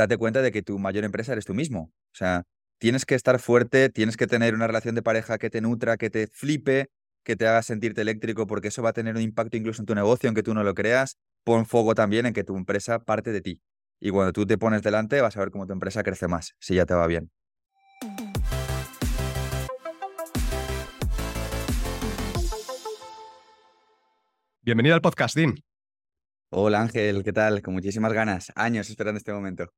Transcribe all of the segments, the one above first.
date cuenta de que tu mayor empresa eres tú mismo. O sea, tienes que estar fuerte, tienes que tener una relación de pareja que te nutra, que te flipe, que te haga sentirte eléctrico, porque eso va a tener un impacto incluso en tu negocio, aunque tú no lo creas. Pon fuego también en que tu empresa parte de ti. Y cuando tú te pones delante, vas a ver cómo tu empresa crece más, si ya te va bien. Bienvenido al podcast, Dean. Hola Ángel, ¿qué tal? Con muchísimas ganas, años esperando este momento.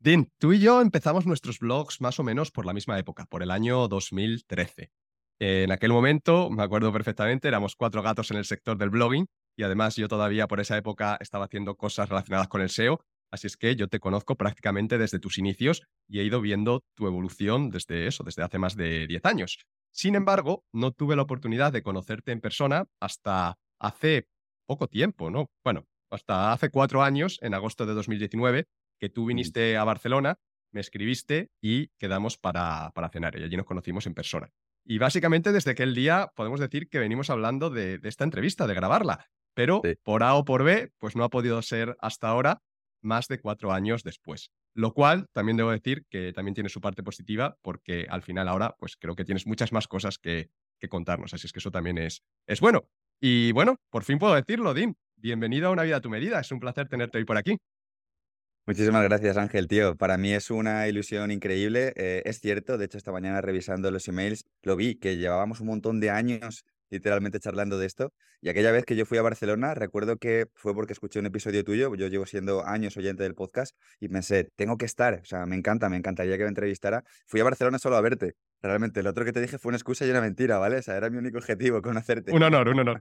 Dean, tú y yo empezamos nuestros blogs más o menos por la misma época, por el año 2013. En aquel momento, me acuerdo perfectamente, éramos cuatro gatos en el sector del blogging y además yo todavía por esa época estaba haciendo cosas relacionadas con el SEO, así es que yo te conozco prácticamente desde tus inicios y he ido viendo tu evolución desde eso, desde hace más de 10 años. Sin embargo, no tuve la oportunidad de conocerte en persona hasta hace poco tiempo, ¿no? Bueno, hasta hace cuatro años, en agosto de 2019, que tú viniste a Barcelona, me escribiste y quedamos para, para cenar y allí nos conocimos en persona. Y básicamente desde aquel día podemos decir que venimos hablando de, esta entrevista, de grabarla, pero por A o por B, pues no ha podido ser hasta ahora más de cuatro años después. Lo cual también debo decir que también tiene su parte positiva porque al final ahora pues creo que tienes muchas más cosas que, que contarnos, así es que eso también es, es bueno. Y bueno, por fin puedo decirlo, Dim. Bienvenido a Una Vida a tu Medida. Es un placer tenerte hoy por aquí. Muchísimas gracias, Ángel, tío. Para mí es una ilusión increíble. Eh, es cierto, de hecho, esta mañana revisando los emails, lo vi, que llevábamos un montón de años literalmente charlando de esto. Y aquella vez que yo fui a Barcelona, recuerdo que fue porque escuché un episodio tuyo, yo llevo siendo años oyente del podcast, y pensé, tengo que estar, o sea, me encanta, me encantaría que me entrevistara. Fui a Barcelona solo a verte. Realmente, lo otro que te dije fue una excusa y una mentira, ¿vale? O sea, era mi único objetivo, conocerte. Un honor, un honor.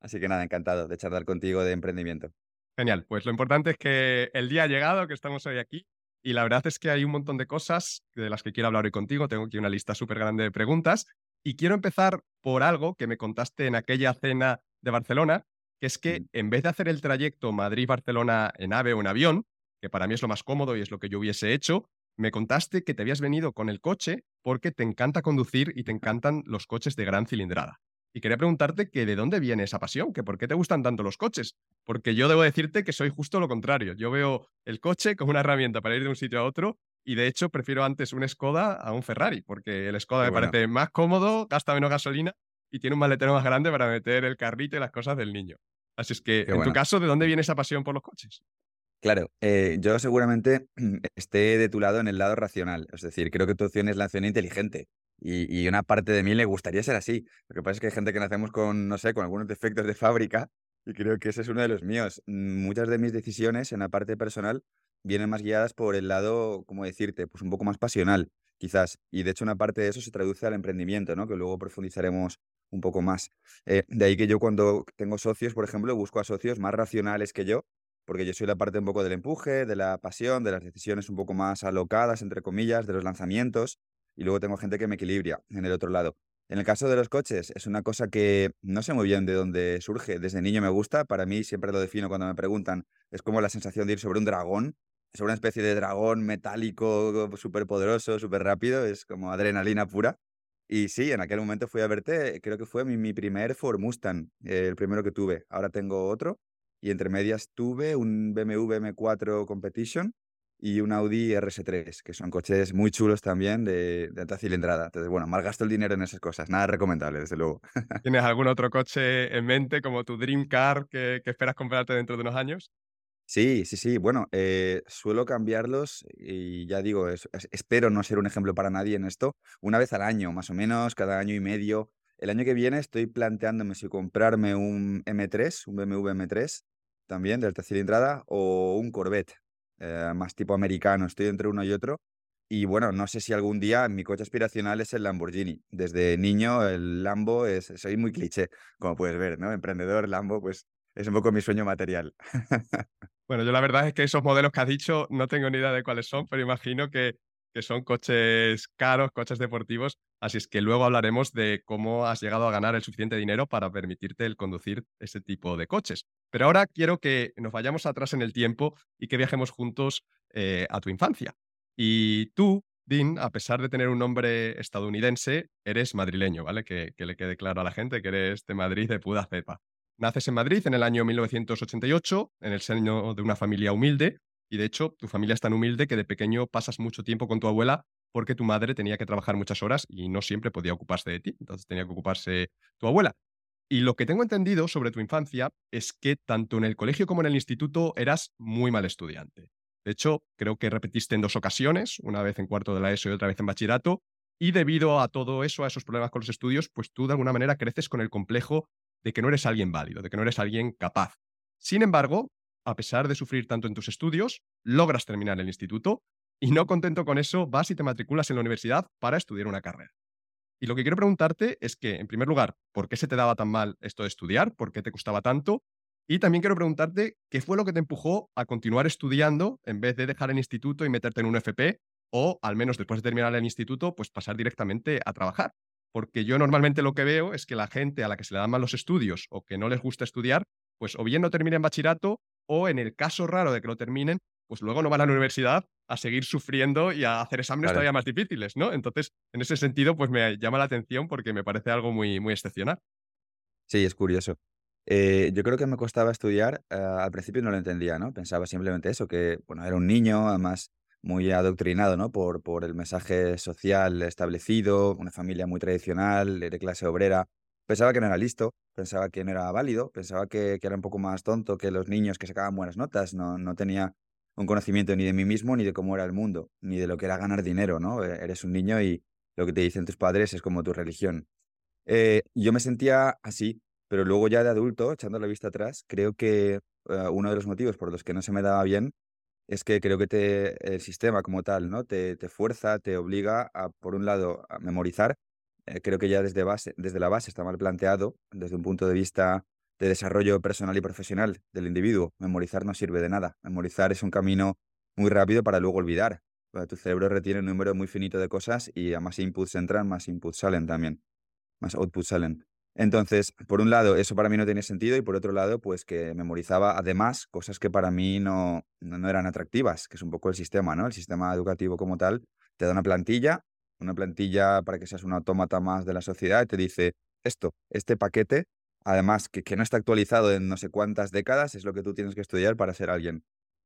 Así que nada, encantado de charlar contigo de emprendimiento. Genial, pues lo importante es que el día ha llegado, que estamos hoy aquí. Y la verdad es que hay un montón de cosas de las que quiero hablar hoy contigo. Tengo aquí una lista súper grande de preguntas. Y quiero empezar por algo que me contaste en aquella cena de Barcelona, que es que en vez de hacer el trayecto Madrid-Barcelona en ave o en avión, que para mí es lo más cómodo y es lo que yo hubiese hecho, me contaste que te habías venido con el coche porque te encanta conducir y te encantan los coches de gran cilindrada. Y quería preguntarte que de dónde viene esa pasión, que por qué te gustan tanto los coches. Porque yo debo decirte que soy justo lo contrario. Yo veo el coche como una herramienta para ir de un sitio a otro y de hecho prefiero antes un Skoda a un Ferrari, porque el Skoda me parece más cómodo, gasta menos gasolina y tiene un maletero más grande para meter el carrito y las cosas del niño. Así es que, en tu caso, ¿de dónde viene esa pasión por los coches? Claro, eh, yo seguramente esté de tu lado en el lado racional. Es decir, creo que tu opción es la acción inteligente. Y, una parte de mí le gustaría ser así. Lo que pasa es que hay gente que nacemos con, no sé, con algunos defectos de fábrica y creo que ese es uno de los míos. Muchas de mis decisiones en la parte personal vienen más guiadas por el lado, ¿cómo decirte? Pues un poco más pasional, quizás. Y de hecho una parte de eso se traduce al emprendimiento, ¿no? Que luego profundizaremos un poco más. Eh, de ahí que yo cuando tengo socios, por ejemplo, busco a socios más racionales que yo, porque yo soy la parte un poco del empuje, de la pasión, de las decisiones un poco más alocadas, entre comillas, de los lanzamientos y luego tengo gente que me equilibra en el otro lado. En el caso de los coches, es una cosa que no sé muy bien de dónde surge. Desde niño me gusta, para mí siempre lo defino cuando me preguntan, es como la sensación de ir sobre un dragón, sobre una especie de dragón metálico súper poderoso, súper rápido, es como adrenalina pura. Y sí, en aquel momento fui a verte, creo que fue mi, mi primer Ford Mustang, el primero que tuve. Ahora tengo otro y entre medias tuve un BMW M4 Competition y un Audi RS3, que son coches muy chulos también de, de, alta cilindrada. Entonces, bueno, mal gasto el dinero en esas cosas. Nada recomendable, desde luego. ¿Tienes algún otro coche en mente, como tu Dream Car, que, esperas comprarte dentro de unos años? Sí, sí, sí. Bueno, eh, suelo cambiarlos y ya digo, espero no ser un ejemplo para nadie en esto, una vez al año, más o menos, cada año y medio. El año que viene estoy planteándome si comprarme un M3, un BMW M3, también de alta cilindrada, o un Corvette eh, más tipo americano, estoy entre uno y otro. Y bueno, no sé si algún día mi coche aspiracional es el Lamborghini. Desde niño el Lambo es, soy muy cliché, como puedes ver, ¿no? Emprendedor, Lambo, pues es un poco mi sueño material. bueno, yo la verdad es que esos modelos que has dicho no tengo ni idea de cuáles son, pero imagino que, que son coches caros, coches deportivos. Así es que luego hablaremos de cómo has llegado a ganar el suficiente dinero para permitirte el conducir ese tipo de coches. Pero ahora quiero que nos vayamos atrás en el tiempo y que viajemos juntos eh, a tu infancia. Y tú, Dean, a pesar de tener un nombre estadounidense, eres madrileño, ¿vale? Que, le quede claro a la gente que eres de Madrid de puda cepa. Naces en Madrid en el año 1988, en el seno de una familia humilde, y de hecho tu familia es tan humilde que de pequeño pasas mucho tiempo con tu abuela porque tu madre tenía que trabajar muchas horas y no siempre podía ocuparse de ti, entonces tenía que ocuparse tu abuela. Y lo que tengo entendido sobre tu infancia es que tanto en el colegio como en el instituto eras muy mal estudiante. De hecho, creo que repetiste en dos ocasiones, una vez en cuarto de la ESO y otra vez en bachillerato, y debido a todo eso, a esos problemas con los estudios, pues tú de alguna manera creces con el complejo de que no eres alguien válido, de que no eres alguien capaz. Sin embargo, a pesar de sufrir tanto en tus estudios, logras terminar el instituto y no contento con eso, vas y te matriculas en la universidad para estudiar una carrera. Y lo que quiero preguntarte es que, en primer lugar, ¿por qué se te daba tan mal esto de estudiar? ¿Por qué te costaba tanto? Y también quiero preguntarte qué fue lo que te empujó a continuar estudiando en vez de dejar el instituto y meterte en un FP o, al menos después de terminar el instituto, pues pasar directamente a trabajar. Porque yo normalmente lo que veo es que la gente a la que se le dan mal los estudios o que no les gusta estudiar, pues o bien no termina en bachillerato o en el caso raro de que lo terminen, pues luego no van a la universidad a seguir sufriendo y a hacer exámenes todavía más difíciles, ¿no? Entonces, en ese sentido, pues me llama la atención porque me parece algo muy, muy excepcional. Sí, es curioso. Eh, yo creo que me costaba estudiar, eh, al principio no lo entendía, ¿no? Pensaba simplemente eso, que, bueno, era un niño, además muy adoctrinado, ¿no? Por, por el mensaje social establecido, una familia muy tradicional, de clase obrera. Pensaba que no era listo, pensaba que no era válido, pensaba que, era un poco más tonto que los niños que sacaban buenas notas, no, no tenía un conocimiento ni de mí mismo, ni de cómo era el mundo, ni de lo que era ganar dinero, ¿no? E, eres un niño y lo que te dicen tus padres es como tu religión. Eh, yo me sentía así, pero luego ya de adulto, echando la vista atrás, creo que eh, uno de los motivos por los que no se me daba bien es que creo que te, el sistema como tal, ¿no? Te, te fuerza, te obliga a, por un lado, a memorizar. Eh, creo que ya desde, base, desde la base está mal planteado, desde un punto de vista de desarrollo personal y profesional del individuo. Memorizar no sirve de nada. Memorizar es un camino muy rápido para luego olvidar. Tu cerebro retiene un número muy finito de cosas y a más inputs entran, más inputs salen también. Más outputs salen. Entonces, por un lado, eso para mí no tiene sentido y por otro lado, pues que memorizaba además cosas que para mí no, no, eran atractivas, que es un poco el sistema, ¿no? El sistema educativo como tal te da una plantilla, una plantilla para que seas un autómata más de la sociedad y te dice, esto, este paquete además que, que no está actualizado en no sé cuántas décadas, es lo que tú tienes que estudiar para ser alguien.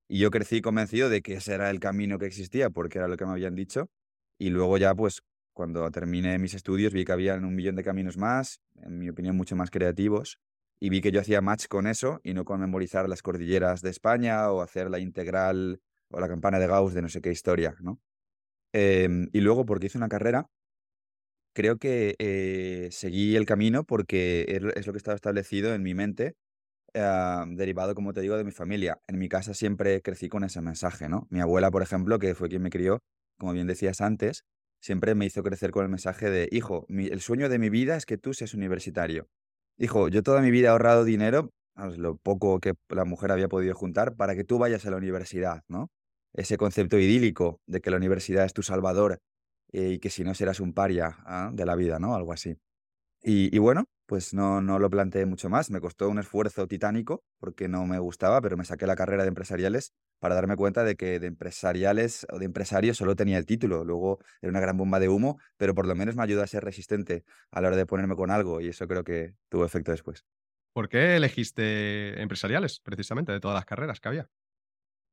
Y yo crecí convencido de que ese era el camino que existía, porque era lo que me habían dicho. Y luego ya, pues, cuando terminé mis estudios, vi que había un millón de caminos más, en mi opinión, mucho más creativos. Y vi que yo hacía match con eso y no con memorizar las cordilleras de España o hacer la integral o la campana de Gauss de no sé qué historia, ¿no? Em, y luego, porque hice una carrera creo que eh, seguí el camino porque es lo que estaba establecido en mi mente, ah, derivado, como te digo, de mi familia. En mi casa siempre crecí con ese mensaje, ¿no? Mi abuela, por ejemplo, que fue quien me crió, como bien decías antes, siempre me hizo crecer con el mensaje de, hijo, el sueño de mi vida es que tú seas universitario. Hijo, yo toda mi vida he ahorrado dinero, lo poco que la mujer había podido juntar, para que tú vayas a la universidad, ¿no? Ese concepto idílico de que la universidad es tu salvador eh, y que si no serás un paria ah, de la vida, ¿no? Algo así. Y, bueno, pues no, no lo planteé mucho más. Me costó un esfuerzo titánico porque no me gustaba, pero me saqué la carrera de empresariales para darme cuenta de que de empresariales o de empresarios solo tenía el título. Luego era una gran bomba de humo, pero por lo menos me ayudó a ser resistente a la hora de ponerme con algo y eso creo que tuvo efecto después. ¿Por qué elegiste empresariales, precisamente, de todas las carreras que había?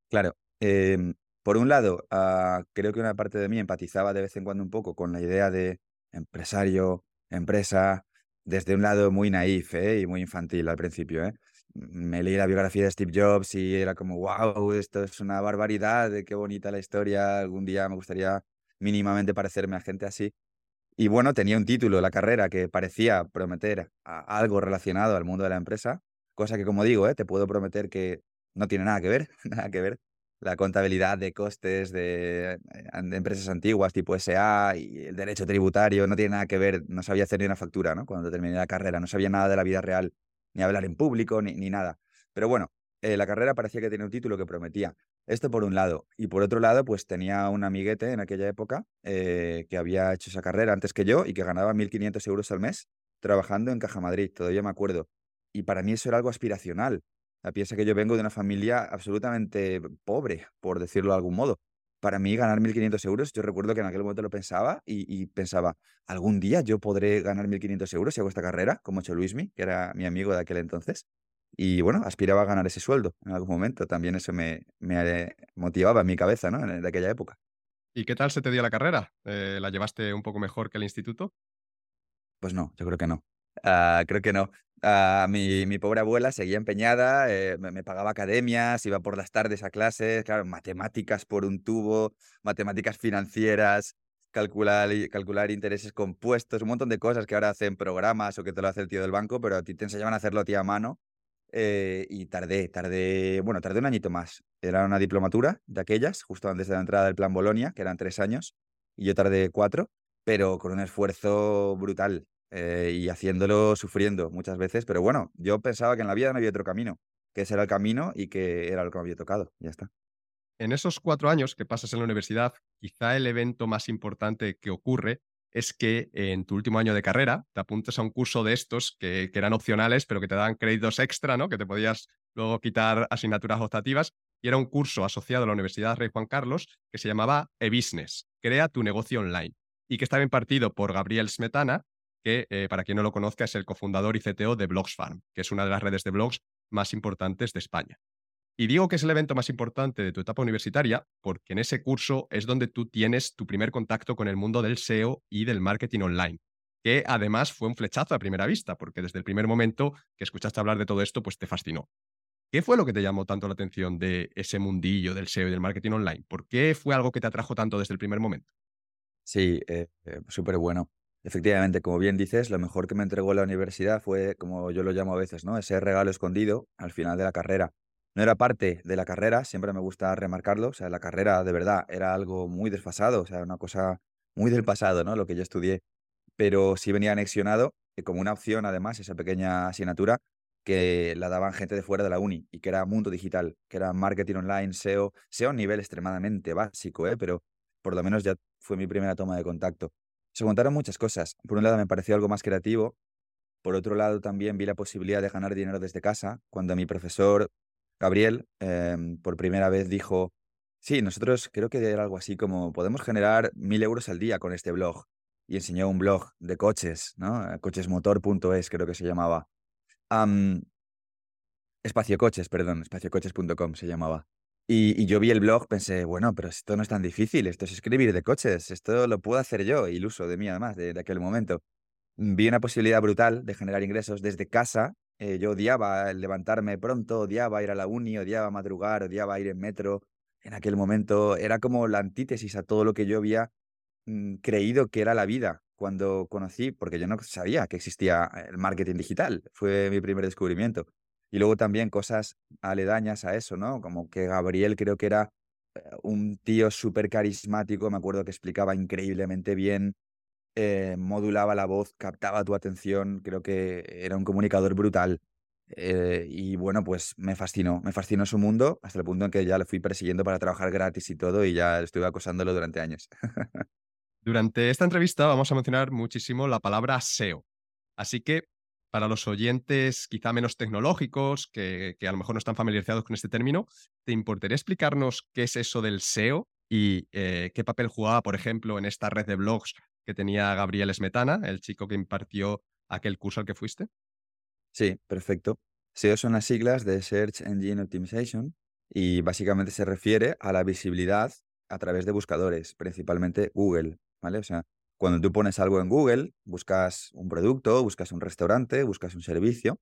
Claro, em, por un lado, ah, creo que una parte de mí empatizaba de vez en cuando un poco con la idea de empresario, empresa, desde un lado muy naif ¿eh? y muy infantil al principio. ¿eh? Me leí la biografía de Steve Jobs y era como, wow, esto es una barbaridad, qué bonita la historia, algún día me gustaría mínimamente parecerme a gente así. Y bueno, tenía un título, la carrera, que parecía prometer algo relacionado al mundo de la empresa, cosa que como digo, ¿eh? te puedo prometer que no tiene nada que ver, nada que ver la contabilidad de costes de, eh, empresas antiguas tipo SA y el derecho tributario no tiene nada que ver, no sabía hacer ni una factura, ¿no? Cuando terminé la carrera, no sabía nada de la vida real, ni hablar en público, ni, ni nada. Pero bueno, eh, la carrera parecía que tenía un título que prometía. Esto por un lado. Y por otro lado, pues tenía un amiguete en aquella época eh, que había hecho esa carrera antes que yo y que ganaba 1.500 euros al mes trabajando en Caja Madrid, todavía me acuerdo. Y para mí eso era algo aspiracional. Piensa que yo vengo de una familia absolutamente pobre, por decirlo de algún modo. Para mí ganar 1.500 euros, yo recuerdo que en aquel momento lo pensaba y, pensaba, algún día yo podré ganar 1.500 euros si hago esta carrera, como ha hecho Luismi, que era mi amigo de aquel entonces. y bueno, aspiraba a ganar ese sueldo en algún momento. También eso me, me motivaba en mi cabeza, ¿no? En, aquella época. ¿Y qué tal se te dio la carrera? Eh, ¿La llevaste un poco mejor que el instituto? Pues no, yo creo que no. Ah, creo que no. Ah, mi, mi, pobre abuela seguía empeñada, eh, me, me, pagaba academias, iba por las tardes a clases, claro, matemáticas por un tubo, matemáticas financieras, calcular, calcular intereses compuestos, un montón de cosas que ahora hacen programas o que te lo hace el tío del banco, pero a ti te enseñaban a hacerlo a ti a mano. Eh, y tardé, tardé, bueno, tardé un añito más. Era una diplomatura de aquellas, justo antes de la entrada del plan Bolonia, que eran tres años, y yo tardé cuatro, pero con un esfuerzo brutal eh, y haciéndolo sufriendo muchas veces. Pero bueno, yo pensaba que en la vida no había otro camino, que ese era el camino y que era lo que me había tocado. Ya está. En esos cuatro años que pasas en la universidad, quizá el evento más importante que ocurre es que en tu último año de carrera te apuntas a un curso de estos que, eran opcionales, pero que te dan créditos extra, ¿no? Que te podías luego quitar asignaturas optativas. Y era un curso asociado a la Universidad Rey Juan Carlos que se llamaba e-Business, Crea tu negocio online, y que estaba impartido por Gabriel Smetana, que eh, para quien no lo conozca es el cofundador y CTO de Blogsfarm, que es una de las redes de blogs más importantes de España. Y digo que es el evento más importante de tu etapa universitaria porque en ese curso es donde tú tienes tu primer contacto con el mundo del SEO y del marketing online, que además fue un flechazo a primera vista, porque desde el primer momento que escuchaste hablar de todo esto, pues te fascinó. ¿Qué fue lo que te llamó tanto la atención de ese mundillo del SEO y del marketing online? ¿Por qué fue algo que te atrajo tanto desde el primer momento? Sí, eh, eh, súper bueno. Efectivamente, como bien dices, lo mejor que me entregó la universidad fue, como yo lo llamo a veces, ¿no? Ese regalo escondido al final de la carrera no era parte de la carrera, siempre me gusta remarcarlo, o sea, la carrera de verdad era algo muy desfasado, o sea, una cosa muy del pasado, ¿no? Lo que yo estudié, pero sí venía anexionado y como una opción, además, esa pequeña asignatura que la daban gente de fuera de la uni y que era mundo digital, que era marketing online, SEO, SEO a un nivel extremadamente básico, ¿eh? pero por lo menos ya fue mi primera toma de contacto. Se contaron muchas cosas. Por un lado me pareció algo más creativo, por otro lado también vi la posibilidad de ganar dinero desde casa, cuando mi profesor Gabriel em, por primera vez dijo, sí, nosotros creo que era algo así como, podemos generar mil euros al día con este blog. Y enseñó un blog de coches, ¿no? Cochesmotor.es creo que se llamaba. Espacio Coches, perdón, espaciocoches.com se llamaba. Y, yo vi el blog, pensé, bueno, pero esto no es tan difícil, esto es escribir de coches, esto lo puedo hacer yo, iluso de mí además, de aquel momento. Vi una posibilidad brutal de generar ingresos desde casa eh, yo odiaba levantarme pronto, odiaba ir a la uni, odiaba madrugar, odiaba ir en metro. En aquel momento era como la antítesis a todo lo que yo había mm, creído que era la vida cuando conocí, porque yo no sabía que existía el marketing digital. Fue mi primer descubrimiento. Y luego también cosas aledañas a eso, ¿no? Como que Gabriel creo que era eh, un tío súper carismático, me acuerdo que explicaba increíblemente bien eh, modulaba la voz, captaba tu atención, creo que era un comunicador brutal. Eh, y bueno, pues me fascinó, me fascinó su mundo hasta el punto en que ya le fui persiguiendo para trabajar gratis y todo y ya estuve acosándolo durante años. Durante esta entrevista vamos a mencionar muchísimo la palabra SEO. Así que para los oyentes quizá menos tecnológicos, que, a lo mejor no están familiarizados con este término, ¿te importaría explicarnos qué es eso del SEO y eh, qué papel jugaba, por ejemplo, en esta red de blogs que tenía Gabriel Smetana, el chico que impartió aquel curso al que fuiste? Sí, perfecto. SEO son las siglas de Search Engine Optimization y básicamente se refiere a la visibilidad a través de buscadores, principalmente Google, ¿vale? O sea, cuando tú pones algo en Google, buscas un producto, buscas un restaurante, buscas un servicio,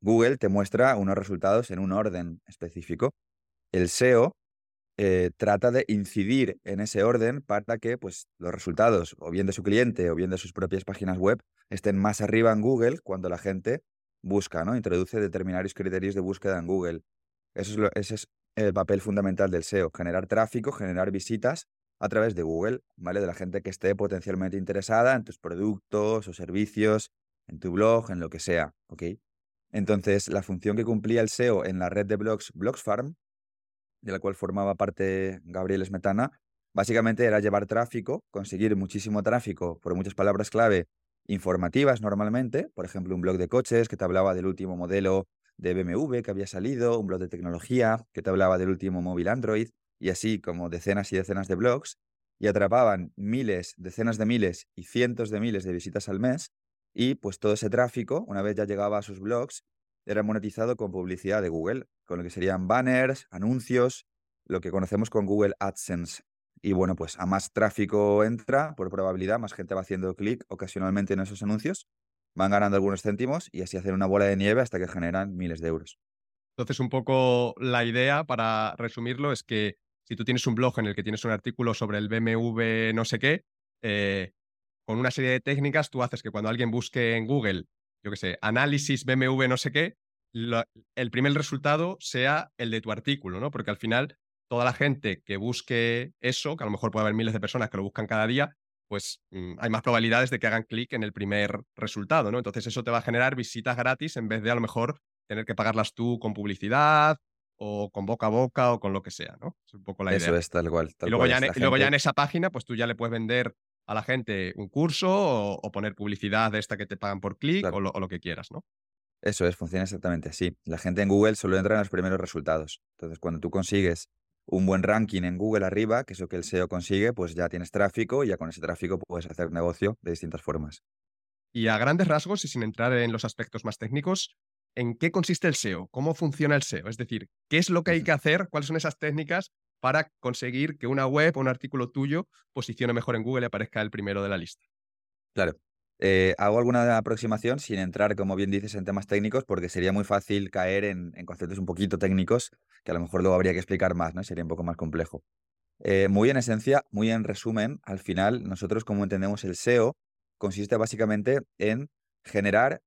Google te muestra unos resultados en un orden específico. El SEO eh, trata de incidir en ese orden para que pues, los resultados, o bien de su cliente o bien de sus propias páginas web, estén más arriba en Google cuando la gente busca, ¿no? Introduce determinados criterios de búsqueda en Google. Eso es ese es el papel fundamental del SEO, generar tráfico, generar visitas a través de Google, ¿vale? De la gente que esté potencialmente interesada en tus productos o servicios, en tu blog, en lo que sea, ¿ok? Entonces, la función que cumplía el SEO en la red de blogs Blogsfarm de la cual formaba parte Gabriel Smetana, básicamente era llevar tráfico, conseguir muchísimo tráfico por muchas palabras clave informativas normalmente, por ejemplo, un blog de coches que te hablaba del último modelo de BMW que había salido, un blog de tecnología que te hablaba del último móvil Android, y así como decenas y decenas de blogs, y atrapaban miles, decenas de miles y cientos de miles de visitas al mes, y pues todo ese tráfico, una vez ya llegaba a sus blogs, era monetizado con publicidad de Google, con lo que serían banners, anuncios, lo que conocemos con Google AdSense. Y bueno, pues a más tráfico entra, por probabilidad, más gente va haciendo clic ocasionalmente en esos anuncios, van ganando algunos céntimos y así hacen una bola de nieve hasta que generan miles de euros. Entonces, un poco la idea, para resumirlo, es que si tú tienes un blog en el que tienes un artículo sobre el BMW no sé qué, eh, con una serie de técnicas tú haces que cuando alguien busque en Google, yo qué sé, análisis BMW no sé qué, el primer resultado sea el de tu artículo, ¿no? Porque al final toda la gente que busque eso, que a lo mejor puede haber miles de personas que lo buscan cada día, pues mm, hay más probabilidades de que hagan clic en el primer resultado, ¿no? Entonces eso te va a generar visitas gratis en vez de a lo mejor tener que pagarlas tú con publicidad o con boca a boca o con lo que sea, ¿no? Es un poco la idea. Eso es tal cual. y luego, ya, en, e, luego ya en esa página, pues tú ya le puedes vender a la gente un curso o, poner publicidad de esta que te pagan por clic o, o, lo, que quieras, ¿no? Eso es, funciona exactamente así. La gente en Google solo entra en los primeros resultados. Entonces, cuando tú consigues un buen ranking en Google arriba, que es lo que el SEO consigue, pues ya tienes tráfico y ya con ese tráfico puedes hacer negocio de distintas formas. Y a grandes rasgos, y sin entrar en los aspectos más técnicos, ¿en qué consiste el SEO? ¿Cómo funciona el SEO? Es decir, ¿qué es lo que hay que hacer? ¿Cuáles son esas técnicas para conseguir que una web o un artículo tuyo posicione mejor en Google y aparezca el primero de la lista? Claro. Eh, hago alguna aproximación sin entrar, como bien dices, en temas técnicos, porque sería muy fácil caer en, conceptos un poquito técnicos que a lo mejor luego habría que explicar más, ¿no? Sería un poco más complejo. Eh, muy en esencia, muy en resumen, al final, nosotros como entendemos el SEO, consiste básicamente en generar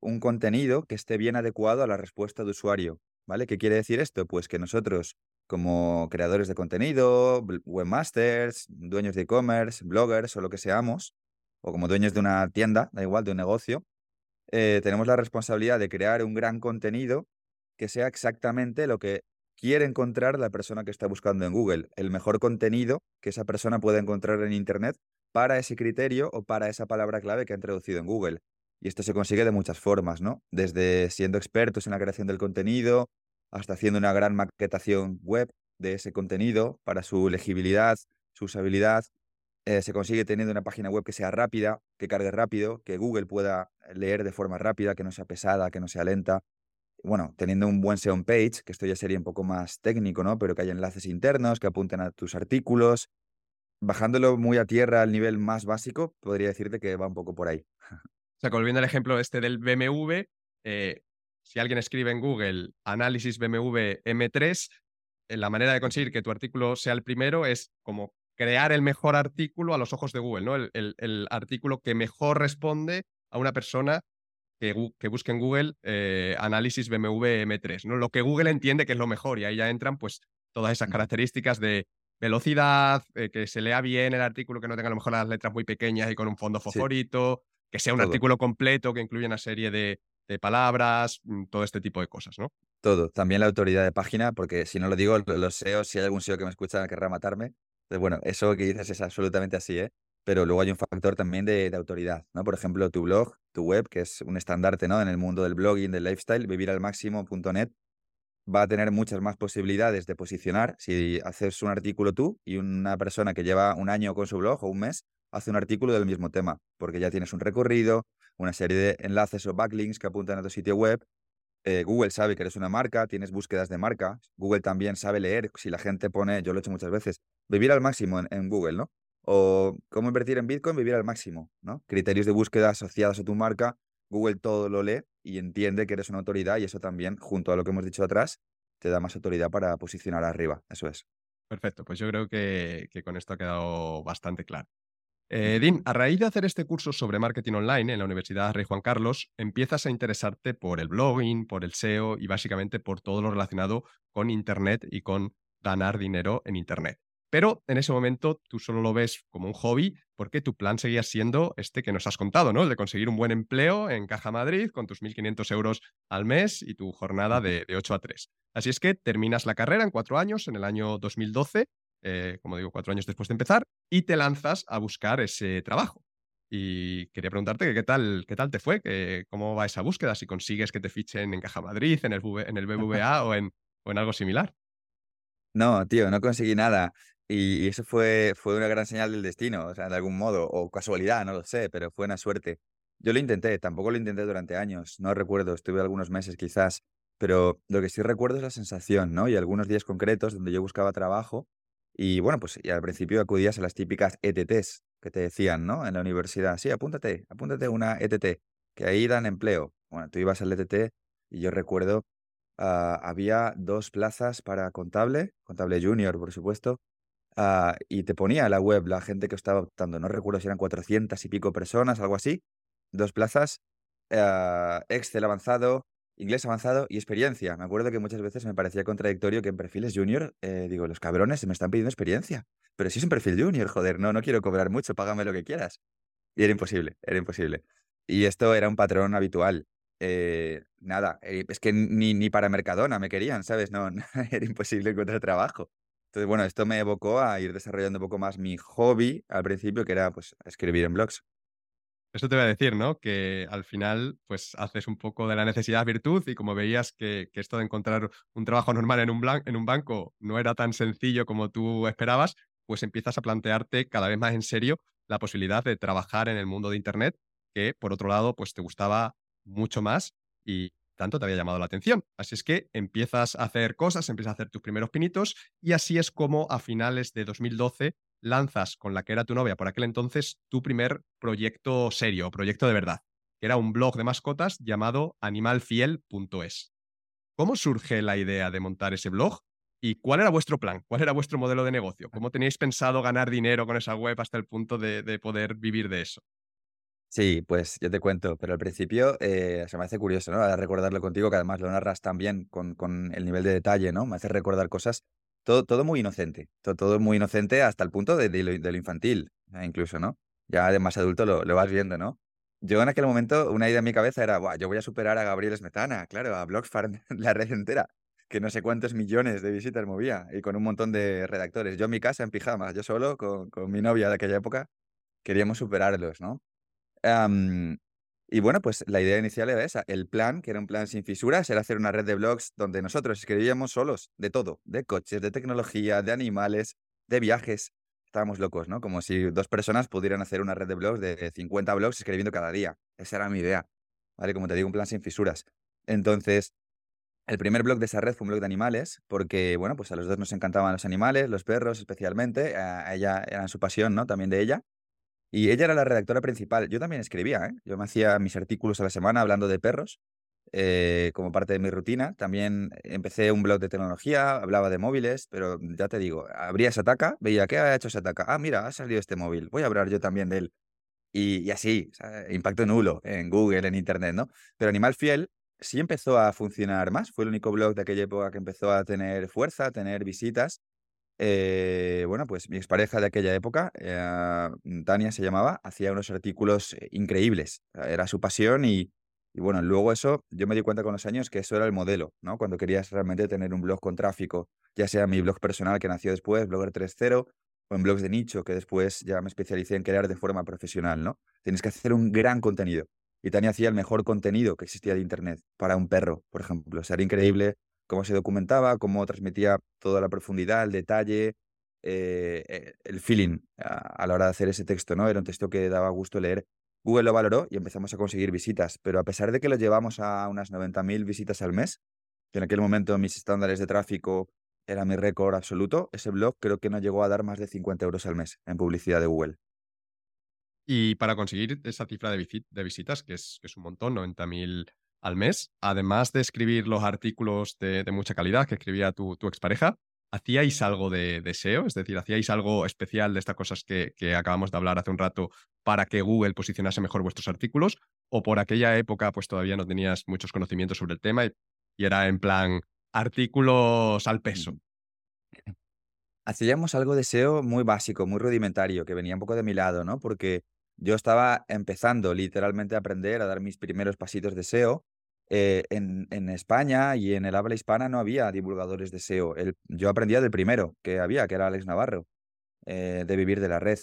un contenido que esté bien adecuado a la respuesta de usuario, ¿vale? ¿Qué quiere decir esto? Pues que nosotros, como creadores de contenido, webmasters, dueños de e-commerce, bloggers o lo que seamos, o como dueños de una tienda, da igual, de un negocio, eh, tenemos la responsabilidad de crear un gran contenido que sea exactamente lo que quiere encontrar la persona que está buscando en Google, el mejor contenido que esa persona puede encontrar en Internet para ese criterio o para esa palabra clave que ha introducido en Google. Y esto se consigue de muchas formas, ¿no? Desde siendo expertos en la creación del contenido, hasta haciendo una gran maquetación web de ese contenido para su legibilidad, su usabilidad, eh, se consigue teniendo una página web que sea rápida, que cargue rápido, que Google pueda leer de forma rápida, que no sea pesada, que no sea lenta. Bueno, teniendo un buen SEO page, que esto ya sería un poco más técnico, ¿no? Pero que haya enlaces internos que apunten a tus artículos. Bajándolo muy a tierra al nivel más básico, podría decirte que va un poco por ahí. O sea, volviendo al ejemplo este del BMW, eh, si alguien escribe en Google análisis BMW M3, eh, la manera de conseguir que tu artículo sea el primero es como crear el mejor artículo a los ojos de Google, ¿no? El, artículo que mejor responde a una persona que, busque en Google eh, análisis BMW M3, ¿no? Lo que Google entiende que es lo mejor y ahí ya entran pues todas esas características de velocidad, eh, que se lea bien el artículo, que no tenga a lo mejor las letras muy pequeñas y con un fondo fosforito, que sea un artículo completo, que incluya una serie de, de palabras, mm, todo este tipo de cosas, ¿no? Todo, también la autoridad de página, porque si no lo digo, los SEO, si hay algún SEO que me escucha, querrá matarme, bueno, eso que dices es absolutamente así, ¿eh? Pero luego hay un factor también de, autoridad, ¿no? Por ejemplo, tu blog, tu web, que es un estandarte, ¿no? En el mundo del blogging, del lifestyle, viviralmáximo.net, va a tener muchas más posibilidades de posicionar si haces un artículo tú y una persona que lleva un año con su blog o un mes hace un artículo del mismo tema, porque ya tienes un recorrido, una serie de enlaces o backlinks que apuntan a tu sitio web. Eh, Google sabe que eres una marca, tienes búsquedas de marca. Google también sabe leer. Si la gente pone, yo lo he hecho muchas veces, vivir al máximo en, Google, ¿no? O cómo invertir en Bitcoin, vivir al máximo, ¿no? Criterios de búsqueda asociados a tu marca, Google todo lo lee y entiende que eres una autoridad y eso también, junto a lo que hemos dicho atrás, te da más autoridad para posicionar arriba. Eso es. Perfecto, pues yo creo que, con esto ha quedado bastante claro. Eh, Dean, a raíz de hacer este curso sobre marketing online en la Universidad Rey Juan Carlos, empiezas a interesarte por el blogging, por el SEO y básicamente por todo lo relacionado con Internet y con ganar dinero en Internet. Pero en ese momento tú solo lo ves como un hobby porque tu plan seguía siendo este que nos has contado, ¿no? El de conseguir un buen empleo en Caja Madrid con tus 1.500 euros al mes y tu jornada de, 8 a 3. Así es que terminas la carrera en cuatro años, en el año 2012, eh, como digo, cuatro años después de empezar, y te lanzas a buscar ese trabajo. Y quería preguntarte qué tal, qué tal te fue, cómo va esa búsqueda, si consigues que te fichen en Caja Madrid, en el, en el BBVA o, en, o en algo similar. No, tío, no conseguí nada. Y, eso fue, fue una gran señal del destino, o sea, de algún modo, o casualidad, no lo sé, pero fue una suerte. Yo lo intenté, tampoco lo intenté durante años, no recuerdo, estuve algunos meses quizás, pero lo que sí recuerdo es la sensación, ¿no? Y algunos días concretos donde yo buscaba trabajo y bueno, pues y al principio acudías a las típicas ETTs que te decían, ¿no? En la universidad, sí, apúntate, apúntate una ETT, que ahí dan empleo. Bueno, tú ibas al ETT y yo recuerdo, ah, había dos plazas para contable, contable junior, por supuesto, ah, y te ponía la web la gente que estaba optando. No recuerdo si eran 400 y pico personas, algo así. Dos plazas, ah, Excel avanzado, inglés avanzado y experiencia. Me acuerdo que muchas veces me parecía contradictorio que en perfiles junior, eh, digo, los cabrones se me están pidiendo experiencia. Pero si es un perfil junior, joder, no, no quiero cobrar mucho, págame lo que quieras. Y era imposible, era imposible. Y esto era un patrón habitual. Eh, nada, eh, es que ni, ni para Mercadona me querían, ¿sabes? No, era imposible encontrar trabajo. Entonces, bueno, esto me evocó a ir desarrollando un poco más mi hobby al principio, que era pues escribir en blogs. Eso te voy a decir, ¿no? Que al final, pues haces un poco de la necesidad virtud y como veías que, esto de encontrar un trabajo normal en un, en un banco no era tan sencillo como tú esperabas, pues empiezas a plantearte cada vez más en serio la posibilidad de trabajar en el mundo de Internet, que por otro lado, pues te gustaba mucho más y tanto te había llamado la atención. Así es que empiezas a hacer cosas, empiezas a hacer tus primeros pinitos y así es como a finales de 2012 lanzas con la que era tu novia por aquel entonces tu primer proyecto serio, proyecto de verdad, que era un blog de mascotas llamado animalfiel.es. ¿Cómo surge la idea de montar ese blog? ¿Y cuál era vuestro plan? ¿Cuál era vuestro modelo de negocio? ¿Cómo teníais pensado ganar dinero con esa web hasta el punto de, poder vivir de eso? Sí, pues yo te cuento, pero al principio eh, se me hace curioso, ¿no? recordarlo contigo, que además lo narras también con, con el nivel de detalle, ¿no? Me hace recordar cosas todo, todo muy inocente, todo, todo muy inocente hasta el punto de, lo, infantil, eh, incluso, ¿no? Ya de más adulto lo, lo, vas viendo, ¿no? Yo en aquel momento, una idea en mi cabeza era, Buah, yo voy a superar a Gabriel Smetana, claro, a Blogsfarm, la red entera, que no sé cuántos millones de visitas movía y con un montón de redactores. Yo en mi casa, en pijama, yo solo, con, con mi novia de aquella época, queríamos superarlos, ¿no? Y bueno, pues la idea inicial era esa. El plan, que era un plan sin fisuras, era hacer una red de blogs donde nosotros escribíamos solos de todo, de coches, de tecnología, de animales, de viajes. Estábamos locos, ¿no? Como si dos personas pudieran hacer una red de blogs de 50 blogs escribiendo cada día. Esa era mi idea, ¿vale? Como te digo, un plan sin fisuras. Entonces, el primer blog de esa red fue un blog de animales, porque, bueno, pues a los dos nos encantaban los animales, los perros especialmente, a ella era su pasión, ¿no? También de ella. Y ella era la redactora principal. Yo también escribía, ¿eh? Yo me hacía mis artículos a la semana hablando de perros eh, como parte de mi rutina. También empecé un blog de tecnología, hablaba de móviles, pero ya te digo, abría Sataka, veía, ¿qué ha hecho Sataka? Ah, mira, ha salido este móvil, voy a hablar yo también de él. Y, así, impacto nulo en Google, en Internet, ¿no? Pero Animal Fiel sí empezó a funcionar más. Fue el único blog de aquella época que empezó a tener fuerza, a tener visitas. Eh, bueno, pues mi expareja de aquella época, eh, Tania se llamaba, hacía unos artículos eh, increíbles. Era su pasión y, bueno, luego eso, yo me di cuenta con los años que eso era el modelo, ¿no? Cuando querías realmente tener un blog con tráfico, ya sea mi blog personal que nació después, Blogger 3.0, o en blogs de nicho que después ya me especialicé en crear de forma profesional, ¿no? Tienes que hacer un gran contenido. Y Tania hacía el mejor contenido que existía de Internet para un perro, por ejemplo. O sea, era increíble cómo se documentaba, cómo transmitía toda la profundidad, el detalle, eh, eh, el feeling a, la hora de hacer ese texto, ¿no? Era un texto que daba gusto leer. Google lo valoró y empezamos a conseguir visitas, pero a pesar de que lo llevamos a unas 90.000 visitas al mes, que en aquel momento mis estándares de tráfico era mi récord absoluto, ese blog creo que no llegó a dar más de 50 euros al mes en publicidad de Google. Y para conseguir esa cifra de, visitas, que es, que es un montón, 90.000 al mes, además de escribir los artículos de, mucha calidad que escribía tu, expareja, ¿hacíais algo de, SEO? Es decir, ¿hacíais algo especial de estas cosas que, acabamos de hablar hace un rato para que Google posicionase mejor vuestros artículos? ¿O por aquella época pues todavía no tenías muchos conocimientos sobre el tema y, era en plan artículos al peso? Hacíamos algo de SEO muy básico, muy rudimentario, que venía un poco de mi lado, ¿no? Porque yo estaba empezando literalmente a aprender a dar mis primeros pasitos de SEO. Eh, en, España y en el habla hispana no había divulgadores de SEO. yo aprendía del primero que había, que era Alex Navarro, eh, de Vivir de la Red.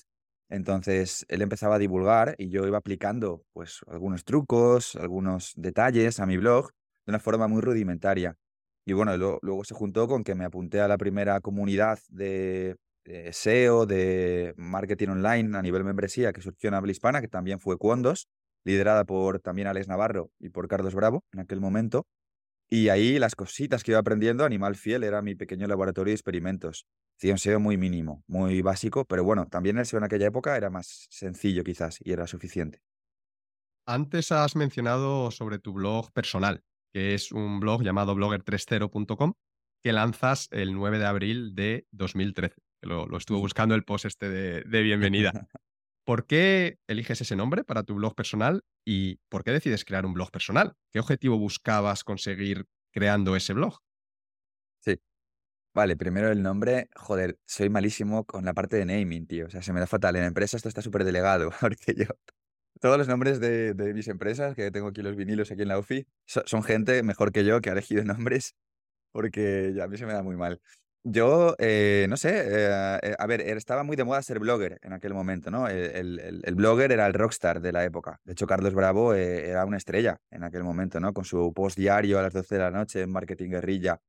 Entonces, él empezaba a divulgar y yo iba aplicando pues algunos trucos, algunos detalles a mi blog de una forma muy rudimentaria. Y bueno, luego se juntó con que me apunté a la primera comunidad de, SEO, de marketing online a nivel membresía que surgió en habla hispana, que también fue Cuondos, liderada por también Alex Navarro y por Carlos Bravo en aquel momento. Y ahí las cositas que iba aprendiendo, Animal Fiel era mi pequeño laboratorio de experimentos. Hacía un SEO muy mínimo, muy básico, pero bueno, también el SEO en aquella época era más sencillo quizás y era suficiente. Antes has mencionado sobre tu blog personal, que es un blog llamado blogger30.com, que lanzas el 9 de abril de 2013. Lo, lo estuve buscando el post este de, de bienvenida. ¿Por qué eliges ese nombre para tu blog personal y por qué decides crear un blog personal? ¿Qué objetivo buscabas conseguir creando ese blog? Sí. Vale, primero el nombre, joder, soy malísimo con la parte de naming, tío. O sea, se me da fatal. En empresa esto está súper delegado, porque yo todos los nombres de, de, mis empresas, que tengo aquí los vinilos aquí en la UFI, son gente mejor que yo que ha elegido nombres porque ya a mí se me da muy mal. Yo, eh, no sé, eh, eh, a ver, estaba muy de moda ser blogger en aquel momento, ¿no? El, el, blogger era el rockstar de la época. De hecho, Carlos Bravo era una estrella en aquel momento, ¿no? Con su post diario a las 12 de la noche en Marketing Guerrilla.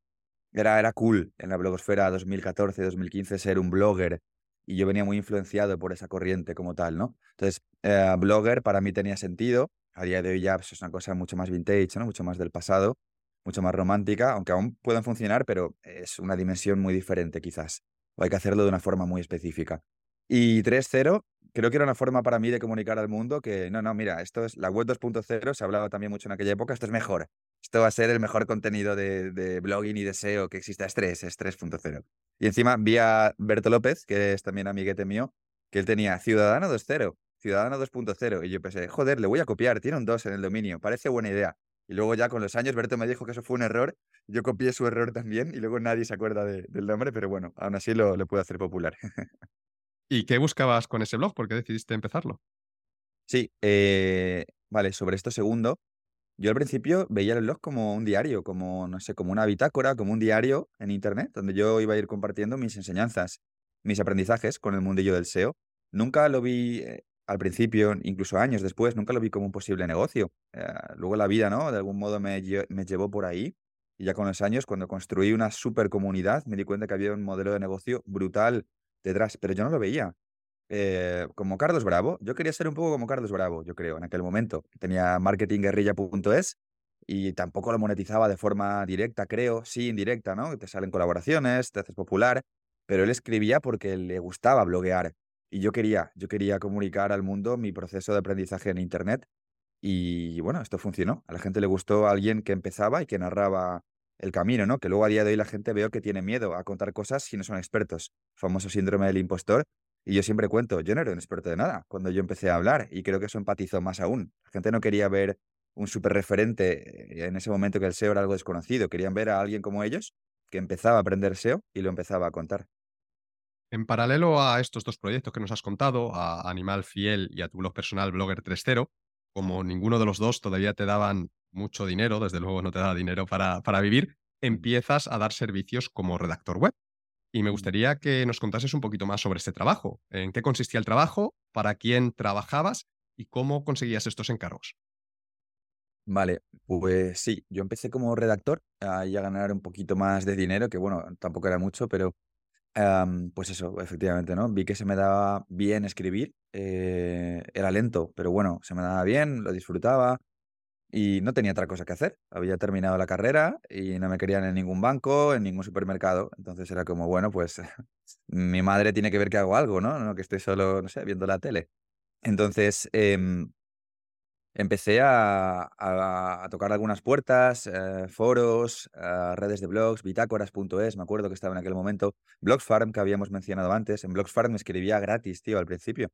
Era, era cool en la blogosfera 2014-2015 ser un blogger y yo venía muy influenciado por esa corriente como tal, ¿no? Entonces, blogger para mí tenía sentido. A día de hoy ya pues, es una cosa mucho más vintage, ¿no? Mucho más del pasado, mucho más romántica, aunque aún pueden funcionar, pero es una dimensión muy diferente quizás. O hay que hacerlo de una forma muy específica. Y 3.0 creo que era una forma para mí de comunicar al mundo que, no, no, mira, esto es la web 2.0, se hablaba también mucho en aquella época, esto es mejor. Esto va a ser el mejor contenido de, de blogging y de SEO que exista, es 3, es 3.0. Y encima vi a Berto López, que es también amiguete mío, que él tenía Ciudadano 2.0, Ciudadano 2.0. Y yo pensé, joder, le voy a copiar, tiene un 2 en el dominio, parece buena idea. Y luego ya con los años Berto me dijo que eso fue un error, yo copié su error también y luego nadie se acuerda del nombre, pero bueno, aún así lo, lo puedo hacer popular. ¿Y qué buscabas con ese blog? ¿Por qué decidiste empezarlo? Sí, eh, vale, sobre esto segundo, yo al principio veía el blog como un diario, como, no sé, como una bitácora, como un diario en Internet, donde yo iba a ir compartiendo mis enseñanzas, mis aprendizajes con el mundillo del SEO. Nunca lo vi eh, al principio, incluso años después, nunca lo vi como un posible negocio. Eh, luego la vida, ¿no? De algún modo me, me llevó por ahí. Y ya con los años, cuando construí una super comunidad, me di cuenta que había un modelo de negocio brutal detrás, pero yo no lo veía. Eh, como Carlos Bravo. Yo quería ser un poco como Carlos Bravo, yo creo, en aquel momento. Tenía marketingguerrilla.es y tampoco lo monetizaba de forma directa, creo, sí, indirecta, ¿no? Te salen colaboraciones, te haces popular, pero él escribía porque le gustaba bloguear y yo quería, yo quería comunicar al mundo mi proceso de aprendizaje en Internet y bueno, esto funcionó. A la gente le gustó a alguien que empezaba y que narraba el camino, ¿no? Que luego a día de hoy la gente veo que tiene miedo a contar cosas si no son expertos. famoso síndrome del impostor y yo siempre cuento, yo no era un experto de nada cuando yo empecé a hablar y creo que eso empatizó más aún. La gente no quería ver un super referente eh, en ese momento que el SEO era algo desconocido, querían ver a alguien como ellos que empezaba a aprender SEO y lo empezaba a contar. En paralelo a estos dos proyectos que nos has contado, a Animal Fiel y a tu blog personal Blogger 3.0, como ninguno de los dos todavía te daban mucho dinero, desde luego no te daba dinero para, para vivir, empiezas a dar servicios como redactor web. Y me gustaría que nos contases un poquito más sobre este trabajo. ¿En qué consistía el trabajo? ¿Para quién trabajabas? ¿Y cómo conseguías estos encargos? Vale, pues sí, yo empecé como redactor ahí a ganar un poquito más de dinero, que bueno, tampoco era mucho, pero pues eso, efectivamente, ¿no? Vi que se me daba bien escribir, eh, era lento, pero bueno, se me daba bien, lo disfrutaba, y no tenía otra cosa que hacer. Había terminado la carrera y no me querían en ningún banco, en ningún supermercado. Entonces era como, bueno, pues mi madre tiene que ver que hago algo, ¿no? No que estoy solo, no sé, viendo la tele. Entonces em, empecé a, a, tocar algunas puertas, eh, foros, eh, redes de blogs, bitácoras.es, me acuerdo que estaba en aquel momento. Blogsfarm, que habíamos mencionado antes. En Blogsfarm me escribía gratis, tío, al principio.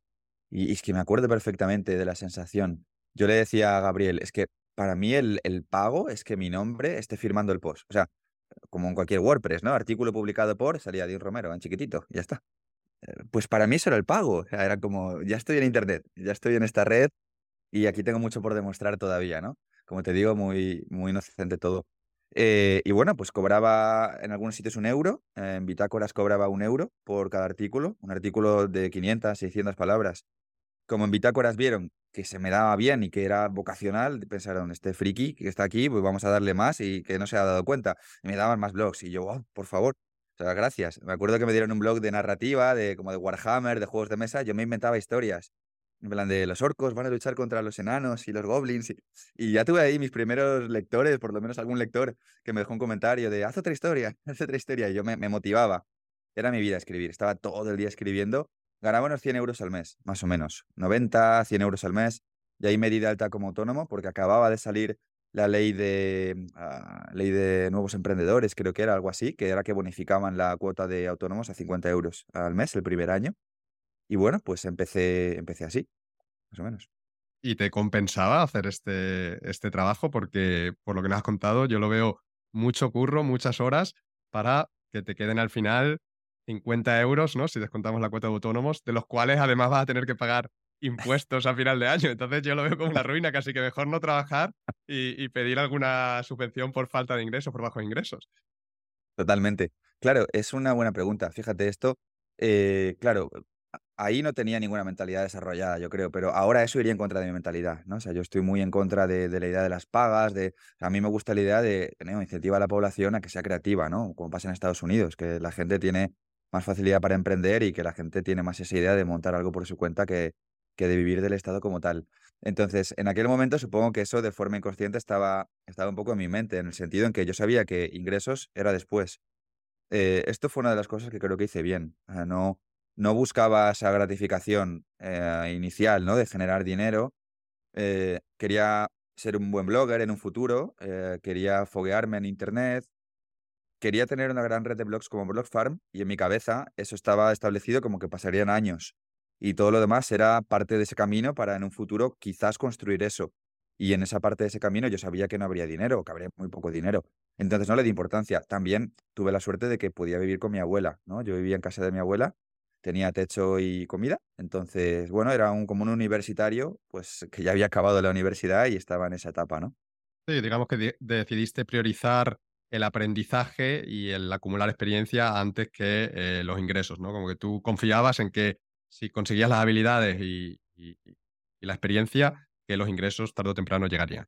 Y, es que me acuerdo perfectamente de la sensación. Yo le decía a Gabriel, es que para mí el, el pago es que mi nombre esté firmando el post. O sea, como en cualquier WordPress, ¿no? Artículo publicado por, salía Dean Romero en chiquitito, ya está. Eh, pues para mí eso era el pago. Era como, ya estoy en Internet, ya estoy en esta red y aquí tengo mucho por demostrar todavía, ¿no? Como te digo, muy, muy inocente todo. Eh, y bueno, pues cobraba en algunos sitios un euro, en Bitácoras cobraba un euro por cada artículo, un artículo de 500, 600 palabras. Como en Bitácoras vieron que se me daba bien y que era vocacional, pensaron, este friki que está aquí, pues vamos a darle más y que no se ha dado cuenta. Y me daban más blogs y yo, oh, por favor, gracias. Me acuerdo que me dieron un blog de narrativa, de como de Warhammer, de juegos de mesa, yo me inventaba historias. En plan de los orcos van a luchar contra los enanos y los goblins. Y, y, ya tuve ahí mis primeros lectores, por lo menos algún lector que me dejó un comentario de haz otra historia, haz otra historia. Y yo me, me motivaba. Era mi vida escribir. Estaba todo el día escribiendo. Ganaba unos 100 euros al mes, más o menos. 90, 100 euros al mes. Y ahí me di de alta como autónomo porque acababa de salir la ley de, ah, ley de nuevos emprendedores, creo que era algo así, que era que bonificaban la cuota de autónomos a 50 euros al mes el primer año. Y bueno, pues empecé, empecé así, más o menos. ¿Y te compensaba hacer este, este trabajo? Porque por lo que nos has contado, yo lo veo mucho curro, muchas horas para que te queden al final 50 euros, ¿no? Si descontamos la cuota de autónomos, de los cuales además vas a tener que pagar impuestos a final de año. Entonces yo lo veo como una ruina, casi que mejor no trabajar y, pedir alguna subvención por falta de ingresos, por bajos ingresos. Totalmente. Claro, es una buena pregunta. Fíjate esto. Eh, claro, ahí no tenía ninguna mentalidad desarrollada, yo creo, pero ahora eso iría en contra de mi mentalidad, ¿no? O sea, yo estoy muy en contra de, la idea de las pagas, de... a mí me gusta la idea de tener incentiva a la población a que sea creativa, ¿no? Como pasa en Estados Unidos, que la gente tiene más facilidad para emprender y que la gente tiene más esa idea de montar algo por su cuenta que, que de vivir del Estado como tal. Entonces, en aquel momento supongo que eso de forma inconsciente estaba, estaba un poco en mi mente, en el sentido en que yo sabía que ingresos era después. Eh, esto fue una de las cosas que creo que hice bien. no, no buscaba esa gratificación eh, inicial, ¿no? De generar dinero. Eh, quería ser un buen blogger en un futuro, quería foguearme en Internet, quería tener una gran red de blogs como Blog Farm y en mi cabeza eso estaba establecido como que pasarían años y todo lo demás era parte de ese camino para en un futuro quizás construir eso. Y en esa parte de ese camino yo sabía que no habría dinero, que habría muy poco dinero. Entonces no le di importancia. También tuve la suerte de que podía vivir con mi abuela, ¿no? Yo vivía en casa de mi abuela, tenía techo y comida. Entonces, bueno, era un, como un universitario, pues que ya había acabado la universidad y estaba en esa etapa, ¿no? Sí, digamos que decidiste priorizar el aprendizaje y el acumular experiencia antes que eh, los ingresos, ¿no? Como que tú confiabas en que si conseguías las habilidades y, la experiencia, que los ingresos tarde o temprano llegarían.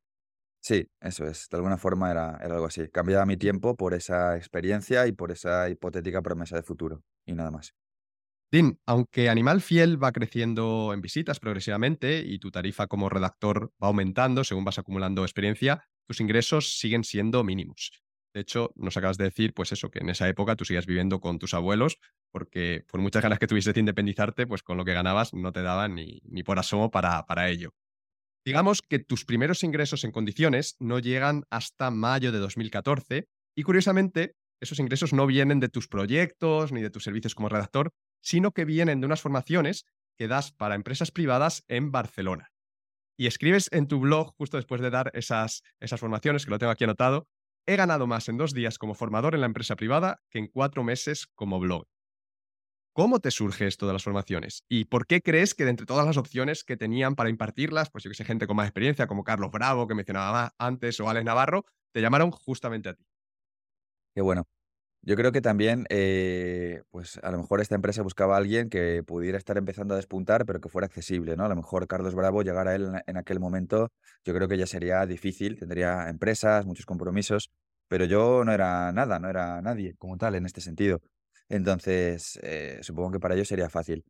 Sí, eso es. De alguna forma era, era algo así. Cambiaba mi tiempo por esa experiencia y por esa hipotética promesa de futuro. Y nada más. Dean, aunque Animal Fiel va creciendo en visitas progresivamente y tu tarifa como redactor va aumentando según vas acumulando experiencia, tus ingresos siguen siendo mínimos. De hecho, nos acabas de decir, pues eso, que en esa época tú sigas viviendo con tus abuelos, porque por muchas ganas que tuvieses de independizarte, pues con lo que ganabas no te daban ni, ni por asomo para, para ello. Digamos que tus primeros ingresos en condiciones no llegan hasta mayo de 2014 y curiosamente esos ingresos no vienen de tus proyectos ni de tus servicios como redactor, sino que vienen de unas formaciones que das para empresas privadas en Barcelona. Y escribes en tu blog, justo después de dar esas, esas formaciones, que lo tengo aquí anotado, He ganado más en dos días como formador en la empresa privada que en cuatro meses como blog. ¿Cómo te surge esto de las formaciones? ¿Y por qué crees que de entre todas las opciones que tenían para impartirlas, pues yo que sé, gente con más experiencia, como Carlos Bravo, que mencionaba antes, o Alex Navarro, te llamaron justamente a ti? Qué bueno. Yo creo que también, eh, pues a lo mejor esta empresa buscaba a alguien que pudiera estar empezando a despuntar, pero que fuera accesible, ¿no? A lo mejor Carlos Bravo, llegar a él en, aquel momento, yo creo que ya sería difícil, tendría empresas, muchos compromisos, pero yo no era nada, no era nadie como tal en este sentido. Entonces, eh, supongo que para ellos sería fácil.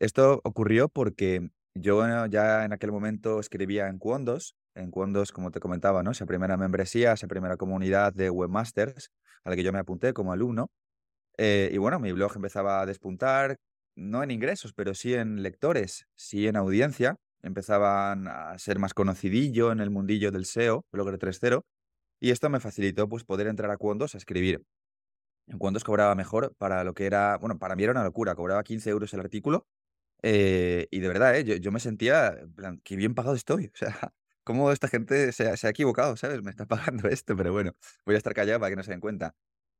Esto ocurrió porque yo ya en aquel momento escribía en Cuondos, en Cuondos, como te comentaba, ¿no? Esa primera membresía, esa primera comunidad de webmasters a la que yo me apunté como alumno. Eh, y bueno, mi blog empezaba a despuntar, no en ingresos, pero sí en lectores, sí en audiencia. Empezaban a ser más conocidillo en el mundillo del SEO, Blogger 3.0, y esto me facilitó pues, poder entrar a Cuondos a escribir. En Cuondos cobraba mejor para lo que era, bueno, para mí era una locura, cobraba 15 euros el artículo, eh, y de verdad, ¿eh? yo, me sentía, en plan, qué bien pagado estoy. O sea, cómo esta gente se ha, equivocado, ¿sabes? Me está pagando esto, pero bueno, voy a estar callado para que no se den cuenta.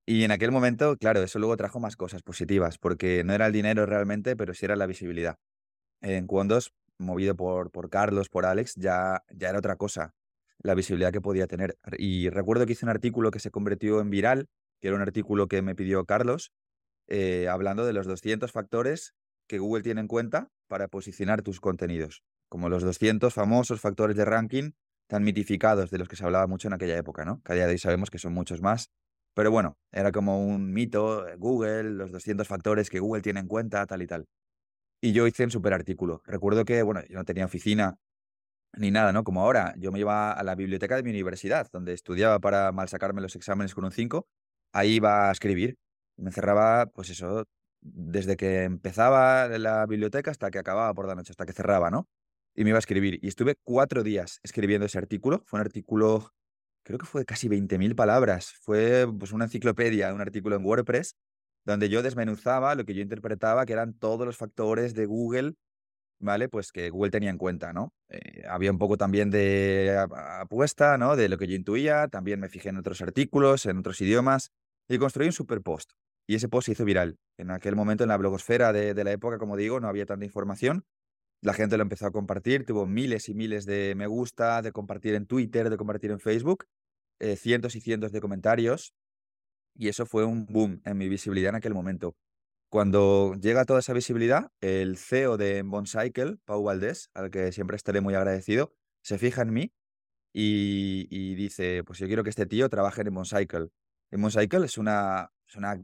Y en aquel momento, claro, eso luego trajo más cosas positivas, porque no era el dinero realmente, pero sí era la visibilidad. En Cuondos, movido por, por Carlos, por Alex, ya, ya era otra cosa, la visibilidad que podía tener. Y recuerdo que hice un artículo que se convirtió en viral, que era un artículo que me pidió Carlos, eh, hablando de los 200 factores que Google tiene en cuenta para posicionar tus contenidos, como los 200 famosos factores de ranking tan mitificados de los que se hablaba mucho en aquella época, ¿no? Que a día de hoy sabemos que son muchos más. Pero bueno, era como un mito, eh, Google, los 200 factores que Google tiene en cuenta, tal y tal. Y yo hice un super artículo. Recuerdo que, bueno, yo no tenía oficina ni nada, ¿no? Como ahora, yo me iba a la biblioteca de mi universidad, donde estudiaba para mal sacarme los exámenes con un 5. Ahí iba a escribir. Me encerraba, pues eso, desde que empezaba la biblioteca hasta que acababa por la noche, hasta que cerraba, ¿no? Y me iba a escribir. Y estuve cuatro días escribiendo ese artículo. Fue un artículo, creo que fue de casi 20.000 palabras. Fue pues una enciclopedia, un artículo en WordPress, donde yo desmenuzaba lo que yo interpretaba que eran todos los factores de Google, ¿vale? Pues que Google tenía en cuenta, ¿no? Eh, había un poco también de apuesta, ¿no? De lo que yo intuía. También me fijé en otros artículos, en otros idiomas. Y construí un super post. Y ese post se hizo viral. En aquel momento, en la blogosfera de, de la época, como digo, no había tanta información. La gente lo empezó a compartir, tuvo miles y miles de me gusta, de compartir en Twitter, de compartir en Facebook, eh, cientos y cientos de comentarios. Y eso fue un boom en mi visibilidad en aquel momento. Cuando llega toda esa visibilidad, el CEO de Boncycle, Pau Valdés, al que siempre estaré muy agradecido, se fija en mí y, dice, pues yo quiero que este tío trabaje en Boncycle. En Boncycle es una, es una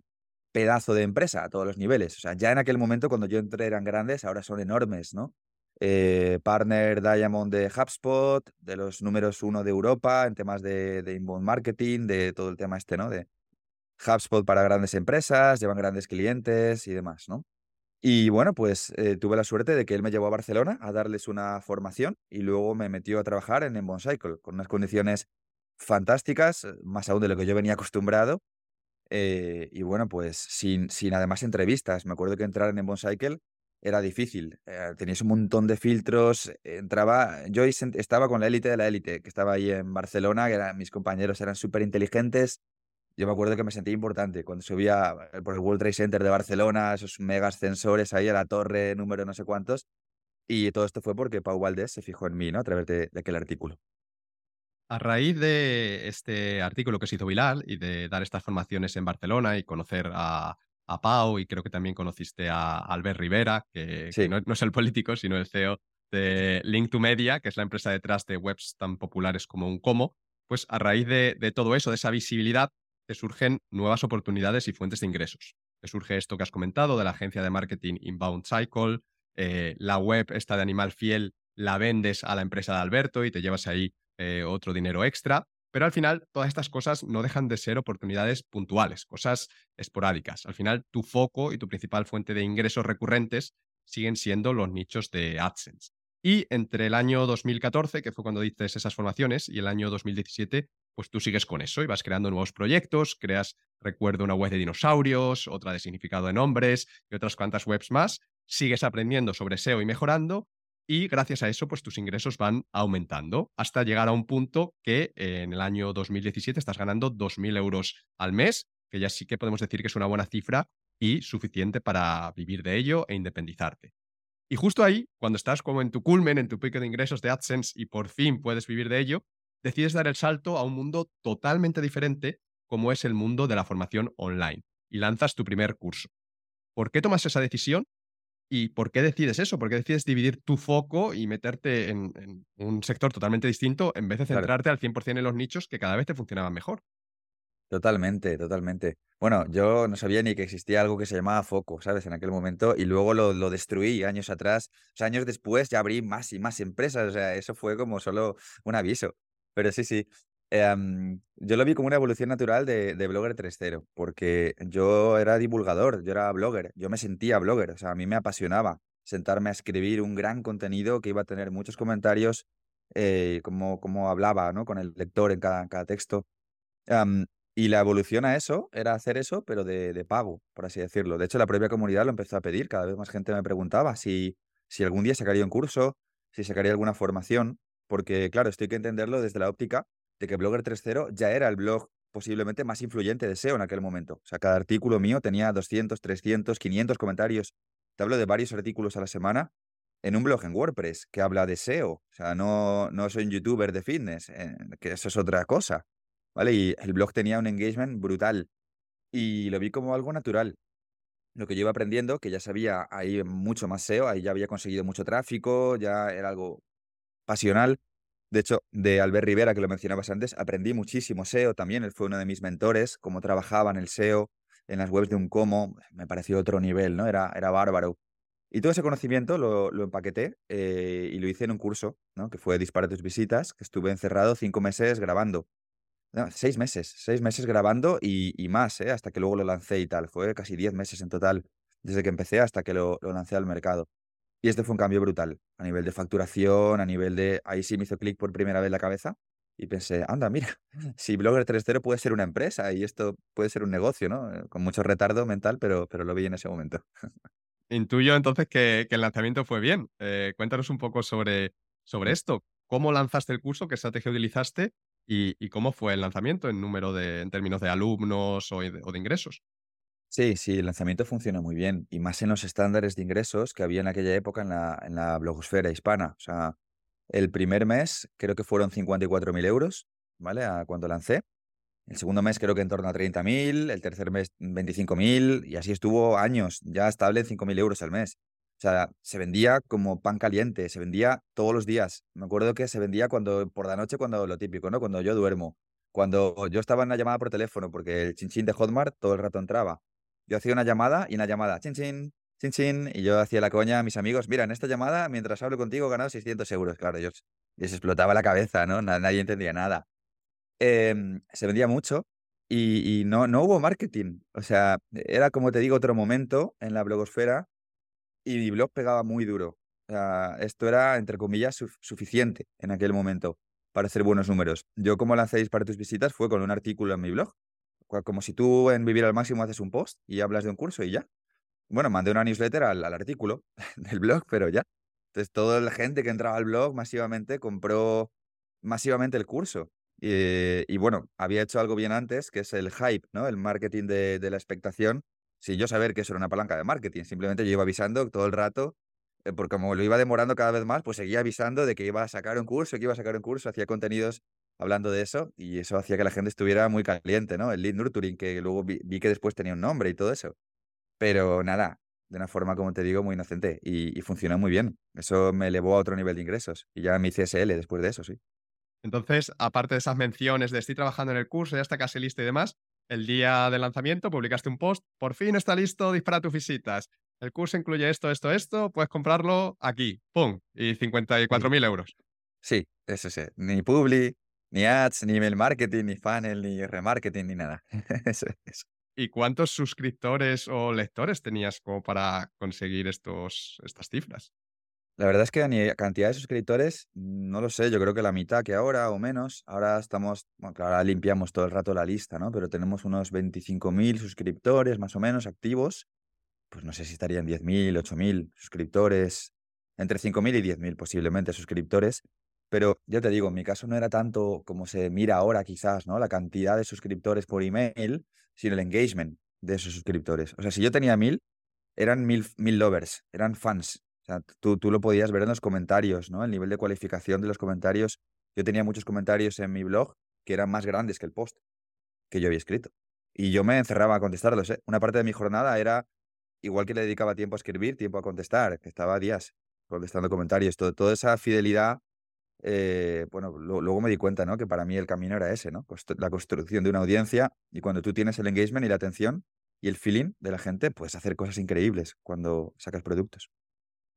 pedazo de empresa a todos los niveles. O sea, ya en aquel momento cuando yo entré eran grandes, ahora son enormes, ¿no? Eh, partner Diamond de HubSpot, de los números uno de Europa en temas de, inbound marketing, de todo el tema este, ¿no? De HubSpot para grandes empresas, llevan grandes clientes y demás, ¿no? Y bueno, pues eh, tuve la suerte de que él me llevó a Barcelona a darles una formación y luego me metió a trabajar en Inbound Cycle con unas condiciones fantásticas, más aún de lo que yo venía acostumbrado eh, y bueno, pues sin, sin además entrevistas. Me acuerdo que entrar en Cycle era difícil. Eh, tenías un montón de filtros. Entraba, yo estaba con la élite de la élite, que estaba ahí en Barcelona, que eran, mis compañeros eran súper inteligentes. Yo me acuerdo que me sentía importante cuando subía eh, por el World Trade Center de Barcelona, esos mega ascensores ahí a la torre número no sé cuántos. Y todo esto fue porque Pau Valdés se fijó en mí, ¿no? A través de aquel artículo. A raíz de este artículo que se hizo viral y de dar estas formaciones en Barcelona y conocer a, Pau y creo que también conociste a Albert Rivera, que, no, es el político, sino el CEO de Link2Media, que es la empresa detrás de webs tan populares como un Como, pues a raíz de, todo eso, de esa visibilidad, te surgen nuevas oportunidades y fuentes de ingresos. Te surge esto que has comentado de la agencia de marketing Inbound Cycle, eh, la web esta de Animal Fiel la vendes a la empresa de Alberto y te llevas ahí eh, otro dinero extra, pero al final todas estas cosas no dejan de ser oportunidades puntuales, cosas esporádicas. Al final tu foco y tu principal fuente de ingresos recurrentes siguen siendo los nichos de AdSense. Y entre el año 2014, que fue cuando dices esas formaciones, y el año 2017, pues tú sigues con eso y vas creando nuevos proyectos, creas, recuerdo, una web de dinosaurios, otra de significado de nombres y otras cuantas webs más, sigues aprendiendo sobre SEO y mejorando, y gracias a eso, pues tus ingresos van aumentando hasta llegar a un punto que en el año 2017 estás ganando 2.000 euros al mes, que ya sí que podemos decir que es una buena cifra y suficiente para vivir de ello e independizarte. Y justo ahí, cuando estás como en tu culmen, en tu pico de ingresos de AdSense y por fin puedes vivir de ello, decides dar el salto a un mundo totalmente diferente como es el mundo de la formación online y lanzas tu primer curso. ¿Por qué tomas esa decisión ¿Y por qué decides eso? ¿Por qué decides dividir tu foco y meterte en, un sector totalmente distinto en vez de centrarte al 100% en los nichos que cada vez te funcionaban mejor? Totalmente, totalmente. Bueno, yo no sabía ni que existía algo que se llamaba foco, ¿sabes? En aquel momento y luego lo, lo destruí años atrás. O sea, años después ya abrí más y más empresas. O sea, eso fue como solo un aviso. Pero sí, sí. Em, yo lo vi como una evolución natural de, de Blogger 3.0, porque yo era divulgador, yo era blogger, yo me sentía blogger, o sea, a mí me apasionaba sentarme a escribir un gran contenido que iba a tener muchos comentarios, eh, como, como hablaba ¿no? con el lector en cada, cada texto. Em, y la evolución a eso era hacer eso, pero de, de, pago, por así decirlo. De hecho, la propia comunidad lo empezó a pedir, cada vez más gente me preguntaba si, si algún día sacaría un curso, si sacaría alguna formación, porque claro, esto hay que entenderlo desde la óptica de que Blogger 3.0 ya era el blog posiblemente más influyente de SEO en aquel momento. O sea, cada artículo mío tenía 200, 300, 500 comentarios. Te hablo de varios artículos a la semana en un blog en WordPress que habla de SEO. O sea, no, no soy un youtuber de fitness, eh, que eso es otra cosa. ¿Vale? Y el blog tenía un engagement brutal. Y lo vi como algo natural. Lo que yo iba aprendiendo, que ya sabía ahí mucho más SEO, ahí ya había conseguido mucho tráfico, ya era algo pasional. De hecho, de Albert Rivera, que lo mencionabas antes, aprendí muchísimo SEO también. Él fue uno de mis mentores, cómo trabajaba en el SEO, en las webs de un como. Me pareció otro nivel, ¿no? Era, era bárbaro. Y todo ese conocimiento lo, lo empaqueté eh, y lo hice en un curso, ¿no? que fue Dispara tus visitas, que estuve encerrado cinco meses grabando. Seis meses, seis meses grabando y, más, ¿eh? hasta que luego lo lancé y tal. Fue casi diez meses en total, desde que empecé hasta que lo lancé al mercado. Y este fue un cambio brutal, a nivel de facturación, a nivel de... Ahí sí me hizo clic por primera vez la cabeza y pensé, anda, mira, si Blogger 3.0 puede ser una empresa y esto puede ser un negocio, ¿no? Eh, con mucho retardo mental, pero, pero lo vi en ese momento. Intuyo entonces que, el lanzamiento fue bien. Eh, cuéntanos un poco sobre, sobre esto. ¿Cómo lanzaste el curso? ¿Qué estrategia utilizaste? Y, cómo fue el lanzamiento en número de, en términos de alumnos o de ingresos. Sí, sí, el lanzamiento funciona muy bien y más en los estándares de ingresos que había en aquella época en la, en la blogosfera hispana. O sea, el primer mes creo que fueron 54.000 euros, ¿vale? A cuando lancé. El segundo mes creo que en torno a 30.000, el tercer mes 25.000 y así estuvo años, ya estable en 5.000 euros al mes. O sea, se vendía como pan caliente, se vendía todos los días. Me acuerdo que se vendía cuando por la noche, cuando lo típico, ¿no? Cuando yo duermo. Cuando yo estaba en una llamada por teléfono, porque el chinchín de Hotmart todo el rato entraba. Yo hacía una llamada y una llamada, chin chin, chin chin, y yo hacía la coña a mis amigos, mira, en esta llamada, mientras hablo contigo, he ganado 600 euros. Claro, ellos les explotaba la cabeza, ¿no? Nadie entendía nada. Em, se vendía mucho y, no, no hubo marketing. O sea, era como te digo, otro momento en la blogosfera y mi blog pegaba muy duro. Esto era, entre comillas, suficiente en aquel momento para hacer buenos números. Yo, como lancéis para tus visitas, fue con un artículo en mi blog. Como si tú en Vivir al Máximo haces un post y hablas de un curso y ya. Bueno, mandé una newsletter al, artículo del blog, pero ya. Entonces, toda la gente que entraba al blog masivamente compró masivamente el curso. Y, y, bueno, había hecho algo bien antes, que es el hype, ¿no? El marketing de, de la expectación, sin yo saber que eso era una palanca de marketing. Simplemente yo iba avisando todo el rato, eh, porque como lo iba demorando cada vez más, pues seguía avisando de que iba a sacar un curso, que iba a sacar un curso, hacía contenidos hablando de eso y eso hacía que la gente estuviera muy caliente, ¿no? El lead nurturing, que luego vi, vi que después tenía un nombre y todo eso. Pero nada, de una forma, como te digo, muy inocente y, y funcionó muy bien. Eso me elevó a otro nivel de ingresos y ya me hice SL después de eso, sí. Entonces, aparte de esas menciones de estoy trabajando en el curso, ya está casi listo y demás, el día del lanzamiento publicaste un post, por fin está listo, dispara tus visitas. El curso incluye esto, esto, esto, puedes comprarlo aquí, ¡pum! Y 54.000 euros. Sí, eso sí. Ni Publi, ni ads, ni email marketing, ni funnel, ni remarketing, ni nada. eso, eso. ¿Y cuántos suscriptores o lectores tenías como para conseguir estos, estas cifras? La verdad es que a cantidad de suscriptores, no lo sé, yo creo que la mitad que ahora o menos. Ahora estamos, bueno, claro, ahora limpiamos todo el rato la lista, ¿no? Pero tenemos unos 25.000 suscriptores más o menos activos. Pues no sé si estarían 10.000, 8.000 suscriptores, entre 5.000 y 10.000 posiblemente suscriptores. Pero ya te digo, en mi caso no era tanto como se mira ahora quizás, ¿no? La cantidad de suscriptores por email, sino el engagement de esos suscriptores. O sea, si yo tenía mil, eran mil, mil lovers, eran fans, sea, tú, tú lo podías ver en los comentarios, ¿no? El nivel de cualificación de los comentarios. Yo tenía muchos comentarios en mi blog que eran más grandes que el post que yo había escrito. Y yo me encerraba a contestarlos. ¿eh? Una parte de mi jornada era, igual que le dedicaba tiempo a escribir, tiempo a contestar, que estaba días contestando comentarios. Todo, toda esa fidelidad, eh, bueno, lo, luego me di cuenta, ¿no? Que para mí el camino era ese, ¿no? La construcción de una audiencia y cuando tú tienes el engagement y la atención y el feeling de la gente, puedes hacer cosas increíbles cuando sacas productos.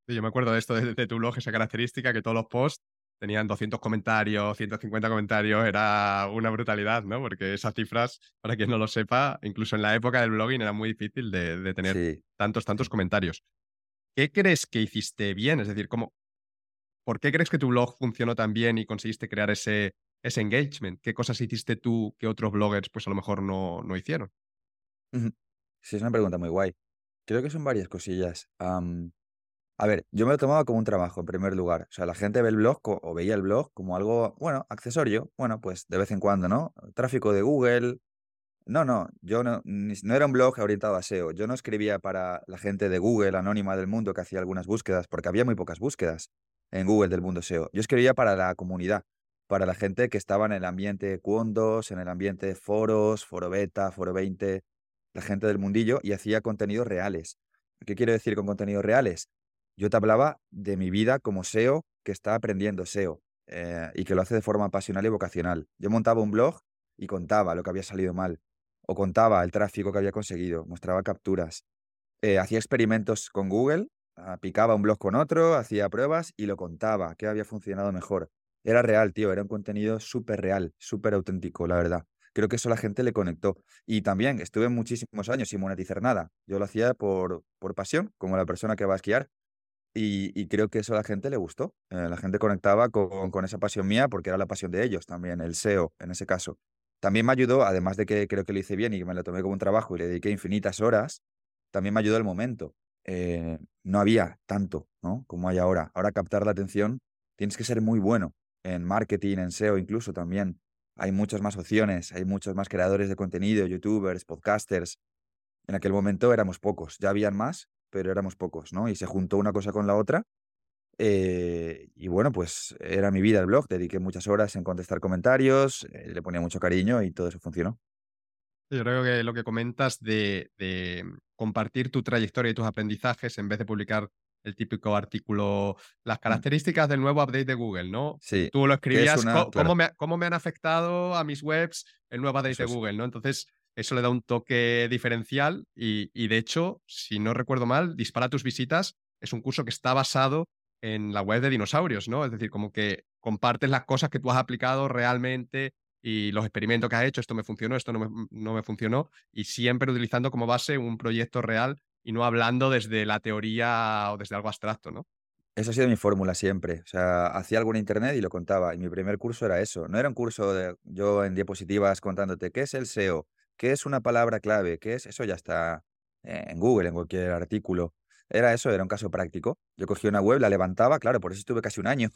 Sí, yo me acuerdo de esto de, de, tu blog, esa característica que todos los posts tenían 200 comentarios, 150 comentarios, era una brutalidad, ¿no? Porque esas cifras, para quien no lo sepa, incluso en la época del blogging era muy difícil de, de tener sí. tantos, tantos comentarios. ¿Qué crees que hiciste bien? Es decir, ¿cómo, ¿por qué crees que tu blog funcionó tan bien y conseguiste crear ese, ese engagement? ¿Qué cosas hiciste tú que otros bloggers pues a lo mejor no, no hicieron? Sí, es una pregunta muy guay. Creo que son varias cosillas. A ver, yo me lo tomaba como un trabajo, en primer lugar. O sea, la gente ve el blog o veía el blog como algo, bueno, accesorio. Bueno, pues de vez en cuando, ¿no? Tráfico de Google. No, no, yo no, no era un blog orientado a SEO. Yo no escribía para la gente de Google, anónima del mundo, que hacía algunas búsquedas, porque había muy pocas búsquedas en Google del mundo SEO. Yo escribía para la comunidad, para la gente que estaba en el ambiente Cuondos, en el ambiente foros, Foro Beta, Foro 20, la gente del mundillo, y hacía contenidos reales. ¿Qué quiero decir con contenidos reales? Yo te hablaba de mi vida como SEO que está aprendiendo SEO eh, y que lo hace de forma pasional y vocacional. Yo montaba un blog y contaba lo que había salido mal, o contaba el tráfico que había conseguido, mostraba capturas, eh, hacía experimentos con Google, picaba un blog con otro, hacía pruebas y lo contaba, qué había funcionado mejor. Era real, tío, era un contenido súper real, súper auténtico, la verdad. Creo que eso la gente le conectó. Y también estuve muchísimos años sin monetizar nada. Yo lo hacía por, por pasión, como la persona que va a esquiar. Y, creo que eso a la gente le gustó. Eh, la gente conectaba con, con, esa pasión mía porque era la pasión de ellos también, el SEO en ese caso. También me ayudó, además de que creo que lo hice bien y que me lo tomé como un trabajo y le dediqué infinitas horas, también me ayudó el momento. Eh, no había tanto ¿no? como hay ahora. Ahora captar la atención tienes que ser muy bueno en marketing, en SEO incluso también. Hay muchas más opciones, hay muchos más creadores de contenido, youtubers, podcasters. En aquel momento éramos pocos, ya habían más, pero éramos pocos, ¿no? Y se juntó una cosa con la otra. Eh, y bueno, pues era mi vida el blog, dediqué muchas horas en contestar comentarios, eh, le ponía mucho cariño y todo eso funcionó. Yo creo que lo que comentas de, compartir tu trayectoria y tus aprendizajes en vez de publicar el típico artículo, las mm. características del nuevo update de Google, ¿no? Sí. Tú lo escribías, ¿cómo, me, han afectado a mis webs el nuevo update de Google, ¿no? Entonces, eso le da un toque diferencial y, de hecho, si no recuerdo mal, Dispara tus visitas es un curso que está basado en la web de dinosaurios, ¿no? Es decir, como que compartes las cosas que tú has aplicado realmente y los experimentos que has hecho, esto me funcionó, esto no me, no me funcionó, y siempre utilizando como base un proyecto real y no hablando desde la teoría o desde algo abstracto, ¿no? Esa ha sido mi fórmula siempre. O sea, hacía algo en internet y lo contaba. Y mi primer curso era eso. No era un curso de yo en diapositivas contándote qué es el SEO, qué es una palabra clave, qué es. Eso ya está en Google, en cualquier artículo. Era eso, era un caso práctico. Yo cogía una web, la levantaba, claro, por eso estuve casi un año.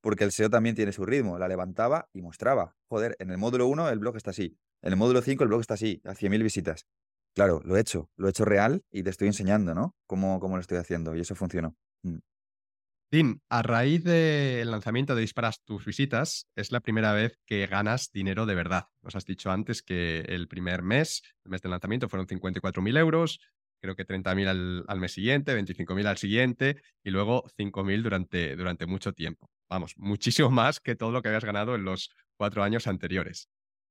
Porque el SEO también tiene su ritmo. La levantaba y mostraba. Joder, en el módulo 1 el blog está así. En el módulo 5 el blog está así, a 100.000 visitas. Claro, lo he hecho, lo he hecho real y te estoy enseñando, ¿no? Cómo, cómo lo estoy haciendo y eso funcionó. Mm. Din, a raíz del lanzamiento de Disparas tus visitas, es la primera vez que ganas dinero de verdad. Nos has dicho antes que el primer mes, el mes del lanzamiento, fueron 54.000 euros, creo que 30.000 al, al mes siguiente, 25.000 al siguiente y luego 5.000 durante, durante mucho tiempo. Vamos, muchísimo más que todo lo que habías ganado en los cuatro años anteriores.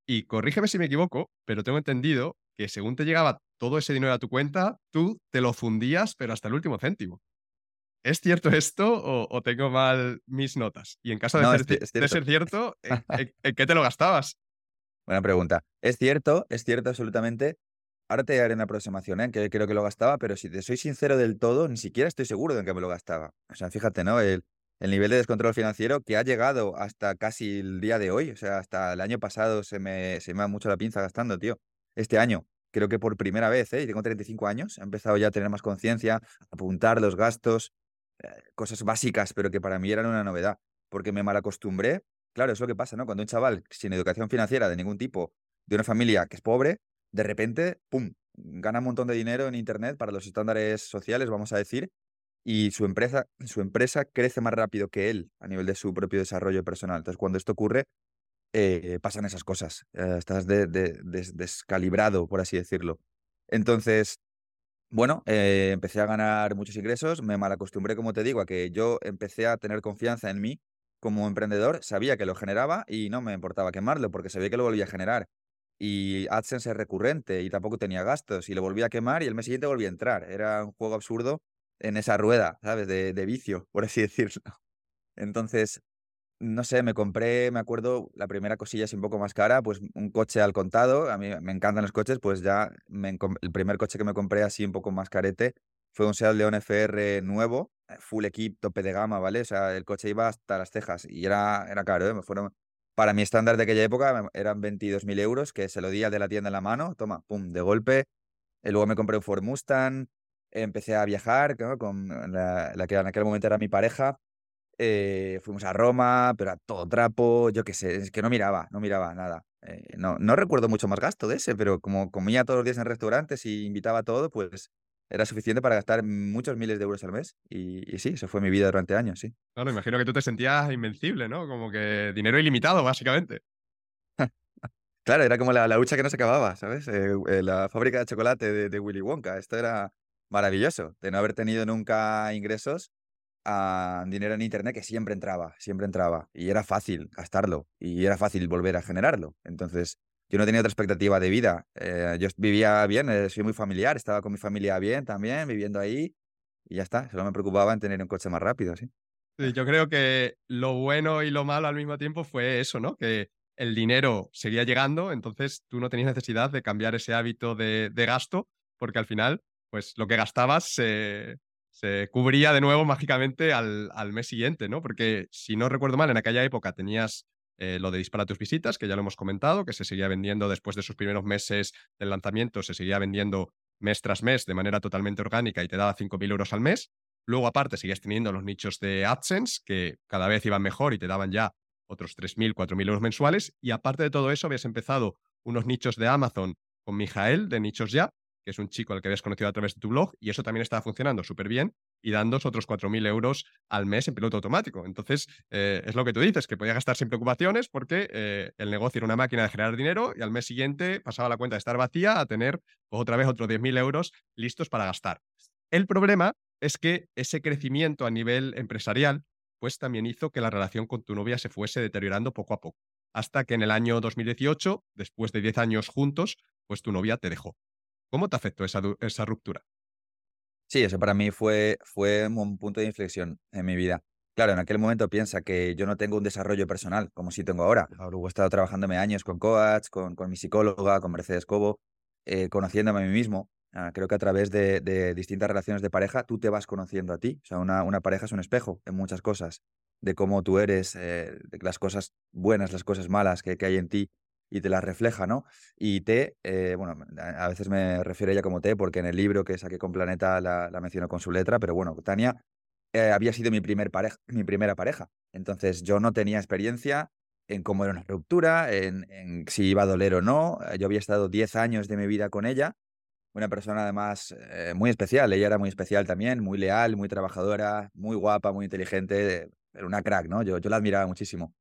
Y corrígeme si me equivoco, pero tengo entendido que según te llegaba todo ese dinero a tu cuenta, tú te lo fundías, pero hasta el último céntimo. ¿Es cierto esto o, tengo mal mis notas? Y en caso de, ser, cierto, ¿en, qué te lo gastabas? Buena pregunta. Es cierto, es cierto absolutamente. Ahora te haré una aproximación, ¿eh? que creo que lo gastaba, pero si te soy sincero del todo, ni siquiera estoy seguro de en qué me lo gastaba. O sea, fíjate, ¿no? El, el nivel de descontrol financiero que ha llegado hasta casi el día de hoy. O sea, hasta el año pasado se me, se me da mucho la pinza gastando, tío. Este año, creo que por primera vez, ¿eh? y tengo 35 años, he empezado ya a tener más conciencia, apuntar los gastos, eh, cosas básicas, pero que para mí eran una novedad, porque me malacostumbré. Claro, es lo que pasa, ¿no? Cuando un chaval sin educación financiera de ningún tipo, de una familia que es pobre, de repente, ¡pum!, gana un montón de dinero en Internet para los estándares sociales, vamos a decir, y su empresa, su empresa crece más rápido que él a nivel de su propio desarrollo personal. Entonces, cuando esto ocurre, eh, pasan esas cosas. Eh, estás descalibrado, por así decirlo. Entonces, bueno, eh, empecé a ganar muchos ingresos, me malacostumbré, como te digo, a que yo empecé a tener confianza en mí como emprendedor, sabía que lo generaba y no me importaba quemarlo porque sabía que lo volvía a generar. Y AdSense es recurrente y tampoco tenía gastos y lo volvía a quemar y el mes siguiente volvía a entrar. Era un juego absurdo en esa rueda, ¿sabes? De, vicio, por así decirlo. Entonces, no sé, me compré, me acuerdo, la primera cosilla es un poco más cara, pues un coche al contado, a mí me encantan los coches, pues ya el primer coche que me compré así un poco más carete fue un Seat León FR nuevo, full equip, tope de gama, ¿vale? O sea, el coche iba hasta las cejas y era, era caro, ¿eh? Me fueron, para mi estándar de aquella época eran 22.000 euros, que se lo di al de la tienda en la mano, toma, pum, de golpe. Y luego me compré un Ford Mustang, empecé a viajar con la, la que en aquel momento era mi pareja, eh, fuimos a Roma, pero a todo trapo, yo qué sé, es que no miraba, no miraba nada. Eh, no, no recuerdo mucho más gasto de ese, pero como comía todos los días en restaurantes y invitaba a todo, pues era suficiente para gastar muchos miles de euros al mes. Y, sí, eso fue mi vida durante años, sí. Claro, imagino que tú te sentías invencible, ¿no? Como que dinero ilimitado, básicamente. claro, era como la, la lucha que no se acababa, ¿sabes? Eh, la fábrica de chocolate de, de Willy Wonka. Esto era maravilloso, de no haber tenido nunca ingresos a dinero en Internet que siempre entraba, siempre entraba. Y era fácil gastarlo y era fácil volver a generarlo. Entonces, yo no tenía otra expectativa de vida. Eh, yo vivía bien, eh, soy muy familiar, estaba con mi familia bien también, viviendo ahí. y ya está. Solo me preocupaba en tener un coche más rápido, sí. Yo creo que lo bueno y lo malo al mismo tiempo fue eso, ¿no? Que el dinero seguía llegando, entonces tú no tenías necesidad de cambiar ese hábito de, gasto, porque al final, pues lo que gastabas se, cubría de nuevo mágicamente al, mes siguiente, ¿no? Porque si no recuerdo mal, en aquella época tenías eh, lo de Dispara tus visitas, que ya lo hemos comentado, que se seguía vendiendo después de sus primeros meses del lanzamiento, se seguía vendiendo mes tras mes de manera totalmente orgánica y te daba 5.000 euros al mes. Luego, aparte, seguías teniendo los nichos de AdSense, que cada vez iban mejor y te daban ya otros 3.000, 4.000 euros mensuales. Y aparte de todo eso, habías empezado unos nichos de Amazon con Mijael de Nichos Ya, que es un chico al que habías conocido a través de tu blog, y eso también estaba funcionando súper bien y dando otros 4.000 euros al mes en piloto automático. Entonces, eh, es lo que tú dices, que podía gastar sin preocupaciones porque eh, el negocio era una máquina de generar dinero y al mes siguiente pasaba la cuenta de estar vacía a tener otra vez otros 10.000 euros listos para gastar. El problema es que ese crecimiento a nivel empresarial pues también hizo que la relación con tu novia se fuese deteriorando poco a poco, hasta que en el año 2018, después de 10 años juntos, pues tu novia te dejó. ¿Cómo te afectó esa, esa ruptura? Sí, eso para mí fue, fue un punto de inflexión en mi vida. Claro, en aquel momento piensa que yo no tengo un desarrollo personal como sí tengo ahora. Ahora he estado trabajándome años con coach, con, con mi psicóloga, con Mercedes Cobo, eh, conociéndome a mí mismo. Ah, creo que a través de, distintas relaciones de pareja tú te vas conociendo a ti. O sea, una, pareja es un espejo en muchas cosas, de cómo tú eres, eh, de las cosas buenas, las cosas malas que, hay en ti y te las refleja, ¿no? Y T, eh, bueno, a veces me refiero a ella como T porque en el libro que saqué con Planeta la, la menciono con su letra, pero bueno, Tania eh, había sido mi, primer pareja, mi primera pareja. Entonces yo no tenía experiencia en cómo era una ruptura, en, en si iba a doler o no. Yo había estado 10 años de mi vida con ella una persona además eh, muy especial. Ella era muy especial también, muy leal, muy trabajadora, muy guapa, muy inteligente, era una crack, ¿no? Yo la admiraba muchísimo.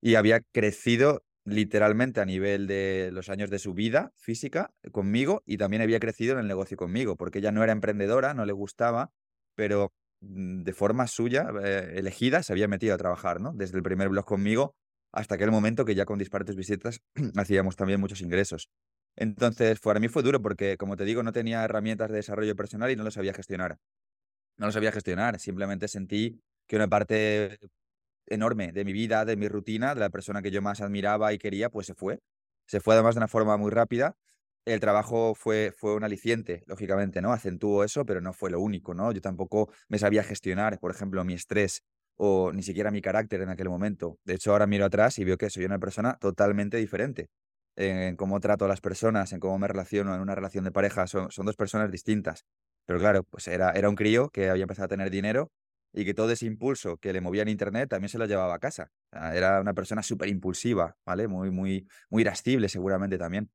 Y había crecido literalmente a nivel de los años de su vida física conmigo y también había crecido en el negocio conmigo, porque ella no era emprendedora, no le gustaba, pero mm, de forma suya, eh, elegida, se había metido a trabajar, ¿no? Desde el primer blog conmigo hasta aquel momento que ya con Disparates Visitas hacíamos también muchos ingresos. Entonces, para mí fue duro porque, como te digo, no tenía herramientas de desarrollo personal y no lo sabía gestionar. No lo sabía gestionar, simplemente sentí que una parte enorme de mi vida, de mi rutina, de la persona que yo más admiraba y quería, pues se fue. Se fue además de una forma muy rápida. El trabajo fue, fue un aliciente, lógicamente, ¿no? Acentuó eso, pero no fue lo único, ¿no? Yo tampoco me sabía gestionar, por ejemplo, mi estrés o ni siquiera mi carácter en aquel momento. De hecho, ahora miro atrás y veo que soy una persona totalmente diferente en cómo trato a las personas, en cómo me relaciono en una relación de pareja, son, dos personas distintas. Pero claro, pues era, era un crío que había empezado a tener dinero y que todo ese impulso que le movía en Internet también se lo llevaba a casa. Era una persona súper impulsiva, ¿vale? Muy, muy, muy irascible seguramente también.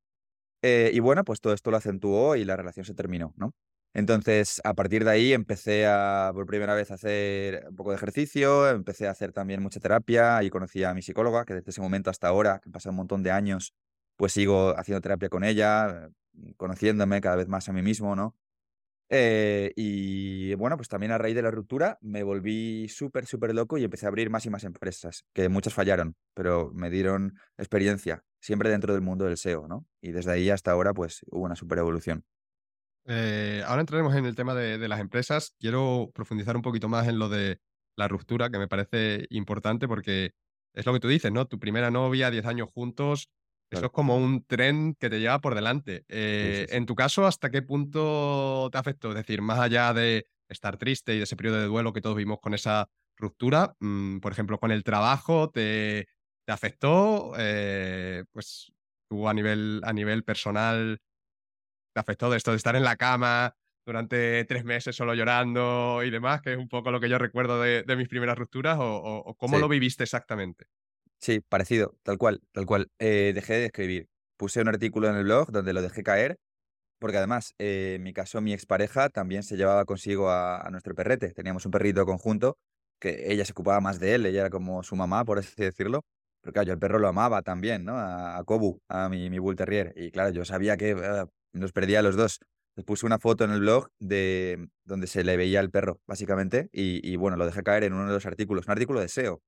Eh, y bueno, pues todo esto lo acentuó y la relación se terminó, ¿no? Entonces, a partir de ahí empecé a, por primera vez a hacer un poco de ejercicio, empecé a hacer también mucha terapia y conocí a mi psicóloga, que desde ese momento hasta ahora, que pasa un montón de años, pues sigo haciendo terapia con ella, conociéndome cada vez más a mí mismo, ¿no? Eh, y bueno, pues también a raíz de la ruptura me volví súper, súper loco y empecé a abrir más y más empresas, que muchas fallaron, pero me dieron experiencia, siempre dentro del mundo del SEO, ¿no? Y desde ahí hasta ahora, pues hubo una súper evolución. Eh, ahora entraremos en el tema de, de, las empresas. Quiero profundizar un poquito más en lo de la ruptura, que me parece importante porque es lo que tú dices, ¿no? Tu primera novia, 10 años juntos, eso es como un tren que te lleva por delante. Eh, en tu caso, ¿hasta qué punto te afectó? Es decir, más allá de estar triste y de ese periodo de duelo que todos vimos con esa ruptura, mm, por ejemplo, con el trabajo, ¿te, te afectó? Eh, pues tú a nivel, a nivel personal, ¿te afectó de esto de estar en la cama durante tres meses solo llorando y demás, que es un poco lo que yo recuerdo de, mis primeras rupturas, o, cómo lo viviste exactamente? Sí, parecido, tal cual, tal cual. Eh, dejé de escribir. Puse un artículo en el blog donde lo dejé caer, porque además, eh, en mi caso, mi expareja también se llevaba consigo a, nuestro perrete. Teníamos un perrito conjunto, que ella se ocupaba más de él, ella era como su mamá, por así decirlo. Pero claro, yo el perro lo amaba también, ¿no? A, Kobu, a mi, mi Bull Terrier. Y claro, yo sabía que ah, nos perdía a los dos. Puse una foto en el blog de donde se le veía el perro, básicamente, y, y bueno, lo dejé caer en uno de los artículos, un artículo de SEO,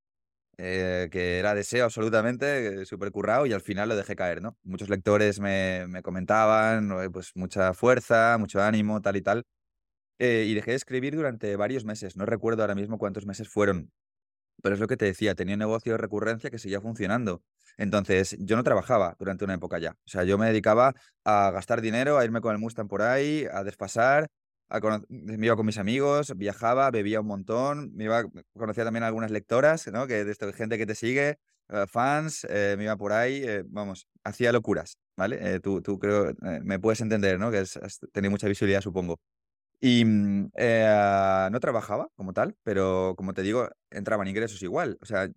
eh, que era deseo absolutamente, eh, súper currado, y al final lo dejé caer, ¿no? Muchos lectores me, me comentaban, pues mucha fuerza, mucho ánimo, tal y tal. eh, y dejé de escribir durante varios meses. No recuerdo ahora mismo cuántos meses fueron. Pero es lo que te decía, tenía un negocio de recurrencia que seguía funcionando. Entonces, yo no trabajaba durante una época ya. O sea, yo me dedicaba a gastar dinero, a irme con el Mustang por ahí, a desfasar, me iba con mis amigos, viajaba, bebía un montón, me iba, conocía también algunas lectoras, ¿no? Que de gente que te sigue, eh, fans, eh, me iba por ahí, eh, vamos, hacía locuras, ¿vale? tú, tú creo, me puedes entender, ¿no? Que has tenido mucha visibilidad, supongo. Y mm, no trabajaba como tal, pero como te digo, entraban ingresos igual. O sea,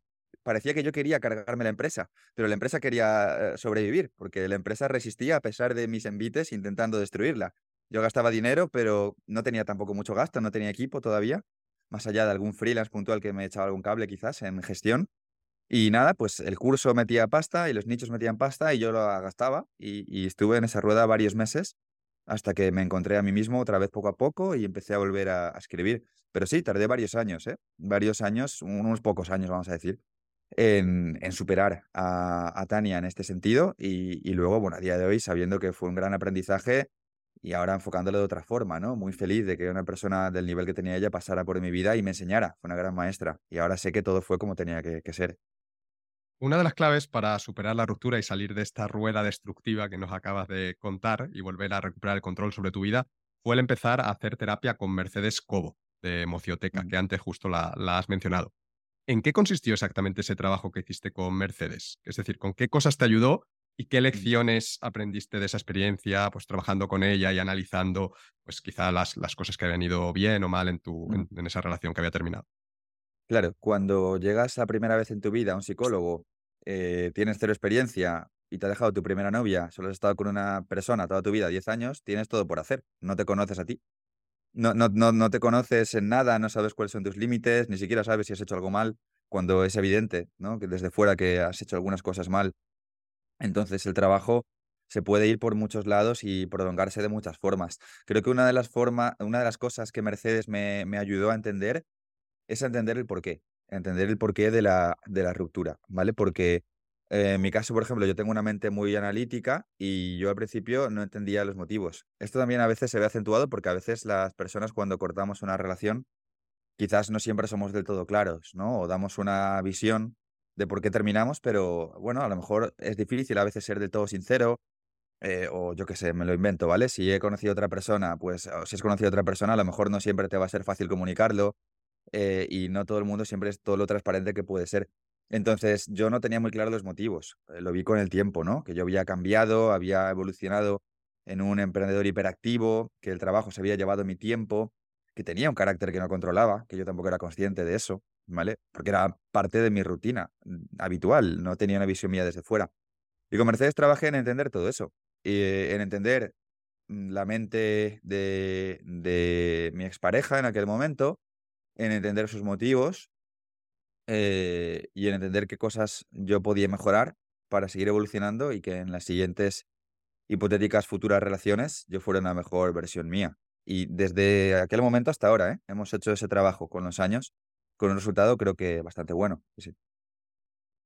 parecía que yo quería cargarme la empresa, pero la empresa quería sobrevivir, porque la empresa resistía a pesar de mis envites intentando destruirla. Yo gastaba dinero, pero no tenía tampoco mucho gasto, no tenía equipo todavía, más allá de algún freelance puntual que me echaba algún cable quizás en gestión. Y nada, pues el curso metía pasta y los nichos metían pasta y yo lo gastaba y, estuve en esa rueda varios meses hasta que me encontré a mí mismo otra vez poco a poco y empecé a volver a, escribir. Pero sí, tardé varios años, ¿eh? Varios años, unos pocos años, vamos a decir, en, superar a, Tania en este sentido y, y, luego, bueno, a día de hoy, sabiendo que fue un gran aprendizaje y ahora enfocándolo de otra forma, ¿no? Muy feliz de que una persona del nivel que tenía ella pasara por mi vida y me enseñara. Fue una gran maestra. Y ahora sé que todo fue como tenía que, ser. Una de las claves para superar la ruptura y salir de esta rueda destructiva que nos acabas de contar y volver a recuperar el control sobre tu vida fue el empezar a hacer terapia con Mercedes Cobo de Emocioteca, mm. que antes justo la, la has mencionado. ¿En qué consistió exactamente ese trabajo que hiciste con Mercedes? Es decir, ¿con qué cosas te ayudó ¿Y qué lecciones aprendiste de esa experiencia, pues trabajando con ella y analizando, pues quizá las, las cosas que habían ido bien o mal en, tu, en, esa relación que había terminado? Claro, cuando llegas la primera vez en tu vida a un psicólogo, eh, tienes cero experiencia y te ha dejado tu primera novia, solo has estado con una persona toda tu vida, 10 años, tienes todo por hacer, no te conoces a ti. No, no, no, no te conoces en nada, no sabes cuáles son tus límites, ni siquiera sabes si has hecho algo mal, cuando es evidente, ¿no? Que desde fuera que has hecho algunas cosas mal entonces el trabajo se puede ir por muchos lados y prolongarse de muchas formas. Creo que una de las, una de las cosas que Mercedes me, ayudó a entender es entender el porqué, entender el porqué de la, de la ruptura, ¿vale? Porque eh, en mi caso, por ejemplo, yo tengo una mente muy analítica y yo al principio no entendía los motivos. Esto también a veces se ve acentuado porque a veces las personas cuando cortamos una relación quizás no siempre somos del todo claros, ¿no? O damos una visión de por qué terminamos, pero bueno, a lo mejor es difícil a veces ser del todo sincero, eh, o yo qué sé, me lo invento, ¿vale? Si he conocido a otra persona, pues o si has conocido a otra persona, a lo mejor no siempre te va a ser fácil comunicarlo eh, y no todo el mundo siempre es todo lo transparente que puede ser. Entonces, yo no tenía muy claro los motivos, eh, lo vi con el tiempo, ¿no? Que yo había cambiado, había evolucionado en un emprendedor hiperactivo, que el trabajo se había llevado mi tiempo, que tenía un carácter que no controlaba, que yo tampoco era consciente de eso. ¿Vale? Porque era parte de mi rutina mm, habitual, no tenía una visión mía desde fuera. Y con Mercedes trabajé en entender todo eso, y en entender mm, la mente de, de mi expareja en aquel momento, en entender sus motivos eh, y en entender qué cosas yo podía mejorar para seguir evolucionando y que en las siguientes hipotéticas futuras relaciones yo fuera una mejor versión mía. Y desde aquel momento hasta ahora, ¿eh? hemos hecho ese trabajo con los años con un resultado creo que bastante bueno.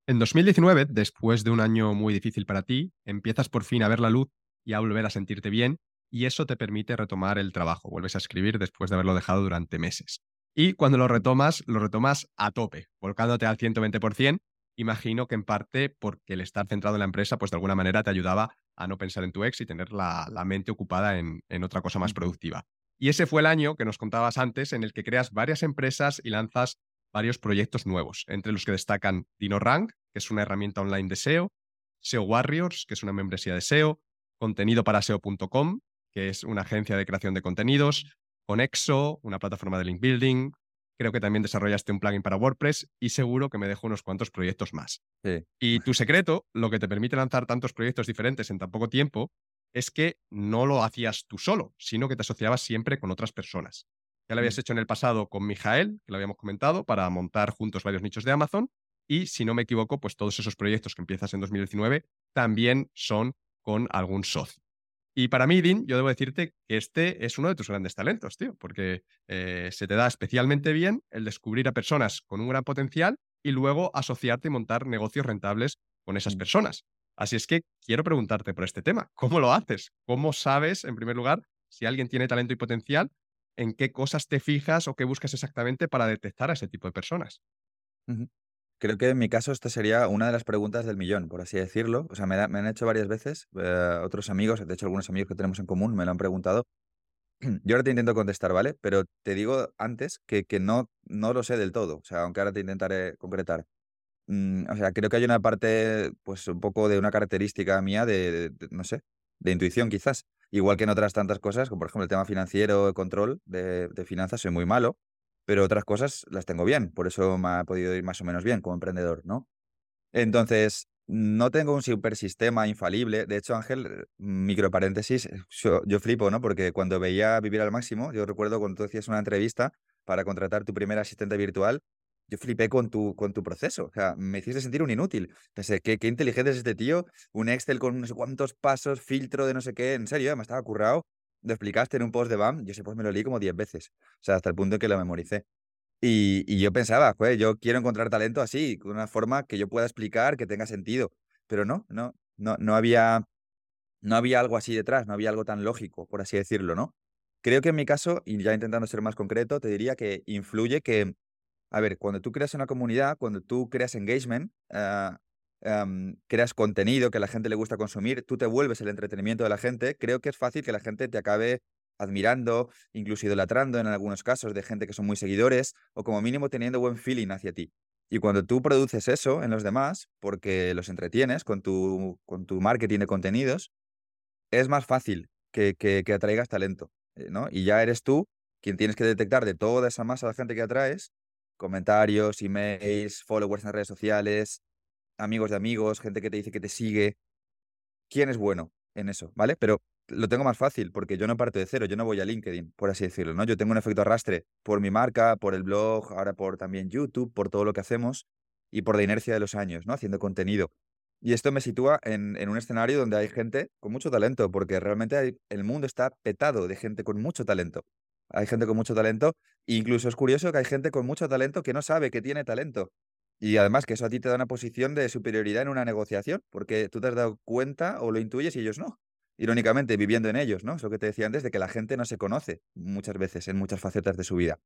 En 2019, después de un año muy difícil para ti, empiezas por fin a ver la luz y a volver a sentirte bien, y eso te permite retomar el trabajo. Vuelves a escribir después de haberlo dejado durante meses. Y cuando lo retomas, lo retomas a tope, volcándote al 120%. Imagino que en parte porque el estar centrado en la empresa, pues de alguna manera te ayudaba a no pensar en tu ex y tener la, mente ocupada en, en otra cosa más productiva. Y ese fue el año que nos contabas antes en el que creas varias empresas y lanzas varios proyectos nuevos, entre los que destacan DinoRank, que es una herramienta online de SEO, SEO Warriors, que es una membresía de SEO, contenido para SEO.com, que es una agencia de creación de contenidos, Conexo, una plataforma de link building, creo que también desarrollaste un plugin para WordPress y seguro que me dejo unos cuantos proyectos más. Y tu secreto, lo que te permite lanzar tantos proyectos diferentes en tan poco tiempo, es que no lo hacías tú solo, sino que te asociabas siempre con otras personas. Ya lo habías mm. hecho en el pasado con Mijael, que lo habíamos comentado, para montar juntos varios nichos de Amazon. Y si no me equivoco, pues todos esos proyectos que empiezas en 2019 también son con algún socio. Y para mí, Dean, yo debo decirte que este es uno de tus grandes talentos, tío, porque eh, se te da especialmente bien el descubrir a personas con un gran potencial y luego asociarte y montar negocios rentables con esas mm. personas. Así es que quiero preguntarte por este tema. ¿Cómo lo haces? ¿Cómo sabes, en primer lugar, si alguien tiene talento y potencial en qué cosas te fijas o qué buscas exactamente para detectar a ese tipo de personas. Creo que en mi caso esta sería una de las preguntas del millón, por así decirlo. O sea, me, han hecho varias veces, eh, otros amigos, de hecho algunos amigos que tenemos en común me lo han preguntado. Yo ahora te intento contestar, ¿vale? Pero te digo antes que, que no, no lo sé del todo, o sea, aunque ahora te intentaré concretar. Mm, o sea, creo que hay una parte, pues un poco de una característica mía de, no sé, de intuición quizás. Igual que en otras tantas cosas, como por ejemplo el tema financiero, control de, de finanzas, soy muy malo, pero otras cosas las tengo bien, por eso me ha podido ir más o menos bien como emprendedor, ¿no? Entonces, no tengo un super sistema infalible. De hecho, Ángel, micro paréntesis, yo, yo, flipo, ¿no? Porque cuando veía Vivir al Máximo, yo recuerdo cuando tú hacías una entrevista para contratar tu primer asistente virtual, yo flipé con tu, con tu proceso. O sea, me hiciste sentir un inútil. Pensé, ¿qué, qué inteligente es este tío. Un Excel con no sé cuántos pasos, filtro de no sé qué. En serio, me estaba currado. Lo explicaste en un post de BAM. Yo ese post me lo leí como 10 veces. O sea, hasta el punto en que lo memoricé. Y, y yo pensaba, pues yo quiero encontrar talento así, con una forma que yo pueda explicar, que tenga sentido. Pero no, no, no, no había, no había algo así detrás, no había algo tan lógico, por así decirlo, ¿no? Creo que en mi caso, y ya intentando ser más concreto, te diría que influye que a ver, cuando tú creas una comunidad, cuando tú creas engagement, ah, creas contenido que a la gente le gusta consumir, tú te vuelves el entretenimiento de la gente, creo que es fácil que la gente te acabe admirando, incluso idolatrando en algunos casos de gente que son muy seguidores o como mínimo teniendo buen feeling hacia ti. Y cuando tú produces eso en los demás, porque los entretienes con tu, con tu marketing de contenidos, es más fácil que, que, que atraigas talento, eh, ¿no? Y ya eres tú quien tienes que detectar de toda esa masa de gente que atraes comentarios, emails, followers en redes sociales, amigos de amigos, gente que te dice que te sigue. ¿Quién es bueno en eso? ¿Vale? Pero lo tengo más fácil porque yo no parto de cero, yo no voy a LinkedIn, por así decirlo, ¿no? Yo tengo un efecto arrastre por mi marca, por el blog, ahora por también YouTube, por todo lo que hacemos y por la inercia de los años, ¿no? Haciendo contenido. Y esto me sitúa en, en un escenario donde hay gente con mucho talento, porque realmente el mundo está petado de gente con mucho talento. Hay gente con mucho talento. incluso es curioso que hay gente con mucho talento que no sabe que tiene talento. Y además que eso a ti te da una posición de superioridad en una negociación, porque tú te has dado cuenta o lo intuyes y ellos no. Irónicamente, viviendo en ellos, ¿no? Es lo que te decía antes, de que la gente no se conoce muchas veces en muchas facetas de su vida.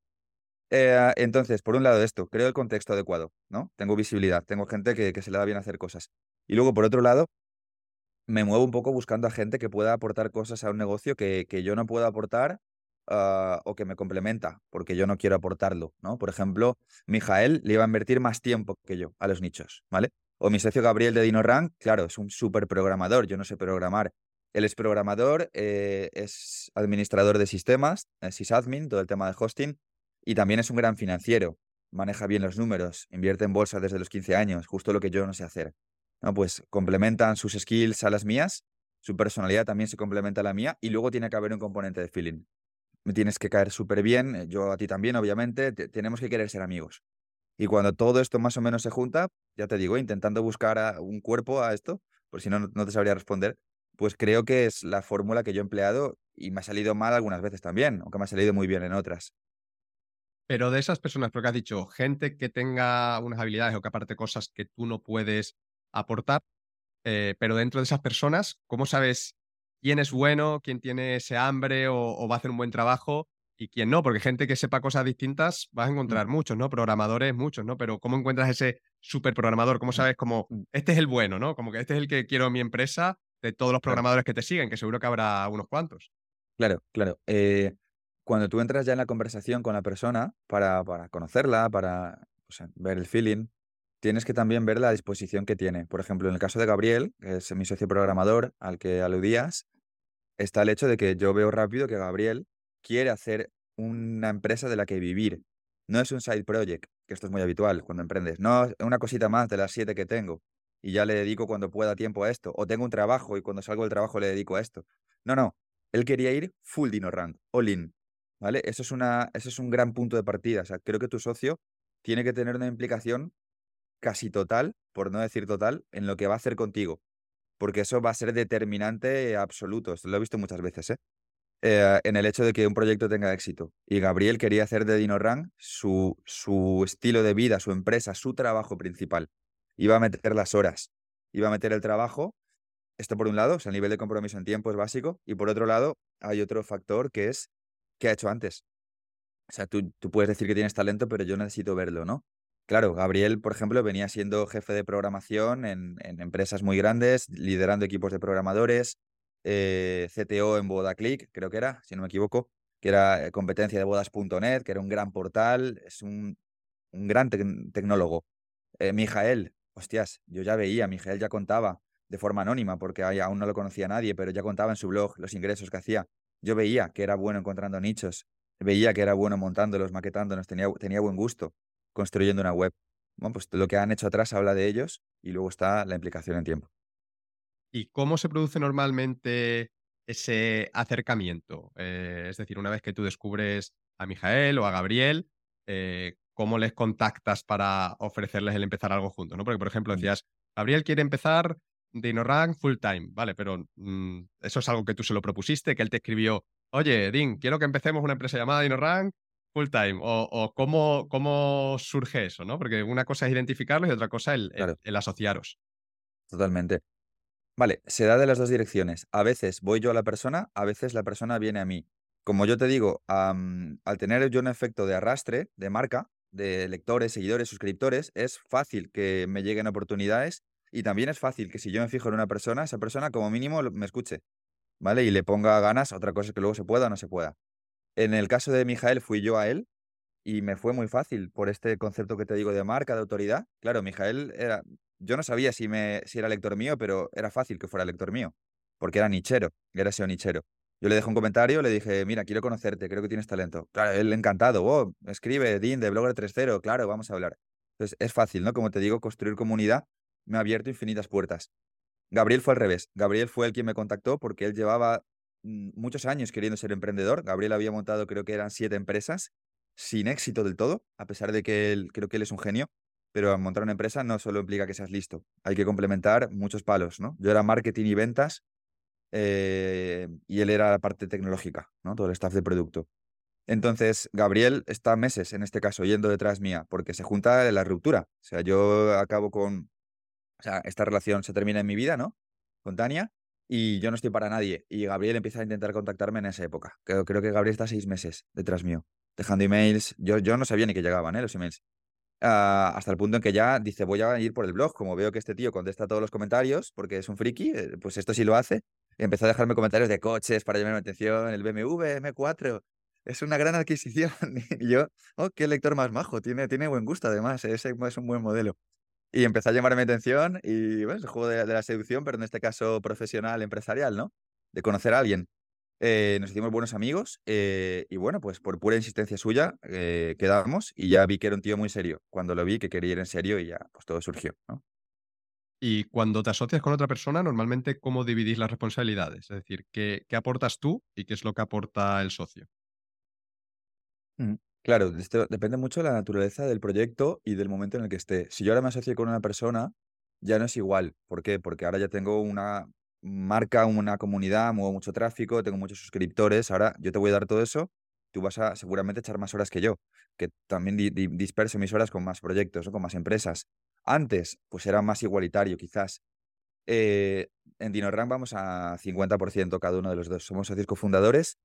Eh, entonces, por un lado esto, creo el contexto adecuado, ¿no? Tengo visibilidad, tengo gente que, se le da bien hacer cosas. Y luego, por otro lado, me muevo un poco buscando a gente que pueda aportar cosas a un negocio que yo no puedo aportar Ah, o que me complementa, porque yo no quiero aportarlo, ¿no? Por ejemplo, Mijael le iba a invertir más tiempo que yo a los nichos, ¿vale? O mi socio Gabriel de DinoRank, claro, es un súper programador, yo no sé programar. Él es programador, eh, es administrador de sistemas, es sysadmin, todo el tema de hosting, y también es un gran financiero, maneja bien los números, invierte en bolsa desde los 15 años, justo lo que yo no sé hacer. ¿no? Pues complementan sus skills a las mías, su personalidad también se complementa a la mía, y luego tiene que haber un componente de feeling me tienes que caer súper bien, eh, yo a ti también, obviamente, tenemos que querer ser amigos. Y cuando todo esto más o menos se junta, ya te digo, intentando buscar un cuerpo a esto, por si no, no te sabría responder, pues creo que es la fórmula que yo he empleado y me ha salido mal algunas veces también, aunque me ha salido muy bien en otras. Pero de esas personas, porque has dicho, gente que tenga unas habilidades o que aparte cosas que tú no puedes aportar, eh, pero dentro de esas personas, ¿cómo sabes quién es bueno, quién tiene ese hambre o, va a hacer un buen trabajo y quién no, porque gente que sepa cosas distintas vas a mm. encontrar muchos, ¿no? Programadores, muchos, ¿no? Pero ¿cómo encuentras ese super programador? ¿Cómo mm. sabes como este es el bueno, ¿no? Como que este es el que quiero en mi empresa de todos los programadores que te siguen, que seguro que habrá unos cuantos. Claro, claro. Eh, cuando tú entras ya en la conversación con la persona para, para conocerla, para ver el feeling, tienes que también ver la disposición que tiene. Por ejemplo, en el caso de Gabriel, que es mi socio programador al que aludías, está el hecho de que yo veo rápido que Gabriel quiere hacer una empresa de la que vivir. No es un side project, que esto es muy habitual cuando emprendes. No es una cosita más de las siete que tengo y ya le dedico cuando pueda tiempo a esto. O tengo un trabajo y cuando salgo del trabajo le dedico a esto. No, no. Él quería ir full Dino Rank, all in. ¿Vale? Eso es, una, eso es un gran punto de partida. O sea, creo que tu socio tiene que tener una implicación casi total, por no decir total, en lo que va a hacer contigo porque eso va a ser determinante absoluto. Esto lo he visto muchas veces, ¿eh? ¿eh? en el hecho de que un proyecto tenga éxito. Y Gabriel quería hacer de DinoRank su, su estilo de vida, su empresa, su trabajo principal. Iba a meter las horas, iba a meter el trabajo. Esto por un lado, el nivel de compromiso en tiempo es básico. Y por otro lado, hay otro factor que es qué ha hecho antes. O sea, tú, tú puedes decir que tienes talento, pero yo necesito verlo, ¿no? Claro, Gabriel, por ejemplo, venía siendo jefe de programación en, empresas muy grandes, liderando equipos de programadores, eh, CTO en BodaClick, creo que era, si no me equivoco, que era eh, competencia de bodas.net, que era un gran portal, es un, un gran tecnólogo. Eh, Mijael, hostias, yo ya veía, Mijael ya contaba de forma anónima, porque aún no lo conocía nadie, pero ya contaba en su blog los ingresos que hacía. Yo veía que era bueno encontrando nichos, veía que era bueno montándolos, maquetándolos, tenía, tenía buen gusto construyendo una web. Bueno, pues lo que han hecho atrás habla de ellos y luego está la implicación en tiempo. ¿Y cómo se produce normalmente ese acercamiento? Eh, es decir, una vez que tú descubres a Mijael o a Gabriel, eh, ¿cómo les contactas para ofrecerles el empezar algo juntos? ¿no? Porque, por ejemplo, decías, Gabriel quiere empezar DinoRank full time, ¿vale? Pero mm, eso es algo que tú se lo propusiste, que él te escribió, oye, Din, quiero que empecemos una empresa llamada DinoRank full time? O, cómo, cómo, surge eso, ¿no? Porque una cosa es identificarlo y otra cosa el, el, asociaros. Totalmente. Vale, se da de las dos direcciones. A veces voy yo a la persona, a veces la persona viene a mí. Como yo te digo, al tener yo un efecto de arrastre, de marca, de lectores, seguidores, suscriptores, es fácil que me lleguen oportunidades y también es fácil que si yo me fijo en una persona, esa persona como mínimo me escuche, ¿vale? Y le ponga ganas, otra cosa es que luego se pueda o no se pueda. En el caso de Mijael, fui yo a él y me fue muy fácil por este concepto que te digo de marca, de autoridad. Claro, Mijael era. Yo no sabía si, me, si era lector mío, pero era fácil que fuera lector mío, porque era nichero, era SEO nichero. Yo le dejé un comentario, le dije, mira, quiero conocerte, creo que tienes talento. Claro, él encantado, oh, escribe, Dean, de Blogger 3.0, claro, vamos a hablar. Entonces, es fácil, ¿no? Como te digo, construir comunidad me ha abierto infinitas puertas. Gabriel fue al revés. Gabriel fue el quien me contactó porque él llevaba muchos años queriendo ser emprendedor. Gabriel había montado, creo que eran siete empresas, sin éxito del todo, a pesar de que él, creo que él es un genio. Pero montar una empresa no solo implica que seas listo, hay que complementar muchos palos, ¿no? Yo era marketing y ventas eh, y él era la parte tecnológica, ¿no? Todo el staff de producto. Entonces, Gabriel está meses, en este caso, yendo detrás mía, porque se junta la ruptura. O sea, yo acabo con, o sea, esta relación se termina en mi vida, ¿no? Con Tania, y yo no estoy para nadie. Y Gabriel empieza a intentar contactarme en esa época. Creo, creo que Gabriel está seis meses detrás mío, dejando emails. Yo, yo no sabía ni que llegaban ¿eh? los emails. Ah, hasta el punto en que ya dice, voy a ir por el blog. Como veo que este tío contesta todos los comentarios, porque es un friki, eh, pues esto sí lo hace. Empezó a dejarme comentarios de coches para llamarme la atención, el BMW M4. Es una gran adquisición. Y yo, oh, qué lector más majo. Tiene, tiene buen gusto, además. es un buen modelo. Y empezó a llamarme atención y, bueno, el juego de, la seducción, pero en este caso profesional, empresarial, ¿no? De conocer a alguien. Eh, nos hicimos buenos amigos eh, y bueno, pues por pura insistencia suya eh, quedamos y ya vi que era un tío muy serio. Cuando lo vi que quería ir en serio y ya, pues todo surgió, ¿no? Y cuando te asocias con otra persona, normalmente, ¿cómo dividís las responsabilidades? Es decir, ¿qué, qué aportas tú y qué es lo que aporta el socio? Claro, esto depende mucho de la naturaleza del proyecto y del momento en el que esté. Si yo ahora me asocio con una persona, ya no es igual. ¿Por qué? Porque ahora ya tengo una marca, una comunidad, muevo mucho tráfico, tengo muchos suscriptores. Ahora yo te voy a dar todo eso, tú vas a seguramente echar más horas que yo, que también disperso mis horas con más proyectos, o con más empresas. Antes, pues era más igualitario, quizás. Eh, en DinoRank vamos a 50% cada uno de los dos. Somos socios cofundadores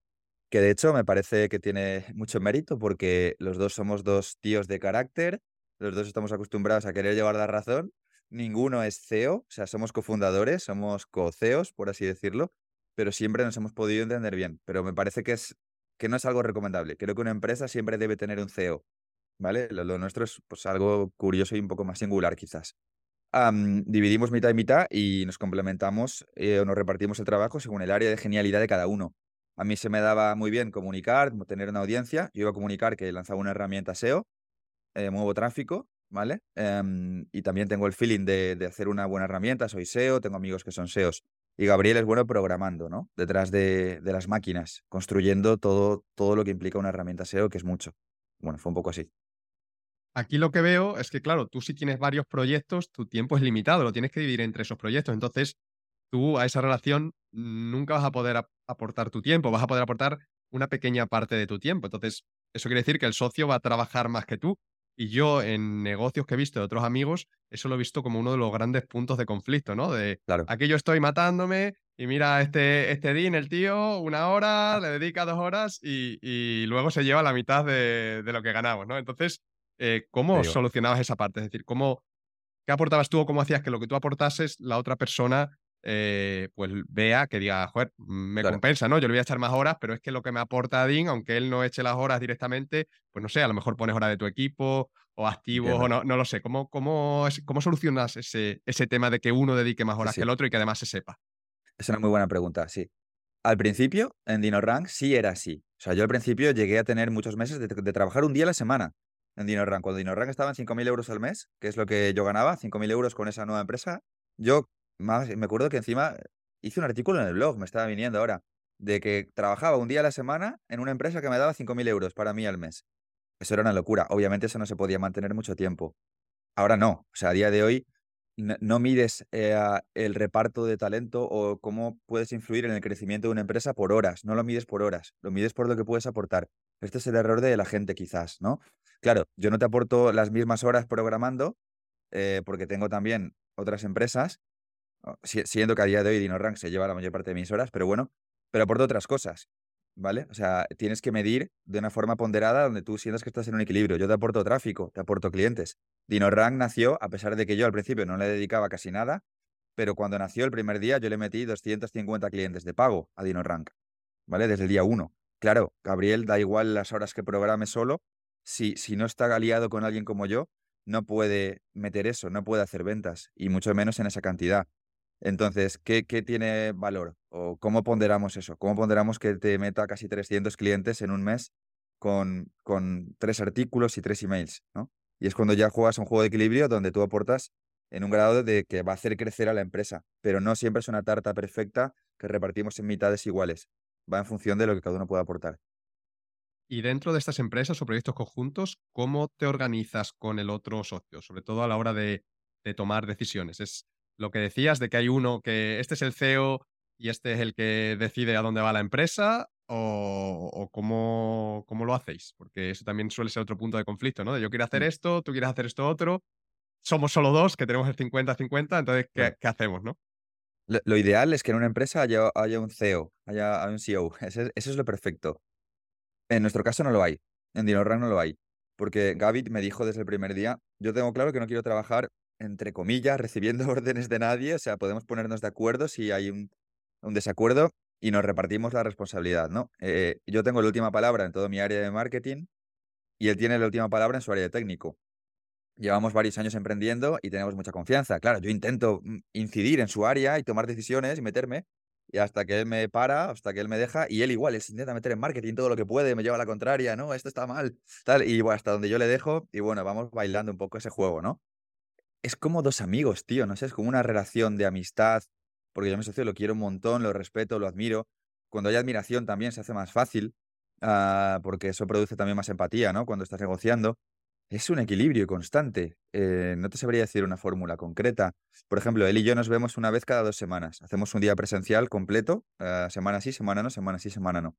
que de hecho me parece que tiene mucho mérito porque los dos somos dos tíos de carácter, los dos estamos acostumbrados a querer llevar la razón, ninguno es CEO, o sea, somos cofundadores, somos co-CEOs, por así decirlo, pero siempre nos hemos podido entender bien. Pero me parece que, es, que no es algo recomendable. Creo que una empresa siempre debe tener un CEO, ¿vale? Lo, nuestro es pues, algo curioso y un poco más singular quizás. dividimos mitad y mitad y nos complementamos eh, o nos repartimos el trabajo según el área de genialidad de cada uno. A mí se me daba muy bien comunicar, tener una audiencia. Yo iba a comunicar que lanzaba una herramienta SEO, eh, muevo tráfico, ¿vale? Em, y también tengo el feeling de, hacer una buena herramienta, soy SEO, tengo amigos que son SEOs. Y Gabriel es bueno programando, ¿no? Detrás de, las máquinas, construyendo todo, todo lo que implica una herramienta SEO, que es mucho. Bueno, fue un poco así. Aquí lo que veo es que, claro, tú si tienes varios proyectos, tu tiempo es limitado, lo tienes que dividir entre esos proyectos. Entonces, tú a esa relación nunca vas a poder aportar tu tiempo, vas a poder aportar una pequeña parte de tu tiempo. Entonces, eso quiere decir que el socio va a trabajar más que tú. Y yo en negocios que he visto de otros amigos, eso lo he visto como uno de los grandes puntos de conflicto, ¿no? De claro. aquí yo estoy matándome y mira, este, este Dean, el tío, una hora, le dedica dos horas y, luego se lleva la mitad de, lo que ganamos, ¿no? Entonces, eh, ¿cómo solucionabas esa parte? Es decir, ¿cómo, ¿qué aportabas tú o cómo hacías que lo que tú aportases la otra persona eh, pues vea que diga, joder, me compensa, ¿no? Yo le voy a echar más horas, pero es que lo que me aporta Dean, aunque él no eche las horas directamente, pues no sé, a lo mejor pones horas de tu equipo o activos o no, no lo sé. ¿Cómo, cómo, cómo solucionas ese, ese tema de que uno dedique más horas que el otro y que además se sepa? Es una muy buena pregunta, sí. Al principio, en DinoRank sí era así. O sea, yo al principio llegué a tener muchos meses de, trabajar un día a la semana en DinoRank. Cuando DinoRank estaba en 5.000 euros al mes, que es lo que yo ganaba, 5.000 euros con esa nueva empresa, yo me acuerdo que encima hice un artículo en el blog, me estaba viniendo ahora, de que trabajaba un día a la semana en una empresa que me daba 5.000 euros para mí al mes. Eso era una locura. Obviamente eso no se podía mantener mucho tiempo. Ahora no. O sea, a día de hoy no, mides eh, el reparto de talento o cómo puedes influir en el crecimiento de una empresa por horas. No lo mides por horas, lo mides por lo que puedes aportar. Este es el error de la gente quizás, ¿no? Claro, yo no te aporto las mismas horas programando eh, porque tengo también otras empresas, siendo que a día de hoy DinoRank se lleva la mayor parte de mis horas, pero bueno, pero aporto otras cosas. ¿Vale? O sea, tienes que medir de una forma ponderada donde tú sientas que estás en un equilibrio. Yo te aporto tráfico, te aporto clientes. DinoRank nació, a pesar de que yo al principio no le dedicaba casi nada, pero cuando nació el primer día yo le metí 250 clientes de pago a DinoRank, ¿vale? Desde el día uno. Claro, Gabriel, da igual las horas que programe solo, si, si no está aliado con alguien como yo, no puede meter eso, no puede hacer ventas, y mucho menos en esa cantidad. Entonces, ¿qué, tiene valor? ¿O cómo ponderamos eso? ¿Cómo ponderamos que te meta casi 300 clientes en un mes con, con tres artículos y tres emails? ¿no? Y es cuando ya juegas un juego de equilibrio donde tú aportas en un grado de que va a hacer crecer a la empresa, pero no siempre es una tarta perfecta que repartimos en mitades iguales. Va en función de lo que cada uno pueda aportar. Y dentro de estas empresas o proyectos conjuntos, ¿cómo te organizas con el otro socio? Sobre todo a la hora de, de tomar decisiones. ¿Es lo que decías de que hay uno que este es el CEO y este es el que decide a dónde va la empresa o, cómo, cómo, lo hacéis? Porque eso también suele ser otro punto de conflicto, ¿no? De yo quiero hacer mm. esto, tú quieres hacer esto otro, somos solo dos que tenemos el 50-50, entonces, ¿qué, hacemos, no? Lo, ideal es que en una empresa haya, haya un CEO, haya, un CEO. eso es lo perfecto. En nuestro caso no lo hay. En DinoRank no lo hay. Porque Gaby me dijo desde el primer día, yo tengo claro que no quiero trabajar entre comillas, recibiendo órdenes de nadie, o sea, podemos ponernos de acuerdo si hay un, desacuerdo y nos repartimos la responsabilidad, ¿no? Eh, yo tengo la última palabra en todo mi área de marketing y él tiene la última palabra en su área de técnico. Llevamos varios años emprendiendo y tenemos mucha confianza. Claro, yo intento mm, incidir en su área y tomar decisiones y meterme, y hasta que él me para, hasta que él me deja, y él igual, él se intenta meter en marketing todo lo que puede, me lleva a la contraria, no, esto está mal, tal, y bueno, hasta donde yo le dejo, y bueno, vamos bailando un poco ese juego, ¿no? Es como dos amigos, tío, no sé, es como una relación de amistad, porque yo a mi socio lo quiero un montón, lo respeto, lo admiro. Cuando hay admiración también se hace más fácil, ah, porque eso produce también más empatía, ¿no? Cuando estás negociando. Es un equilibrio constante. Eh, no te sabría decir una fórmula concreta. Por ejemplo, él y yo nos vemos una vez cada dos semanas. Hacemos un día presencial completo, ah, semana sí, semana no, semana sí, semana no.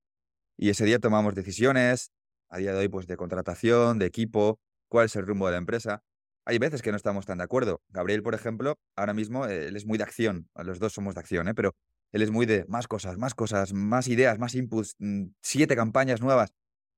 Y ese día tomamos decisiones, a día de hoy, pues de contratación, de equipo, cuál es el rumbo de la empresa hay veces que no estamos tan de acuerdo. Gabriel, por ejemplo, ahora mismo eh, él es muy de acción. Los dos somos de acción, ¿eh? pero él es muy de más cosas, más cosas, más ideas, más inputs, mm, siete campañas nuevas.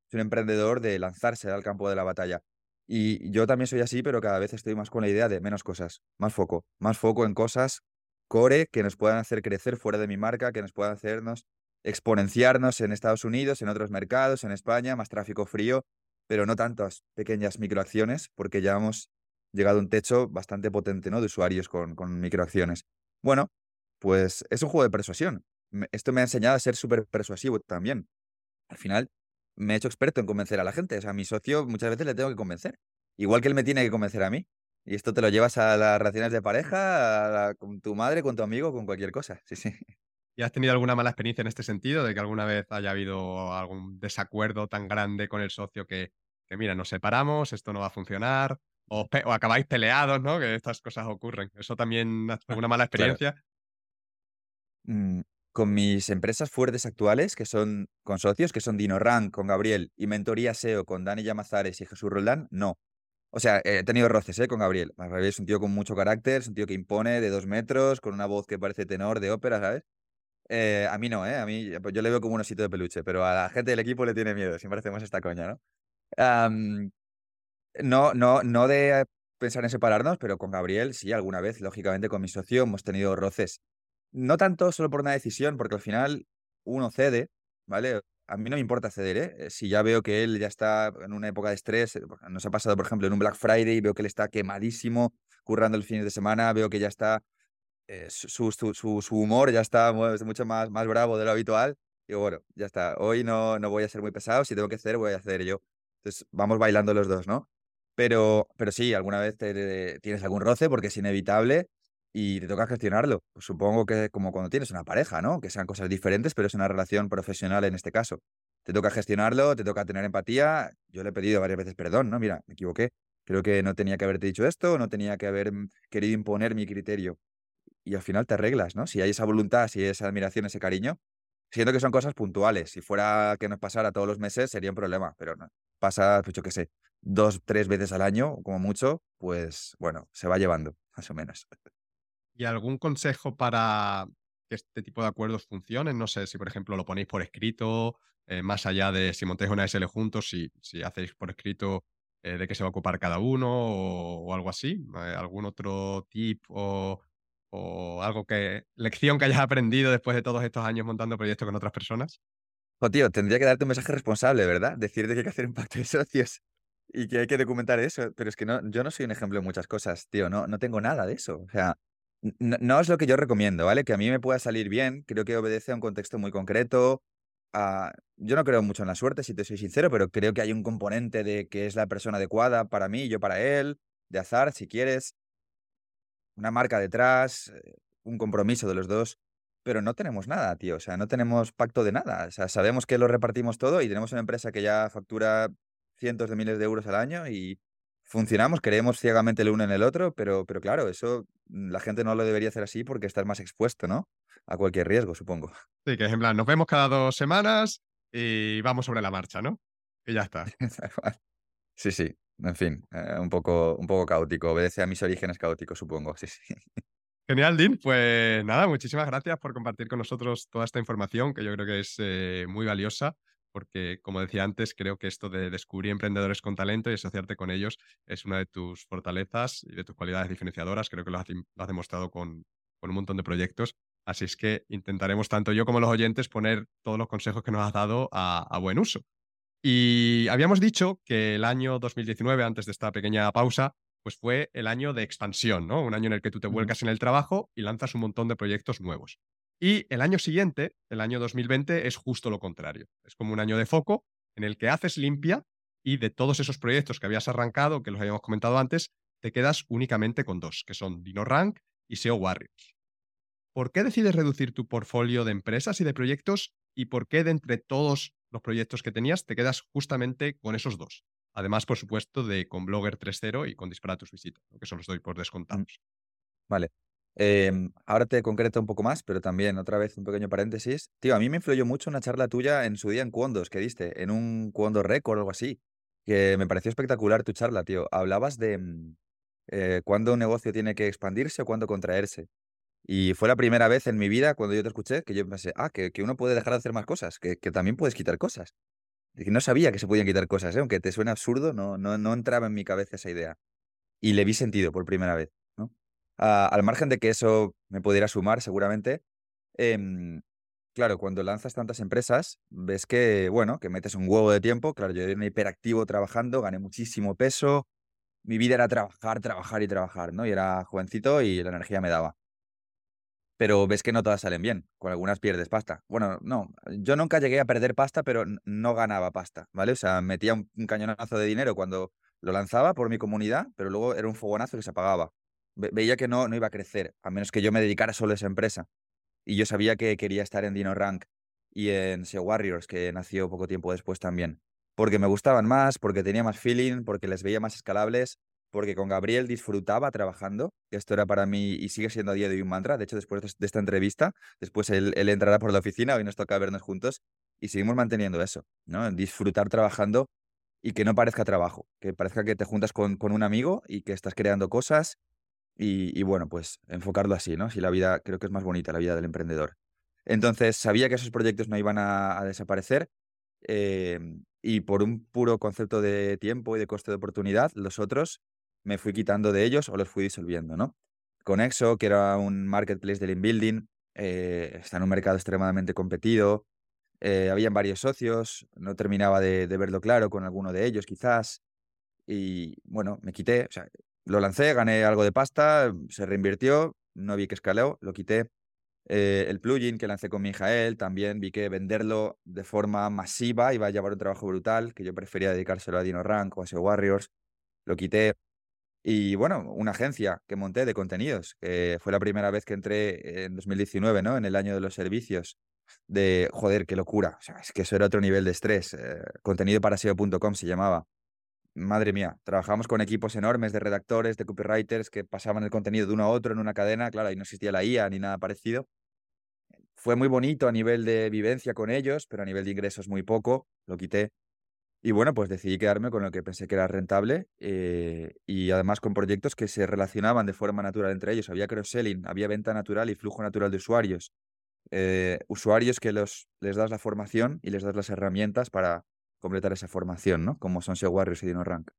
Es un emprendedor de lanzarse al campo de la batalla. Y yo también soy así, pero cada vez estoy más con la idea de menos cosas, más foco, más foco en cosas core que nos puedan hacer crecer fuera de mi marca, que nos puedan hacernos exponenciarnos en Estados Unidos, en otros mercados, en España, más tráfico frío, pero no tantas pequeñas microacciones, porque hemos llegado a un techo bastante potente ¿no? de usuarios con, microacciones. Bueno, pues es un juego de persuasión. Esto me ha enseñado a ser súper persuasivo también. Al final, me he hecho experto en convencer a la gente. O sea, a mi socio muchas veces le tengo que convencer. Igual que él me tiene que convencer a mí. Y esto te lo llevas a las relaciones de pareja, con tu madre, con tu amigo, con cualquier cosa. Sí, sí. ¿Y has tenido alguna mala experiencia en este sentido? ¿De que alguna vez haya habido algún desacuerdo tan grande con el socio que, que mira, nos separamos, esto no va a funcionar? O, acabáis peleados, ¿no? Que estas cosas ocurren. ¿Eso también una mala experiencia? Mm, con mis empresas fuertes actuales, que son con socios, que son DinoRank con Gabriel y Mentoría SEO con Dani Llamazares y Jesús Roldán, no. O sea, he tenido roces ¿eh? con Gabriel. Gabriel es un tío con mucho carácter, es un tío que impone de dos metros, con una voz que parece tenor de ópera, ¿sabes? Eh, a mí no, ¿eh? A mí yo le veo como un osito de peluche, pero a la gente del equipo le tiene miedo. Siempre hacemos esta coña, ¿no? No, no, no de pensar en separarnos, pero con Gabriel sí, alguna vez, lógicamente, con mi socio hemos tenido roces. No tanto solo por una decisión, porque al final uno cede, ¿vale? A mí no me importa ceder, ¿eh? Si ya veo que él ya está en una época de estrés, nos ha pasado, por ejemplo, en un Black Friday, veo que él está quemadísimo, currando el fin de semana, veo que ya está, eh, su, su, su, humor ya está mucho más, más bravo de lo habitual. Digo, bueno, ya está, hoy no, no voy a ser muy pesado, si tengo que hacer, voy a hacer yo. Entonces, vamos bailando los dos, ¿no? Pero, pero sí, alguna vez tienes algún roce porque es inevitable y te toca gestionarlo. Pues supongo que como cuando tienes una pareja, ¿no? Que sean cosas diferentes, pero es una relación profesional en este caso. Te toca gestionarlo, te toca tener empatía. Yo le he pedido varias veces perdón, ¿no? Mira, me equivoqué. Creo que no tenía que haberte dicho esto, no tenía que haber mm, querido imponer mi criterio. Y al final te arreglas, ¿no? Si hay esa voluntad, si hay esa admiración, ese cariño, siento que son cosas puntuales. Si fuera que nos pasara todos los meses sería un problema, pero no. Pasa, pues yo qué sé, dos, tres veces al año, como mucho, pues bueno, se va llevando, más o menos. ¿Y algún consejo para que este tipo de acuerdos funcionen? No sé si, por ejemplo, lo ponéis por escrito, eh, más allá de si montáis una SL juntos, si, si hacéis por escrito eh, de qué se va a ocupar cada uno o, algo así. Eh, ¿Algún otro tip o, o algo que, lección que hayas aprendido después de todos estos años montando proyectos con otras personas? Oh, tío, tendría que darte un mensaje responsable, ¿verdad? Decirte que hay que hacer un pacto de socios y que hay que documentar eso. Pero es que no, yo no soy un ejemplo de muchas cosas, tío. No, no tengo nada de eso. O sea, no, es lo que yo recomiendo, ¿vale? Que a mí me pueda salir bien. Creo que obedece a un contexto muy concreto. yo no creo mucho en la suerte, si te soy sincero, pero creo que hay un componente de que es la persona adecuada para mí, yo para él, de azar, si quieres. Una marca detrás, eh, un compromiso de los dos pero no tenemos nada, tío. O sea, no tenemos pacto de nada. O sea, sabemos que lo repartimos todo y tenemos una empresa que ya factura cientos de miles de euros al año y funcionamos, creemos ciegamente el uno en el otro, pero, pero claro, eso la gente no lo debería hacer así porque estás más expuesto, ¿no? A cualquier riesgo, supongo. Sí, que es en plan, nos vemos cada dos semanas y vamos sobre la marcha, ¿no? Y ya está. sí, sí. En fin, eh, un, poco, un poco caótico. Obedece a mis orígenes caóticos, supongo. Sí, sí. Genial, Dean. Pues nada, muchísimas gracias por compartir con nosotros toda esta información que yo creo que es eh, muy valiosa porque, como decía antes, creo que esto de descubrir emprendedores con talento y asociarte con ellos es una de tus fortalezas y de tus cualidades diferenciadoras. Creo que lo has, demostrado con, un montón de proyectos. Así es que intentaremos, tanto yo como los oyentes, poner todos los consejos que nos has dado a, a buen uso. Y habíamos dicho que el año 2019, antes de esta pequeña pausa, pues fue el año de expansión, ¿no? Un año en el que tú te vuelcas en el trabajo y lanzas un montón de proyectos nuevos. Y el año siguiente, el año 2020, es justo lo contrario. Es como un año de foco en el que haces limpia y de todos esos proyectos que habías arrancado, que los habíamos comentado antes, te quedas únicamente con dos, que son DinoRank y SEO Warriors. ¿Por qué decides reducir tu portfolio de empresas y de proyectos y por qué de entre todos los proyectos que tenías te quedas justamente con esos dos? Además, por supuesto, de con Blogger 3.0 y con Dispara tus visitas, que eso los doy por descontados. Vale. Em, ahora te concreto un poco más, pero también otra vez un pequeño paréntesis. Tío, a mí me influyó mucho una charla tuya en su día en Cuondos que diste, en un Cuondo Record o algo así, que me pareció espectacular tu charla, tío. Hablabas de mm, eh, cuándo un negocio tiene que expandirse o cuándo contraerse. Y fue la primera vez en mi vida cuando yo te escuché que yo pensé, ah, que, que uno puede dejar de hacer más cosas, que, que también puedes quitar cosas. No sabía que se podían quitar cosas, ¿eh? aunque te suene absurdo, no, no, no entraba en mi cabeza esa idea. Y le vi sentido por primera vez. ¿no? al margen de que eso me pudiera sumar, seguramente, em, claro, cuando lanzas tantas empresas, ves que, bueno, que metes un huevo de tiempo. Claro, yo era hiperactivo trabajando, gané muchísimo peso. Mi vida era trabajar, trabajar y trabajar, ¿no? Y era jovencito y la energía me daba pero ves que no todas salen bien, con algunas pierdes pasta. Bueno, no, yo nunca llegué a perder pasta, pero no ganaba pasta, ¿vale? O sea, metía un, cañonazo de dinero cuando lo lanzaba por mi comunidad, pero luego era un fogonazo que se apagaba. veía que no, no iba a crecer, a menos que yo me dedicara solo a esa empresa. Y yo sabía que quería estar en DinoRank y en SEO Warriors, que nació poco tiempo después también. Porque me gustaban más, porque tenía más feeling, porque les veía más escalables porque con Gabriel disfrutaba trabajando. Esto era para mí y sigue siendo a día de hoy un mantra. De hecho, después de esta entrevista, después él, entrará por la oficina, hoy nos toca vernos juntos y seguimos manteniendo eso, ¿no? Disfrutar trabajando y que no parezca trabajo, que parezca que te juntas con, un amigo y que estás creando cosas y, bueno, pues enfocarlo así, ¿no? Si la vida, creo que es más bonita la vida del emprendedor. Entonces sabía que esos proyectos no iban a, desaparecer em, y por un puro concepto de tiempo y de coste de oportunidad, los otros me fui quitando de ellos o los fui disolviendo, ¿no? Con Exo, que era un marketplace de inbuilding, eh, está en un mercado extremadamente competido, eh, habían varios socios, no terminaba de, verlo claro con alguno de ellos quizás, y bueno, me quité, o sea, lo lancé, gané algo de pasta, se reinvirtió, no vi que escaló, lo quité. Eh, el plugin que lancé con Mijael, también vi que venderlo de forma masiva iba a llevar un trabajo brutal, que yo prefería dedicárselo a DinoRank o a SEO Warriors, lo quité. Y bueno, una agencia que monté de contenidos, que fue la primera vez que entré en 2019, ¿no? En el año de los servicios. De, joder, qué locura. O sea, es que eso era otro nivel de estrés. Eh, contenido para se llamaba. Madre mía, trabajamos con equipos enormes de redactores, de copywriters que pasaban el contenido de uno a otro en una cadena. Claro, ahí no existía la IA ni nada parecido. Fue muy bonito a nivel de vivencia con ellos, pero a nivel de ingresos muy poco. Lo quité y bueno, pues decidí quedarme con lo que pensé que era rentable eh, y además con proyectos que se relacionaban de forma natural entre ellos. Había cross-selling, había venta natural y flujo natural de usuarios. Eh, usuarios que los, les das la formación y les das las herramientas para completar esa formación, ¿no? Como son SEO Warriors y DinoRank.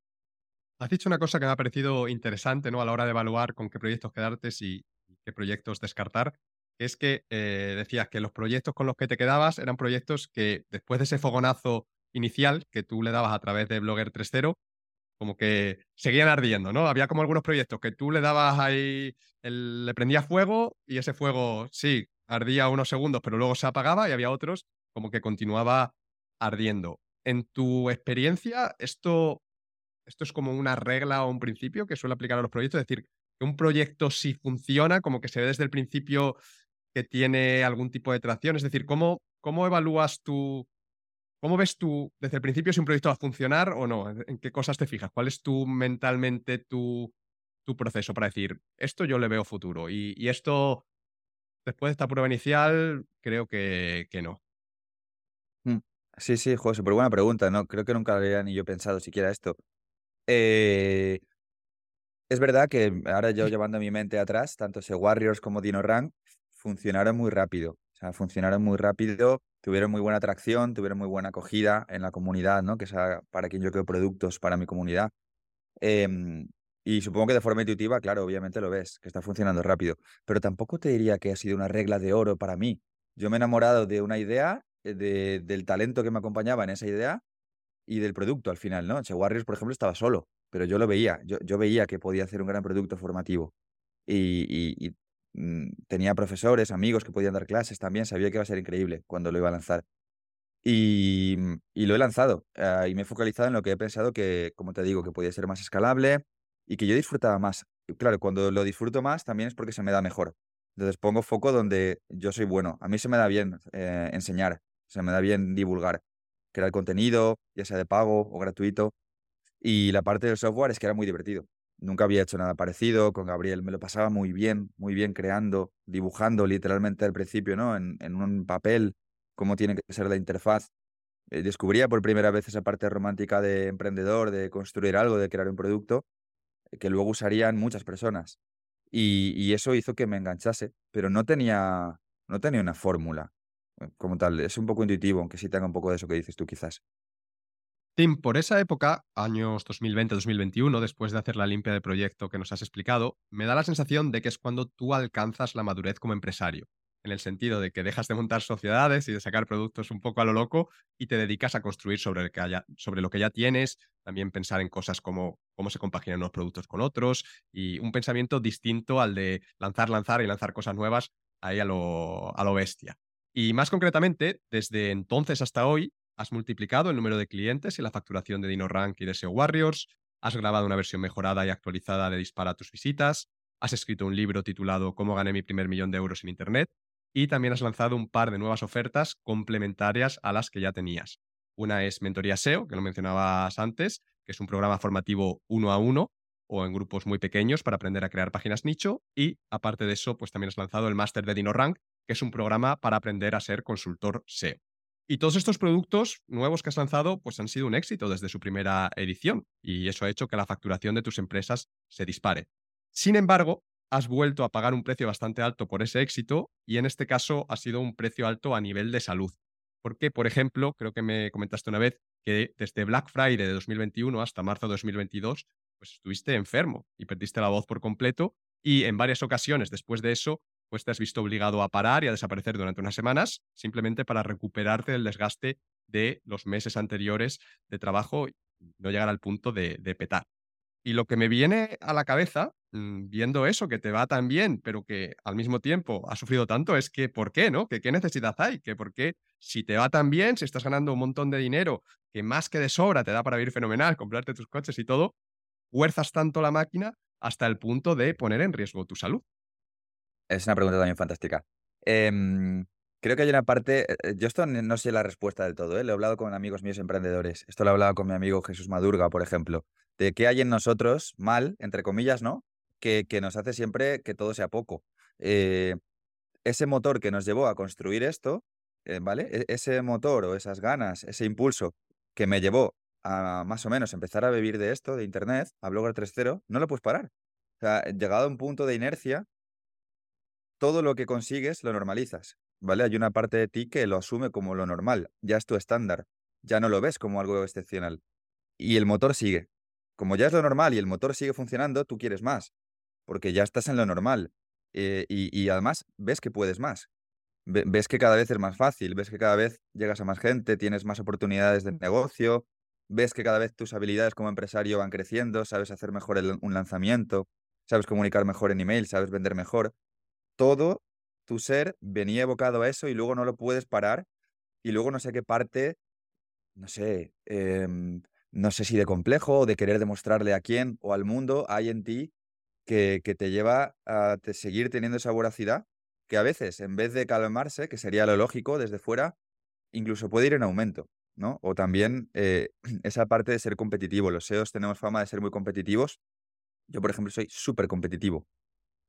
Has dicho una cosa que me ha parecido interesante, ¿no? A la hora de evaluar con qué proyectos quedarte y qué proyectos descartar, es que eh, decías que los proyectos con los que te quedabas eran proyectos que después de ese fogonazo inicial que tú le dabas a través de Blogger 3.0, como que seguían ardiendo, ¿no? Había como algunos proyectos que tú le dabas ahí, le prendía fuego y ese fuego, sí, ardía unos segundos, pero luego se apagaba y había otros como que continuaba ardiendo. En tu experiencia, esto, esto es como una regla o un principio que suele aplicar a los proyectos, es decir, que un proyecto si funciona, como que se ve desde el principio que tiene algún tipo de tracción, es decir, ¿cómo, cómo evalúas tu, ¿Cómo ves tú desde el principio si un proyecto va a funcionar o no? ¿En qué cosas te fijas? ¿Cuál es tu mentalmente tu, tu proceso para decir, esto yo le veo futuro y, esto, después de esta prueba inicial, creo que, que no? Mm, sí, sí, joder, súper buena pregunta, ¿no? Creo que nunca lo había ni yo pensado siquiera esto. Eh, es verdad que ahora yo llevando mi mente atrás, tanto ese Warriors como Dino Rank funcionaron muy rápido. O sea, funcionaron muy rápido tuvieron muy buena atracción, tuvieron muy buena acogida en la comunidad, ¿no? Que es para quien yo creo productos para mi comunidad. Em, y supongo que de forma intuitiva, claro, obviamente lo ves, que está funcionando rápido. Pero tampoco te diría que ha sido una regla de oro para mí. Yo me he enamorado de una idea, eh, de, del talento que me acompañaba en esa idea y del producto al final, ¿no? Che Warriors, por ejemplo, estaba solo, pero yo lo veía, yo, yo veía que podía hacer un gran producto formativo. y, Mm, tenía profesores, amigos que podían dar clases también, sabía que iba a ser increíble cuando lo iba a lanzar. Y, mm, lo he lanzado ah, y me he focalizado en lo que he pensado que, como te digo, que podía ser más escalable y que yo disfrutaba más. claro, cuando lo disfruto más también es porque se me da mejor. Entonces pongo foco donde yo soy bueno. A mí se me da bien eh, enseñar, se me da bien divulgar, crear contenido, ya sea de pago o gratuito. Y la parte del software es que era muy divertido. Nunca había hecho nada parecido con Gabriel. Me lo pasaba muy bien, muy bien creando, dibujando literalmente al principio, ¿no? En, un papel, cómo tiene que ser la interfaz. Eh, descubría por primera vez esa parte romántica de emprendedor, de construir algo, de crear un producto, eh, que luego usarían muchas personas. Y, eso hizo que me enganchase, pero no tenía, no tenía una fórmula eh, como tal. Es un poco intuitivo, aunque sí tenga un poco de eso que dices tú quizás. Tim, por esa época, años 2020-2021, después de hacer la limpia de proyecto que nos has explicado, me da la sensación de que es cuando tú alcanzas la madurez como empresario, en el sentido de que dejas de montar sociedades y de sacar productos un poco a lo loco y te dedicas a construir sobre, sobre lo que ya tienes, también pensar en cosas como cómo se compaginan los productos con otros y un pensamiento distinto al de lanzar, lanzar y lanzar cosas nuevas ahí a lo, a lo bestia. Y más concretamente, desde entonces hasta hoy, Has multiplicado el número de clientes y la facturación de DinoRank y de SEO Warriors. Has grabado una versión mejorada y actualizada de Dispara tus visitas. Has escrito un libro titulado Cómo gané mi primer millón de euros en Internet. Y también has lanzado un par de nuevas ofertas complementarias a las que ya tenías. Una es Mentoría SEO, que lo mencionabas antes, que es un programa formativo uno a uno o en grupos muy pequeños para aprender a crear páginas nicho. Y aparte de eso, pues también has lanzado el máster de DinoRank, que es un programa para aprender a ser consultor SEO. Y todos estos productos nuevos que has lanzado pues han sido un éxito desde su primera edición y eso ha hecho que la facturación de tus empresas se dispare. Sin embargo, has vuelto a pagar un precio bastante alto por ese éxito y en este caso ha sido un precio alto a nivel de salud. Porque, por ejemplo, creo que me comentaste una vez que desde Black Friday de 2021 hasta marzo de 2022, pues estuviste enfermo y perdiste la voz por completo y en varias ocasiones después de eso, pues te has visto obligado a parar y a desaparecer durante unas semanas simplemente para recuperarte del desgaste de los meses anteriores de trabajo y no llegar al punto de, de petar. Y lo que me viene a la cabeza, mm, viendo eso, que te va tan bien, pero que al mismo tiempo has sufrido tanto, es que ¿por qué, no? Que qué necesidad hay, que por qué si te va tan bien, si estás ganando un montón de dinero, que más que de sobra te da para vivir fenomenal, comprarte tus coches y todo, fuerzas tanto la máquina hasta el punto de poner en riesgo tu salud. Es una pregunta también fantástica. Em, creo que hay una parte, eh, yo esto no sé la respuesta del todo, ¿eh? lo he hablado con amigos míos emprendedores, esto lo he hablado con mi amigo Jesús Madurga, por ejemplo de qué hay en nosotros mal, entre comillas, ¿no? Que, que nos hace siempre que todo sea poco. Eh, ese motor que nos llevó a construir esto, eh, ¿vale? E, ese motor o esas ganas, ese impulso que me llevó a más o menos empezar a vivir de esto, de Internet, a Blogger 3.0, no lo puedes parar. O sea, llegado a un punto de inercia, todo lo que consigues lo normalizas, ¿vale? Hay una parte de ti que lo asume como lo normal, ya es tu estándar, ya no lo ves como algo excepcional. Y el motor sigue, como ya es lo normal y el motor sigue funcionando, tú quieres más, porque ya estás en lo normal. Eh, y, además ves que puedes más. ves que cada vez es más fácil, ves que cada vez llegas a más gente, tienes más oportunidades de negocio, ves que cada vez tus habilidades como empresario van creciendo, sabes hacer mejor un lanzamiento, sabes comunicar mejor en email, sabes vender mejor. Todo tu ser venía evocado a eso y luego no lo puedes parar y luego no sé qué parte, no sé, em, no sé si de complejo o de querer demostrarle a quién o al mundo hay en ti que, que te lleva a seguir teniendo esa voracidad que a veces, en vez de calmarse, que sería lo lógico desde fuera, incluso puede ir en aumento, ¿no? O también eh, esa parte de ser competitivo. Los SEOs tenemos fama de ser muy competitivos. Yo, por ejemplo, soy súper competitivo.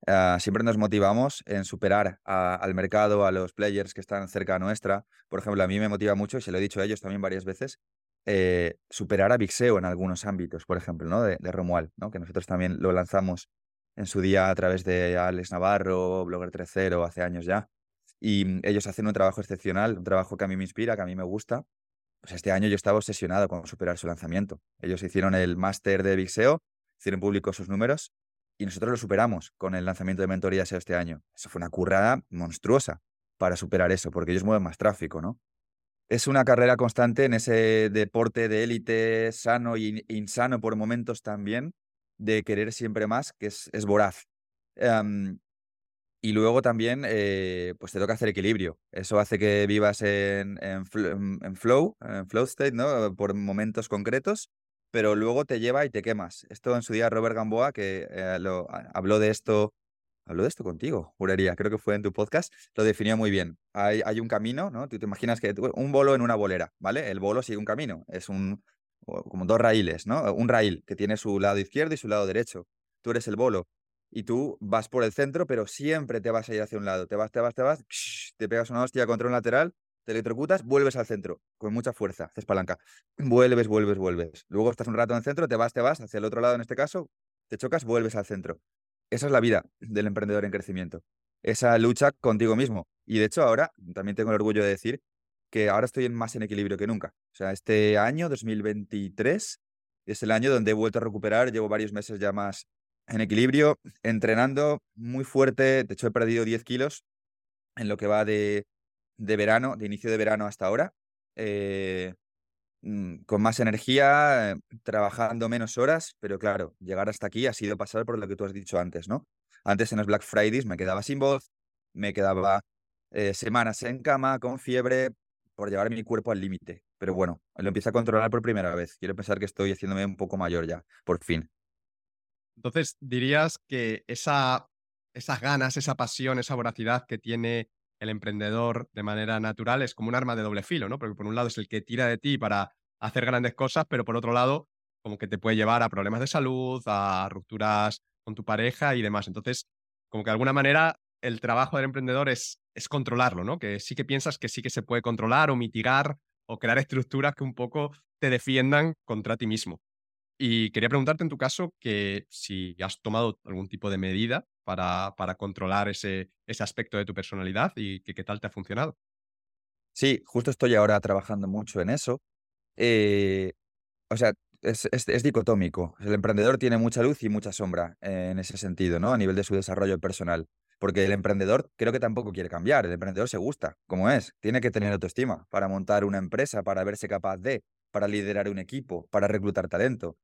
Ah, siempre nos motivamos en superar al mercado, a los players que están cerca nuestra. Por ejemplo, a mí me motiva mucho, y se lo he dicho a ellos también varias veces, eh, superar a Vixeo en algunos ámbitos, por ejemplo, ¿no? De, de Romual, ¿no? Que nosotros también lo lanzamos en su día a través de Alex Navarro, Blogger 3.0, hace años ya. Y mm, ellos hacen un trabajo excepcional, un trabajo que a mí me inspira, que a mí me gusta. Pues este año yo estaba obsesionado con superar su lanzamiento. Ellos hicieron el máster de Vixeo, hicieron público sus números y nosotros lo superamos con el lanzamiento de Mentoría SEO este año. Eso fue una currada monstruosa para superar eso, porque ellos mueven más tráfico, ¿no? es una carrera constante en ese deporte de élite sano y insano por momentos también, de querer siempre más, que es, es voraz. Em, y luego también, eh, pues te toca hacer equilibrio. Eso hace que vivas en, en, flow, en flow state, ¿no? Por momentos concretos, pero luego te lleva y te quemas. Esto en su día Robert Gamboa, que eh, lo, habló de esto Hablo de esto contigo, juraría, creo que fue en tu podcast, lo definió muy bien. Hay, un camino, ¿no? Tú te imaginas que un bolo en una bolera, ¿vale? El bolo sigue un camino, es un, como dos raíles, ¿no? Un raíl que tiene su lado izquierdo y su lado derecho. Tú eres el bolo y tú vas por el centro, pero siempre te vas a ir hacia un lado. Te vas, te vas, te vas, te pegas una hostia contra un lateral, te electrocutas, vuelves al centro con mucha fuerza, haces palanca. Vuelves, vuelves, vuelves. Luego estás un rato en el centro, te vas, te vas hacia el otro lado en este caso, te chocas, vuelves al centro. Esa es la vida del emprendedor en crecimiento. Esa lucha contigo mismo. Y de hecho ahora también tengo el orgullo de decir que ahora estoy más en equilibrio que nunca. O sea, este año, 2023, es el año donde he vuelto a recuperar. Llevo varios meses ya más en equilibrio, entrenando muy fuerte. De hecho, he perdido 10 kilos en lo que va de, de verano, de inicio de verano hasta ahora. Eh, Mm, con más energía, eh, trabajando menos horas, pero claro, llegar hasta aquí ha sido pasar por lo que tú has dicho antes, ¿no? Antes en los Black Fridays me quedaba sin voz, me quedaba eh, semanas en cama, con fiebre, por llevar mi cuerpo al límite. Pero bueno, lo empiezo a controlar por primera vez. Quiero pensar que estoy haciéndome un poco mayor ya, por fin. Entonces, dirías que esa, esas ganas, esa pasión, esa voracidad que tiene el emprendedor de manera natural es como un arma de doble filo, ¿no? Porque por un lado es el que tira de ti para hacer grandes cosas, pero por otro lado, como que te puede llevar a problemas de salud, a rupturas con tu pareja y demás. Entonces, como que de alguna manera el trabajo del emprendedor es, es controlarlo, ¿no? Que sí que piensas que sí que se puede controlar o mitigar o crear estructuras que un poco te defiendan contra ti mismo. Y quería preguntarte en tu caso que si has tomado algún tipo de medida para, para controlar ese, ese aspecto de tu personalidad y qué tal te ha funcionado. Sí, justo estoy ahora trabajando mucho en eso. Eh, o sea, es, es, dicotómico. El emprendedor tiene mucha luz y mucha sombra eh, en ese sentido, ¿no? A nivel de su desarrollo personal. Porque el emprendedor creo que tampoco quiere cambiar. El emprendedor se gusta, como es. Tiene que tener autoestima para montar una empresa, para verse capaz de, para liderar un equipo, para reclutar talento.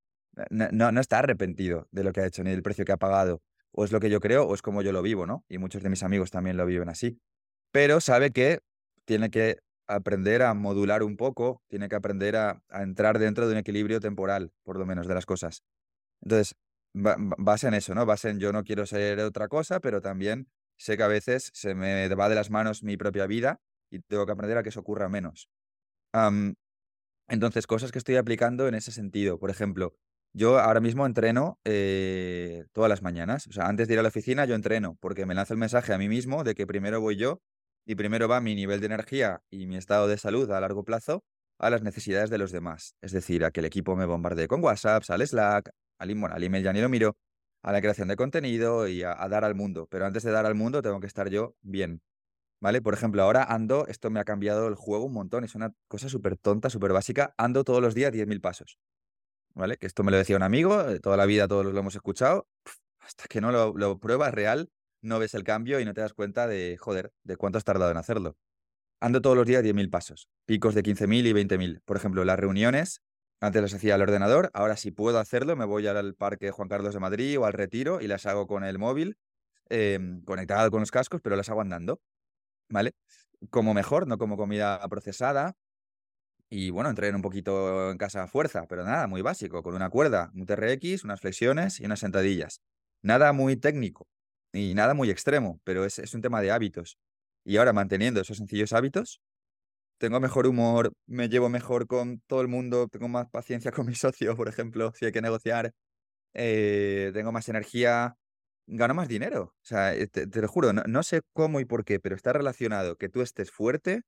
No, no está arrepentido de lo que ha hecho ni del precio que ha pagado. O es lo que yo creo o es como yo lo vivo, ¿no? Y muchos de mis amigos también lo viven así. Pero sabe que tiene que aprender a modular un poco, tiene que aprender a, entrar dentro de un equilibrio temporal, por lo menos, de las cosas. Entonces, base en eso, ¿no? Base en yo no quiero ser otra cosa, pero también sé que a veces se me va de las manos mi propia vida y tengo que aprender a que eso ocurra menos. entonces, cosas que estoy aplicando en ese sentido. Por ejemplo, yo ahora mismo entreno eh, todas las mañanas. O sea, antes de ir a la oficina yo entreno porque me lanza el mensaje a mí mismo de que primero voy yo y primero va mi nivel de energía y mi estado de salud a largo plazo a las necesidades de los demás. Es decir, a que el equipo me bombardee con WhatsApp, al Slack, al, al email ya ni lo miro, a la creación de contenido y a, dar al mundo. Pero antes de dar al mundo tengo que estar yo bien. ¿Vale? Por ejemplo, ahora ando, esto me ha cambiado el juego un montón, es una cosa súper tonta, súper básica, ando todos los días 10.000 pasos. ¿Vale? Que esto me lo decía un amigo, eh, toda la vida todos lo hemos escuchado, hasta que no lo, pruebas real, no ves el cambio y no te das cuenta de, joder, de cuánto has tardado en hacerlo. Ando todos los días 10.000 pasos, picos de 15.000 y 20.000. Por ejemplo, las reuniones, antes las hacía al ordenador, ahora si puedo hacerlo, me voy al Parque Juan Carlos de Madrid o al Retiro y las hago con el móvil, em, conectado con los cascos, pero las hago andando, ¿vale? Como mejor, no como comida procesada. Y bueno, entreno un poquito en casa fuerza, pero nada, muy básico, con una cuerda, un TRX, unas flexiones y unas sentadillas. Nada muy técnico, y nada muy extremo, pero es, es un tema de hábitos. Y ahora manteniendo esos sencillos hábitos, tengo mejor humor, me llevo mejor con todo el mundo, tengo más paciencia con mi socio, por ejemplo, si hay que negociar, eh, tengo más energía, gano más dinero. O sea, eh, te, lo juro, no, sé cómo y por qué, pero está relacionado que tú estés fuerte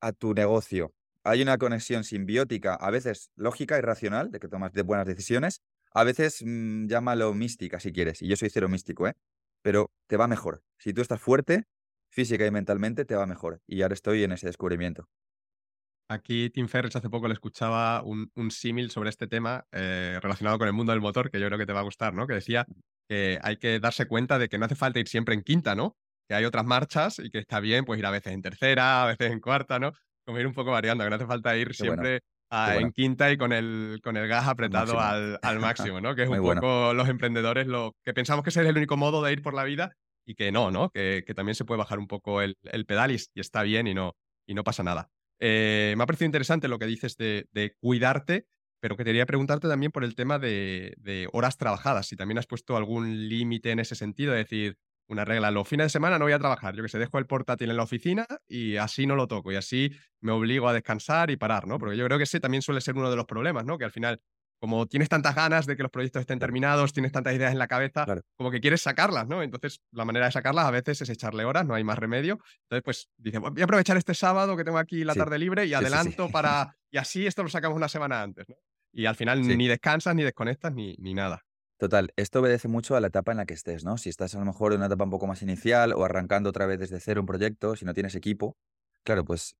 a tu negocio. Hay una conexión simbiótica, a veces lógica y racional, de que tomas de buenas decisiones, a veces mmm, llámalo mística si quieres, y yo soy cero místico, ¿eh? pero te va mejor. Si tú estás fuerte, física y mentalmente, te va mejor. Y ahora estoy en ese descubrimiento. Aquí Tim Ferriss hace poco le escuchaba un, símil sobre este tema eh, relacionado con el mundo del motor, que yo creo que te va a gustar, ¿no? Que decía que hay que darse cuenta de que no hace falta ir siempre en quinta, ¿no? Que hay otras marchas y que está bien pues ir a veces en tercera, a veces en cuarta, ¿no? Como ir un poco variando, que no hace falta ir siempre en quinta y con el, con el gas apretado al, al, máximo, ¿no? Que es un poco los emprendedores lo que pensamos que ese es el único modo de ir por la vida y que no, ¿no? Que, que también se puede bajar un poco el, el pedal y, está bien y no, y no pasa nada. Eh, me ha parecido interesante lo que dices de, de, cuidarte, pero que quería preguntarte también por el tema de, de horas trabajadas, si también has puesto algún límite en ese sentido, es decir, una regla. Los fines de semana no voy a trabajar. Yo que sé, dejo el portátil en la oficina y así no lo toco. Y así me obligo a descansar y parar, ¿no? Porque yo creo que ese también suele ser uno de los problemas, ¿no? Que al final, como tienes tantas ganas de que los proyectos estén terminados, tienes tantas ideas en la cabeza, como que quieres sacarlas, ¿no? Entonces, la manera de sacarlas a veces es echarle horas, no hay más remedio. Entonces, pues, dice, voy a aprovechar este sábado que tengo aquí la tarde libre y adelanto para... Y así esto lo sacamos una semana antes, ¿no? Y al final ni descansas, ni desconectas, ni, ni nada. Total, esto obedece mucho a la etapa en la que estés, ¿no? Si estás a lo mejor en una etapa un poco más inicial o arrancando otra vez desde cero un proyecto, si no tienes equipo, claro, pues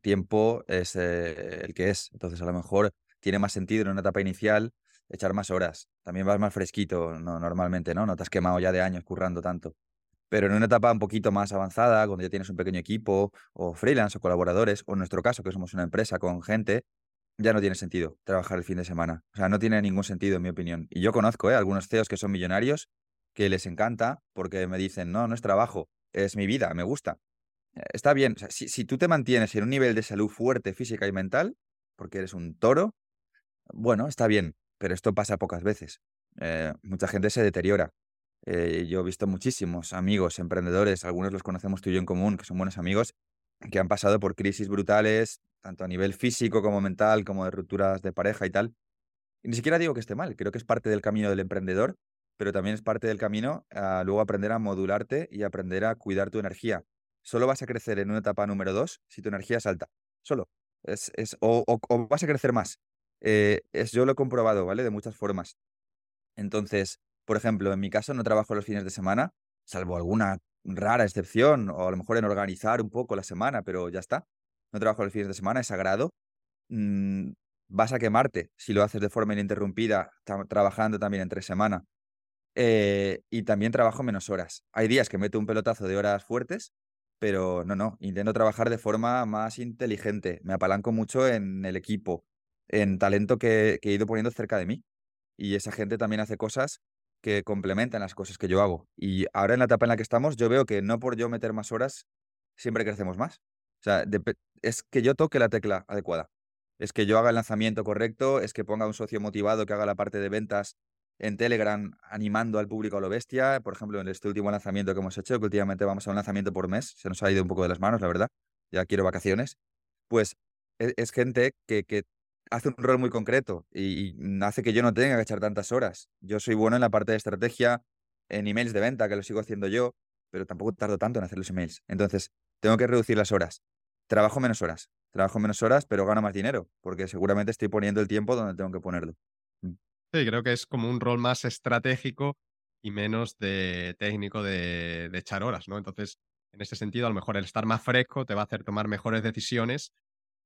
tiempo es eh, el que es. Entonces, a lo mejor tiene más sentido en una etapa inicial echar más horas. También vas más fresquito, no, normalmente, ¿no? No te has quemado ya de años currando tanto. Pero en una etapa un poquito más avanzada, cuando ya tienes un pequeño equipo, o freelance, o colaboradores, o en nuestro caso, que somos una empresa con gente, ya no tiene sentido trabajar el fin de semana. O sea, no tiene ningún sentido, en mi opinión. Y yo conozco ¿eh? algunos CEOs que son millonarios que les encanta porque me dicen, no, no es trabajo, es mi vida, me gusta. Eh, está bien, sea, si, tú te mantienes en un nivel de salud fuerte, física y mental, porque eres un toro, bueno, está bien, pero esto pasa pocas veces. Eh, mucha gente se deteriora. yo he visto muchísimos amigos, emprendedores, algunos los conocemos tú y yo en común, que son buenos amigos, que han pasado por crisis brutales, tanto a nivel físico como mental, como de rupturas de pareja y tal. Ni siquiera digo que esté mal, creo que es parte del camino del emprendedor, pero también es parte del camino a luego aprender a modularte y aprender a cuidar tu energía. Solo vas a crecer en una etapa número dos si tu energía es alta. Solo. Es, es, o, vas a crecer más. Eh, es, yo lo he comprobado, ¿vale? De muchas formas. Entonces, por ejemplo, en mi caso no trabajo los fines de semana salvo alguna rara excepción, o a lo mejor en organizar un poco la semana, pero ya está. No trabajo los fines de semana, es sagrado. Mm, vas a quemarte si lo haces de forma ininterrumpida, trabajando también entre semana. Eh, y también trabajo menos horas. Hay días que meto un pelotazo de horas fuertes, pero no, no, intento trabajar de forma más inteligente. Me apalanco mucho en el equipo, en talento que, he ido poniendo cerca de mí. Y esa gente también hace cosas que complementan las cosas que yo hago. Y ahora en la etapa en la que estamos, yo veo que no por yo meter más horas, siempre crecemos más. O sea, es que yo toque la tecla adecuada. Es que yo haga el lanzamiento correcto, es que ponga un socio motivado que haga la parte de ventas en Telegram animando al público a lo bestia. Por ejemplo, en este último lanzamiento que hemos hecho, que últimamente vamos a un lanzamiento por mes, se nos ha ido un poco de las manos, la verdad. Ya quiero vacaciones. Pues e, es, gente que, hace un rol muy concreto y, hace que yo no tenga que echar tantas horas. Yo soy bueno en la parte de estrategia, en emails de venta, que lo sigo haciendo yo, pero tampoco tardo tanto en hacer los emails. Entonces, tengo que reducir las horas. Trabajo menos horas, trabajo menos horas, pero gano más dinero, porque seguramente estoy poniendo el tiempo donde tengo que ponerlo. Mm. Sí, creo que es como un rol más estratégico y menos de técnico de, de echar horas, ¿no? Entonces, en ese sentido, a lo mejor el estar más fresco te va a hacer tomar mejores decisiones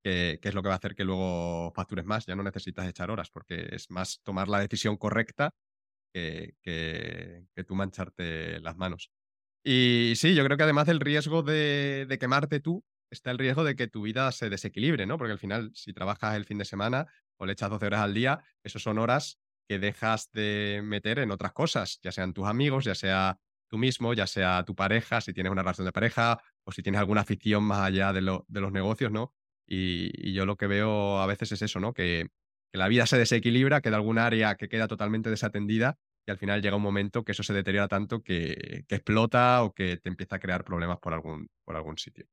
que, es lo que va a hacer que luego factures más. Ya no necesitas echar horas, porque es más tomar la decisión correcta que, que, tú mancharte las manos. Y sí, yo creo que además del riesgo de, de, quemarte tú, está el riesgo de que tu vida se desequilibre, ¿no? Porque al final, si trabajas el fin de semana o le echas 12 horas al día, esas son horas que dejas de meter en otras cosas, ya sean tus amigos, ya sea tú mismo, ya sea tu pareja, si tienes una relación de pareja o si tienes alguna afición más allá de, lo, de los negocios, ¿no? Y, yo lo que veo a veces es eso, ¿no? Que, la vida se desequilibra, queda algún área que queda totalmente desatendida y al final llega un momento que eso se deteriora tanto que, explota o que te empieza a crear problemas por algún, por algún sitio.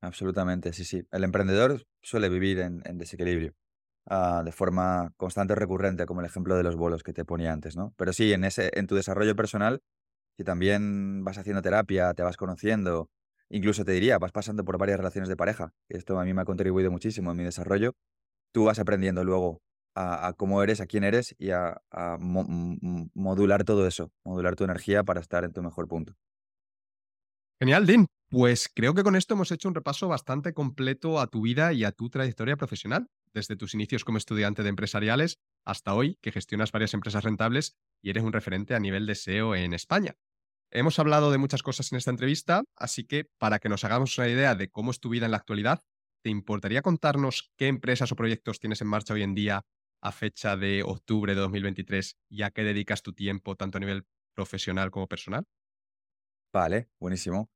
Absolutamente, sí, sí. El emprendedor suele vivir en, desequilibrio ah, de forma constante o recurrente, como el ejemplo de los bolos que te ponía antes, ¿no? Pero sí, en, ese, en tu desarrollo personal, si también vas haciendo terapia, te vas conociendo, Incluso te diría, vas pasando por varias relaciones de pareja. Esto a mí me ha contribuido muchísimo en mi desarrollo. Tú vas aprendiendo luego a, cómo eres, a quién eres y a, modular todo eso, modular tu energía para estar en tu mejor punto. Genial, Dean. Pues creo que con esto hemos hecho un repaso bastante completo a tu vida y a tu trayectoria profesional, desde tus inicios como estudiante de empresariales hasta hoy, que gestionas varias empresas rentables y eres un referente a nivel de SEO en España. Hemos hablado de muchas cosas en esta entrevista, así que para que nos hagamos una idea de cómo es tu vida en la actualidad, ¿te importaría contarnos qué empresas o proyectos tienes en marcha hoy en día a fecha de octubre de 2023 y a qué dedicas tu tiempo tanto a nivel profesional como personal? Vale, buenísimo.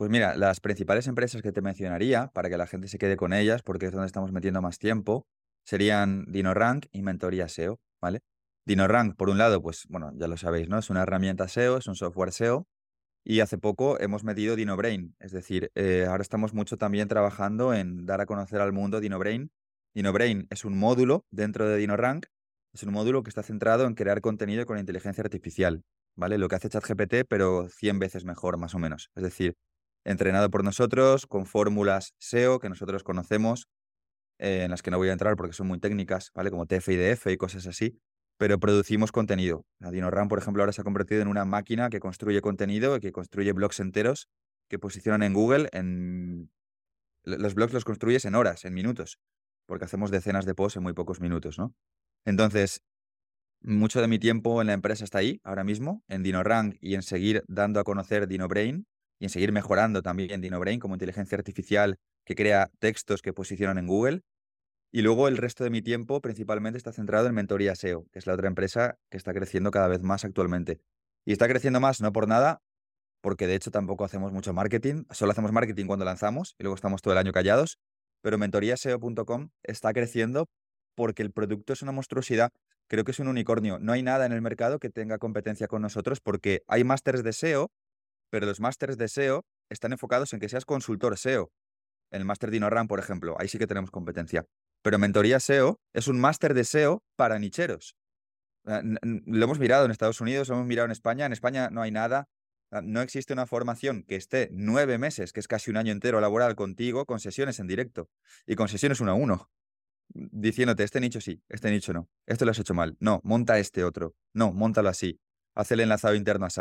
Pues mira, las principales empresas que te mencionaría, para que la gente se quede con ellas, porque es donde estamos metiendo más tiempo, serían DinoRank y Mentoría SEO, ¿vale? DinoRank, por un lado, pues bueno, ya lo sabéis, ¿no? Es una herramienta SEO, es un software SEO. Y hace poco hemos metido DinoBrain, es decir, eh, ahora estamos mucho también trabajando en dar a conocer al mundo DinoBrain. DinoBrain es un módulo dentro de DinoRank, es un módulo que está centrado en crear contenido con inteligencia artificial, ¿vale? Lo que hace ChatGPT, pero 100 veces mejor, más o menos. Es decir, entrenado por nosotros, con fórmulas SEO que nosotros conocemos, eh, en las que no voy a entrar porque son muy técnicas, ¿vale? Como TF-IDF y cosas así pero producimos contenido. La DinoRAM, por ejemplo, ahora se ha convertido en una máquina que construye contenido y que construye blogs enteros que posicionan en Google en... Los blogs los construyes en horas, en minutos, porque hacemos decenas de posts en muy pocos minutos, ¿no? Entonces, mucho de mi tiempo en la empresa está ahí, ahora mismo, en DinoRank y en seguir dando a conocer DinoBrain y en seguir mejorando también DinoBrain como inteligencia artificial que crea textos que posicionan en Google y luego el resto de mi tiempo principalmente está centrado en Mentoría SEO, que es la otra empresa que está creciendo cada vez más actualmente. Y está creciendo más no por nada, porque de hecho tampoco hacemos mucho marketing, solo hacemos marketing cuando lanzamos y luego estamos todo el año callados, pero mentoríaseo.com está creciendo porque el producto es una monstruosidad, creo que es un unicornio. No hay nada en el mercado que tenga competencia con nosotros porque hay másters de SEO, pero los másters de SEO están enfocados en que seas consultor SEO. En el máster Dinoram, por ejemplo, ahí sí que tenemos competencia. Pero Mentoría SEO es un máster de SEO para nicheros. Ah, lo hemos mirado en Estados Unidos, lo hemos mirado en España. En España no hay nada. Ah, no existe una formación que esté nueve meses, que es casi un año entero laboral contigo, con sesiones en directo y con sesiones uno a uno, diciéndote, este nicho sí, este nicho no, esto lo has hecho mal, no, monta este otro, no, montalo así, haz el enlazado interno así.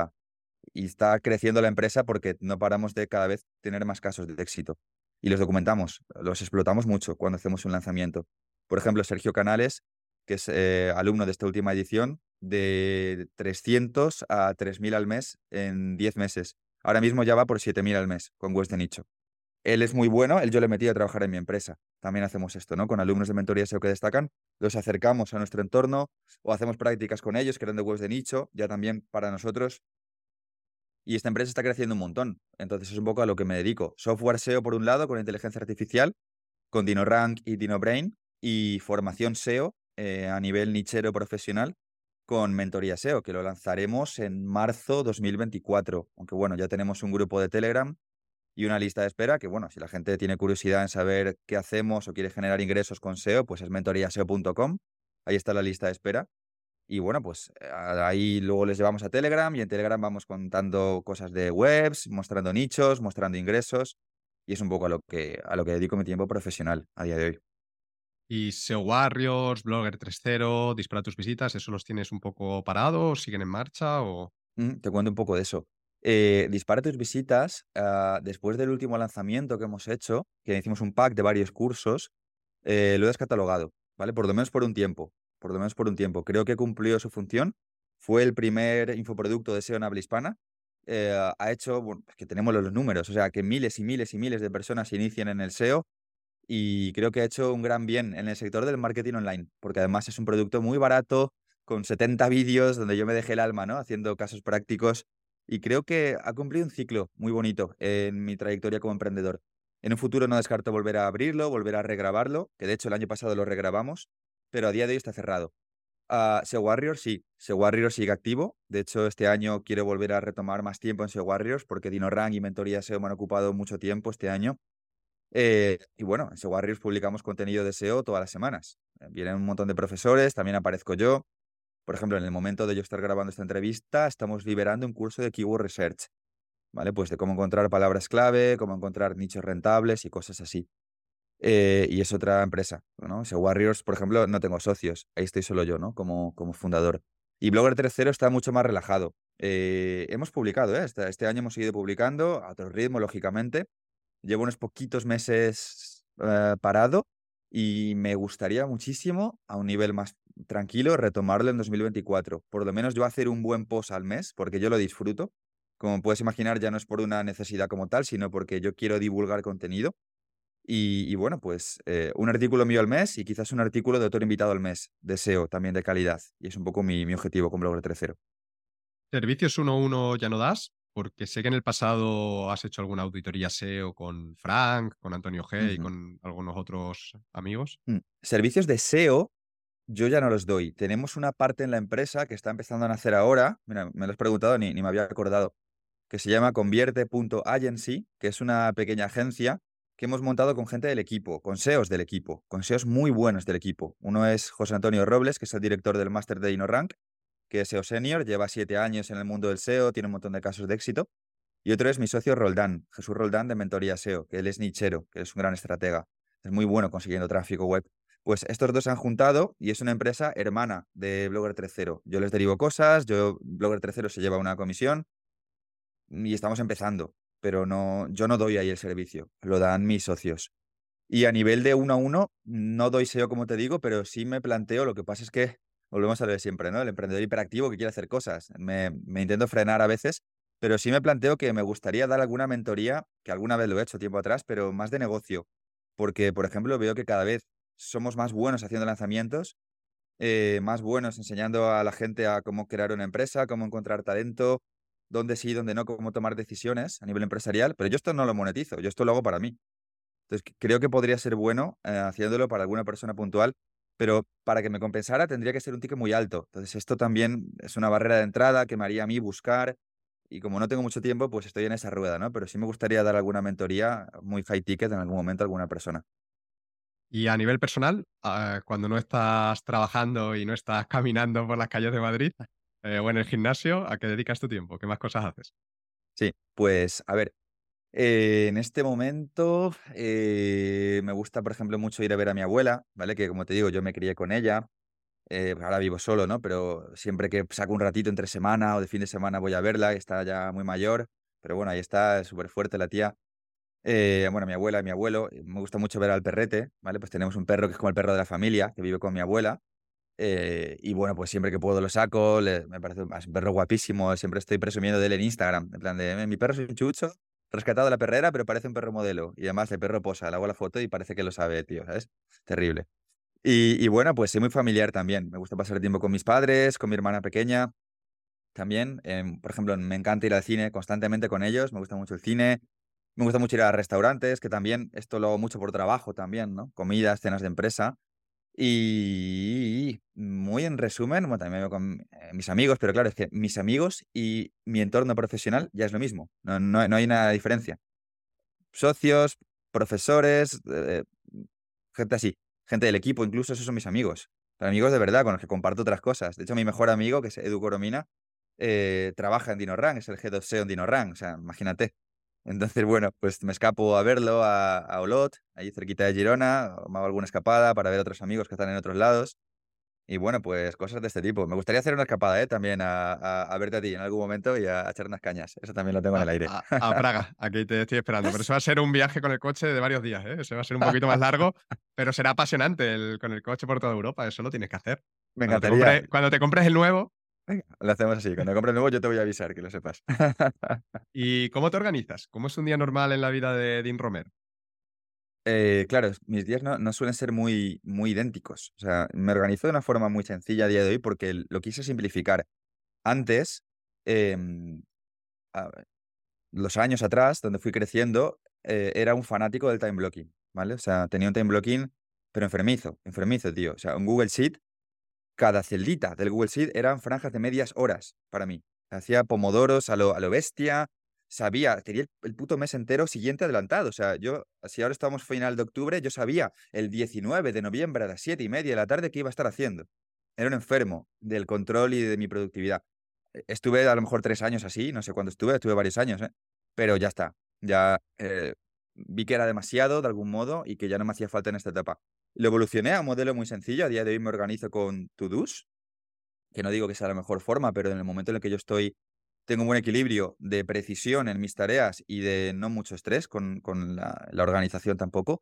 Y está creciendo la empresa porque no paramos de cada vez tener más casos de éxito. Y los documentamos, los explotamos mucho cuando hacemos un lanzamiento. Por ejemplo, Sergio Canales, que es eh, alumno de esta última edición, de 300 a 3.000 al mes en 10 meses. Ahora mismo ya va por 7.000 al mes con West de Nicho. Él es muy bueno, él yo le metí a trabajar en mi empresa. También hacemos esto, ¿no? Con alumnos de mentoría SEO que destacan, los acercamos a nuestro entorno o hacemos prácticas con ellos de webs de nicho, ya también para nosotros. Y esta empresa está creciendo un montón. Entonces es un poco a lo que me dedico. Software SEO por un lado, con inteligencia artificial, con DinoRank y DinoBrain, y formación SEO eh, a nivel nichero profesional con Mentoría SEO, que lo lanzaremos en marzo 2024. Aunque bueno, ya tenemos un grupo de Telegram y una lista de espera que, bueno, si la gente tiene curiosidad en saber qué hacemos o quiere generar ingresos con SEO, pues es mentoríaseo.com. Ahí está la lista de espera. Y bueno, pues eh, ahí luego les llevamos a Telegram y en Telegram vamos contando cosas de webs, mostrando nichos, mostrando ingresos. Y es un poco a lo que, a lo que dedico mi tiempo profesional a día de hoy. ¿Y SEO Warriors, Blogger 3.0, Dispara tus visitas, eso los tienes un poco parados, siguen en marcha o...? Mm, te cuento un poco de eso. Eh, dispara tus visitas, ah, después del último lanzamiento que hemos hecho, que hicimos un pack de varios cursos, eh, lo he descatalogado, ¿vale? Por lo menos por un tiempo, por lo menos por un tiempo. Creo que cumplió su función. Fue el primer infoproducto de SEO en habla hispana. Eh, ha hecho, que tenemos los números, o sea, que miles y miles y miles de personas se inician en el SEO y creo que ha hecho un gran bien en el sector del marketing online, porque además es un producto muy barato, con 70 vídeos donde yo me dejé el alma, ¿no? Haciendo casos prácticos y creo que ha cumplido un ciclo muy bonito en mi trayectoria como emprendedor. En un futuro no descarto volver a abrirlo, volver a regrabarlo, que de hecho el año pasado lo regrabamos, pero a día de hoy está cerrado. Uh, SEO Warriors sí, SEO Warriors sigue activo. De hecho, este año quiero volver a retomar más tiempo en SEO Warriors porque DinoRank y Mentoría SEO me han ocupado mucho tiempo este año eh, y bueno, en SEO Warriors publicamos contenido de SEO todas las semanas. Eh, vienen un montón de profesores, también aparezco yo. Por ejemplo, en el momento de yo estar grabando esta entrevista, estamos liberando un curso de Keyword Research, ¿vale? Pues de cómo encontrar palabras clave, cómo encontrar nichos rentables y cosas así. Eh, y es otra empresa, ¿no? SEO Warriors, por ejemplo, no tengo socios, ahí estoy solo yo, ¿no? Como, como fundador. Y Blogger 3.0 está mucho más relajado. hemos publicado, ¿eh? Este, este año hemos seguido publicando a otro ritmo, lógicamente, Llevo unos poquitos meses eh, parado y me gustaría muchísimo, a un nivel más tranquilo, retomarlo en 2024. Por lo menos yo hacer un buen post al mes, porque yo lo disfruto. Como puedes imaginar, ya no es por una necesidad como tal, sino porque yo quiero divulgar contenido. Y, bueno, pues eh, un artículo mío al mes y quizás un artículo de otro invitado al mes. Deseo también de calidad. Y es un poco mi, mi objetivo con Blogger 3.0. ¿Servicios 1.1 ya no das? Porque sé que en el pasado has hecho alguna auditoría SEO con Frank, con Antonio G y con algunos otros amigos. Mm, servicios de SEO yo ya no los doy. Tenemos una parte en la empresa que está empezando a nacer ahora, mira, me lo has preguntado ni, ni me había acordado, que se llama convierte.agency, que es una pequeña agencia que hemos montado con gente del equipo, con SEOs del equipo, con SEOs muy buenos del equipo. Uno es José Antonio Robles, que es el director del máster de InnoRank, que es SEO Senior, lleva siete años en el mundo del SEO, tiene un montón de casos de éxito. Y otro es mi socio Roldán, Jesús Roldán de Mentoría SEO, que él es nichero, que es un gran estratega. Es muy bueno consiguiendo tráfico web. Pues estos dos se han juntado y es una empresa hermana de Blogger 3.0. Yo les derivo cosas, yo Blogger 3.0 se lleva una comisión y estamos empezando, pero no, yo no doy ahí el servicio, lo dan mis socios. Y a nivel de uno a uno, no doy SEO como te digo, pero sí me planteo, lo que pasa es que volvemos a lo de siempre, ¿no? El emprendedor hiperactivo que quiere hacer cosas. Me, me, intento frenar a veces, pero sí me planteo que me gustaría dar alguna mentoría, que alguna vez lo he hecho tiempo atrás, pero más de negocio. Porque, por ejemplo, veo que cada vez somos más buenos haciendo lanzamientos, eh, más buenos enseñando a la gente a cómo crear una empresa, cómo encontrar talento, dónde sí, dónde no, cómo tomar decisiones a nivel empresarial, pero yo esto no lo monetizo, yo esto lo hago para mí. Entonces, creo que podría ser bueno eh, haciéndolo para alguna persona puntual pero para que me compensara tendría que ser un ticket muy alto. Entonces esto también es una barrera de entrada que me haría a mí buscar y como no tengo mucho tiempo, pues estoy en esa rueda, ¿no? Pero sí me gustaría dar alguna mentoría muy high ticket en algún momento a alguna persona. Y a nivel personal, ah, cuando no estás trabajando y no estás caminando por las calles de Madrid eh, o en el gimnasio, ¿a qué dedicas tu tiempo? ¿Qué más cosas haces? Sí, pues a ver, eh, en este momento eh, me gusta, por ejemplo, mucho ir a ver a mi abuela, ¿vale? Que como te digo, yo me crié con ella. eh, ahora vivo solo, ¿no? Pero siempre que saco un ratito entre semana o de fin de semana voy a verla, está ya muy mayor, pero bueno, ahí está, súper fuerte la tía. Bueno, mi abuela mi abuelo, me gusta mucho ver al perrete, ¿vale? Pues tenemos un perro que es como el perro de la familia, que vive con mi abuela. Eh, y bueno, pues siempre que puedo lo saco, me parece un perro guapísimo, siempre estoy presumiendo de él en Instagram, en plan de, mi perro es un chucho, rescatado de la perrera, pero parece un perro modelo. Y además el perro posa, le hago la foto y parece que lo sabe, tío, ¿sabes? Terrible. Y, bueno, pues soy muy familiar también. Me gusta pasar tiempo con mis padres, con mi hermana pequeña también. Em, por ejemplo, me encanta ir al cine constantemente con ellos. Me gusta mucho el cine. Me gusta mucho ir a restaurantes, que también esto lo hago mucho por trabajo también, ¿no? Comidas, cenas de empresa. Y muy en resumen, bueno, también veo con eh, mis amigos, pero claro, es que mis amigos y mi entorno profesional ya es lo mismo. No, no, no hay una diferencia. Socios, profesores, eh, gente así gente del equipo, incluso esos son mis amigos. amigos de verdad, con los que comparto otras cosas. De hecho, mi mejor amigo, que es Edu Coromina, eh, trabaja en DinoRank, es el Head of SEO en DinoRank, o sea, imagínate. Entonces, bueno, pues me escapo a verlo a, Olot, ahí cerquita de Girona, me hago alguna escapada para ver a otros amigos que están en otros lados. Y bueno, pues cosas de este tipo. Me gustaría hacer una escapada ¿eh? también a, verte a ti en algún momento y a, echar unas cañas. Eso también lo tengo en el aire. A, Praga, aquí te estoy esperando. Pero eso va a ser un viaje con el coche de varios días. ¿eh? Eso va a ser un poquito más largo, pero será apasionante el, con el coche por toda Europa. Eso lo tienes que hacer. Me encantaría. Cuando te, compres, el nuevo. Lo hacemos así. Cuando compres nuevo, yo te voy a avisar, que lo sepas. ¿Y cómo te organizas? ¿Cómo es un día normal en la vida de Dean Romero? Eh, claro, mis días no, suelen ser muy, muy idénticos. O sea, me organizo de una forma muy sencilla a día de hoy porque lo quise simplificar. Antes, em, los años atrás, donde fui creciendo, eh, era un fanático del time blocking, ¿vale? O sea, tenía un time blocking, pero enfermizo, enfermizo, tío. O sea, un Google Sheet, cada celdita del Google Sheet eran franjas de medias horas para mí. Hacía pomodoros a lo, a lo bestia, sabía, tenía el, puto mes entero siguiente adelantado. O sea, yo, si ahora estamos final de octubre, yo sabía el 19 de noviembre a las 7 y media de la tarde qué iba a estar haciendo. Era un enfermo del control y de mi productividad. E, estuve a lo mejor tres años así, no sé cuándo estuve, estuve varios años, ¿eh? pero ya está. Ya eh, vi que era demasiado de algún modo y que ya no me hacía falta en esta etapa. Lo evolucioné a un modelo muy sencillo. A día de hoy me organizo con to-dos, que no digo que sea la mejor forma, pero en el momento en el que yo estoy tengo un buen equilibrio de precisión en mis tareas y de no mucho estrés con, la, organización tampoco.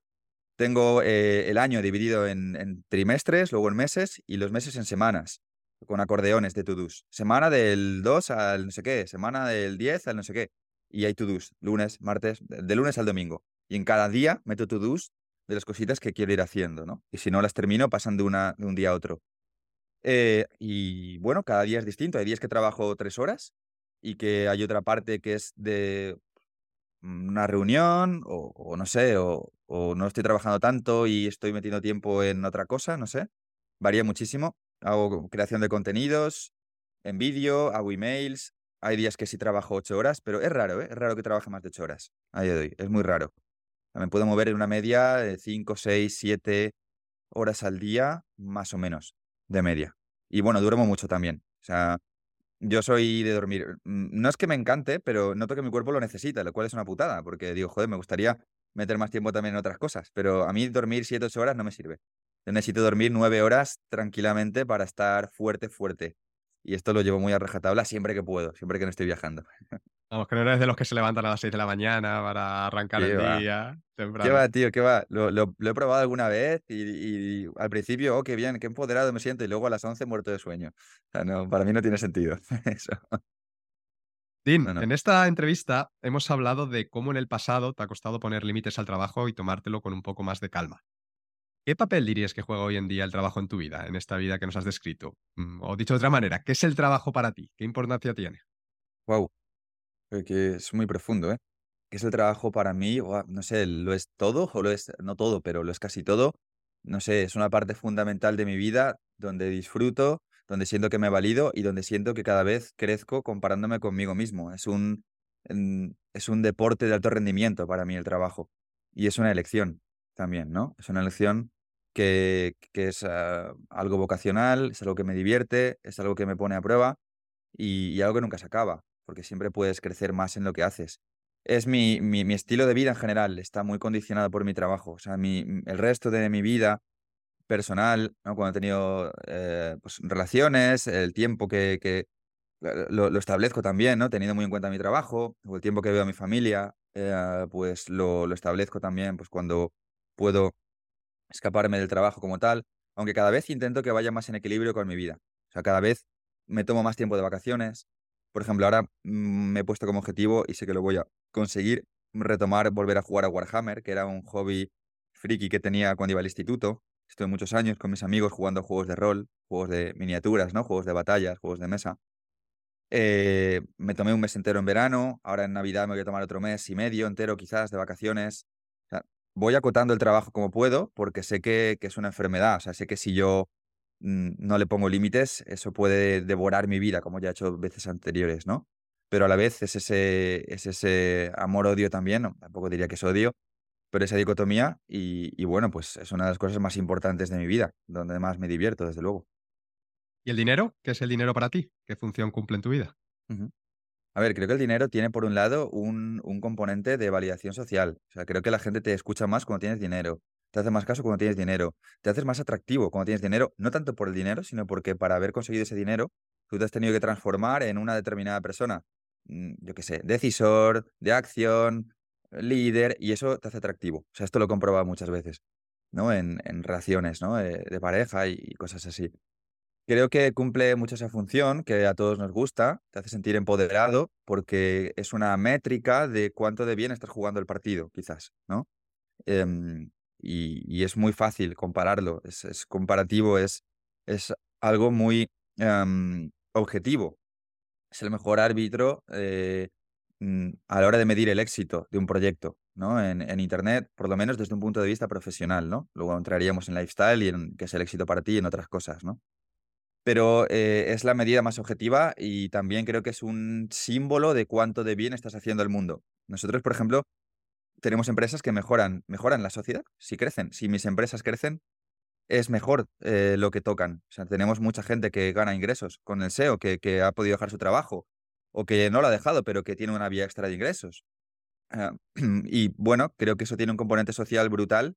Tengo eh, el año dividido en, trimestres, luego en meses y los meses en semanas, con acordeones de to-dos. Semana del 2 al no sé qué, semana del 10 al no sé qué. Y hay to-dos, lunes, martes, de lunes al domingo. Y en cada día meto to-dos de las cositas que quiero ir haciendo, ¿no? Y si no las termino, pasan de, una, de un día a otro. Eh, y bueno, cada día es distinto. Hay días que trabajo tres horas y que hay otra parte que es de una reunión o, no sé, o, no estoy trabajando tanto y estoy metiendo tiempo en otra cosa, no sé. Varía muchísimo. Hago creación de contenidos en vídeo, hago emails. Hay días que sí trabajo ocho horas, pero es raro, ¿eh? Es raro que trabaje más de ocho horas a día de hoy. Es muy raro. Me puedo mover en una media de cinco, seis, siete horas al día, más o menos, de media. Y bueno, duermo mucho también. O sea, yo soy de dormir. Mm, no es que me encante, pero noto que mi cuerpo lo necesita, lo cual es una putada, porque digo, joder, me gustaría meter más tiempo también en otras cosas, pero a mí dormir 7, 8 horas no me sirve. Yo necesito dormir 9 horas tranquilamente para estar fuerte, fuerte. Y esto lo llevo muy a rajatabla siempre que puedo, siempre que no estoy viajando. Vamos, que no eres de los que se levantan a las 6 de la mañana para arrancar el día temprano. ¿Qué va, tío? ¿Qué va? Lo, he probado alguna vez y, al principio, oh, qué bien, qué empoderado me siento, y luego a las 11 muerto de sueño. O sea, no, para mí no tiene sentido eso. Dean, en esta entrevista hemos hablado de cómo en el pasado te ha costado poner límites al trabajo y tomártelo con un poco más de calma. ¿Qué papel dirías que juega hoy en día el trabajo en tu vida, en esta vida que nos has descrito? Mm, o dicho de otra manera, ¿qué es el trabajo para ti? ¿Qué importancia tiene? Wow, que es muy profundo, ¿eh? ¿Qué es el trabajo para mí? no sé, ¿lo es todo o lo es, no todo, pero lo es casi todo? No sé, es una parte fundamental de mi vida donde disfruto, donde siento que me valido y donde siento que cada vez crezco comparándome conmigo mismo. Es un, es un deporte de alto rendimiento para mí el trabajo. Y es una elección también, ¿no? Es una elección que, es ah, algo vocacional, es algo que me divierte, es algo que me pone a prueba y, algo que nunca se acaba, porque siempre puedes crecer más en lo que haces. Es mi, mi, estilo de vida en general, está muy condicionado por mi trabajo. O sea, mi, el resto de mi vida personal, ¿no? cuando he tenido eh, pues, relaciones, el tiempo que, que lo, lo, establezco también, ¿no? teniendo muy en cuenta mi trabajo, el tiempo que veo a mi familia, eh, pues lo, lo, establezco también pues, cuando puedo escaparme del trabajo como tal, aunque cada vez intento que vaya más en equilibrio con mi vida. O sea, cada vez me tomo más tiempo de vacaciones. Por ejemplo, ahora mm, me he puesto como objetivo y sé que lo voy a conseguir retomar, volver a jugar a Warhammer, que era un hobby friki que tenía cuando iba al instituto. Estuve muchos años con mis amigos jugando juegos de rol, juegos de miniaturas, ¿no? Juegos de batallas, juegos de mesa. Eh, me tomé un mes entero en verano, ahora en Navidad me voy a tomar otro mes y medio entero quizás de vacaciones. Voy acotando el trabajo como puedo porque sé que, es una enfermedad, o sea, sé que si yo no le pongo límites, eso puede devorar mi vida, como ya he hecho veces anteriores, ¿no? Pero a la vez es ese, es ese amor-odio también, no, tampoco diría que es odio, pero esa dicotomía y, y, bueno, pues es una de las cosas más importantes de mi vida, donde más me divierto, desde luego. ¿Y el dinero? ¿Qué es el dinero para ti? ¿Qué función cumple en tu vida? Uh -huh. A ver, creo que el dinero tiene por un lado un, un, componente de validación social. O sea, creo que la gente te escucha más cuando tienes dinero, te hace más caso cuando tienes dinero, te haces más atractivo cuando tienes dinero, no tanto por el dinero, sino porque para haber conseguido ese dinero, tú te has tenido que transformar en una determinada persona. Mm, yo qué sé, decisor, de acción, líder, y eso te hace atractivo. O sea, esto lo he comprobado muchas veces, ¿no? En, en relaciones, ¿no? De, de pareja y, cosas así. Creo que cumple mucho esa función que a todos nos gusta, te hace sentir empoderado porque es una métrica de cuánto de bien estás jugando el partido, quizás, ¿no? Eh, y, es muy fácil compararlo, es, comparativo, es, es algo muy um, objetivo. Es el mejor árbitro eh, Mm, a la hora de medir el éxito de un proyecto, ¿no? En, en, Internet, por lo menos desde un punto de vista profesional, ¿no? Luego entraríamos en lifestyle y en qué es el éxito para ti y en otras cosas, ¿no? Pero eh, es la medida más objetiva y también creo que es un símbolo de cuánto de bien estás haciendo al mundo. Nosotros, por ejemplo, tenemos empresas que mejoran, mejoran la sociedad si crecen. Si mis empresas crecen, es mejor eh, lo que tocan. O sea, tenemos mucha gente que gana ingresos con el SEO, que, que ha podido dejar su trabajo, o que no lo ha dejado, pero que tiene una vía extra de ingresos. Uh, y bueno, creo que eso tiene un componente social brutal.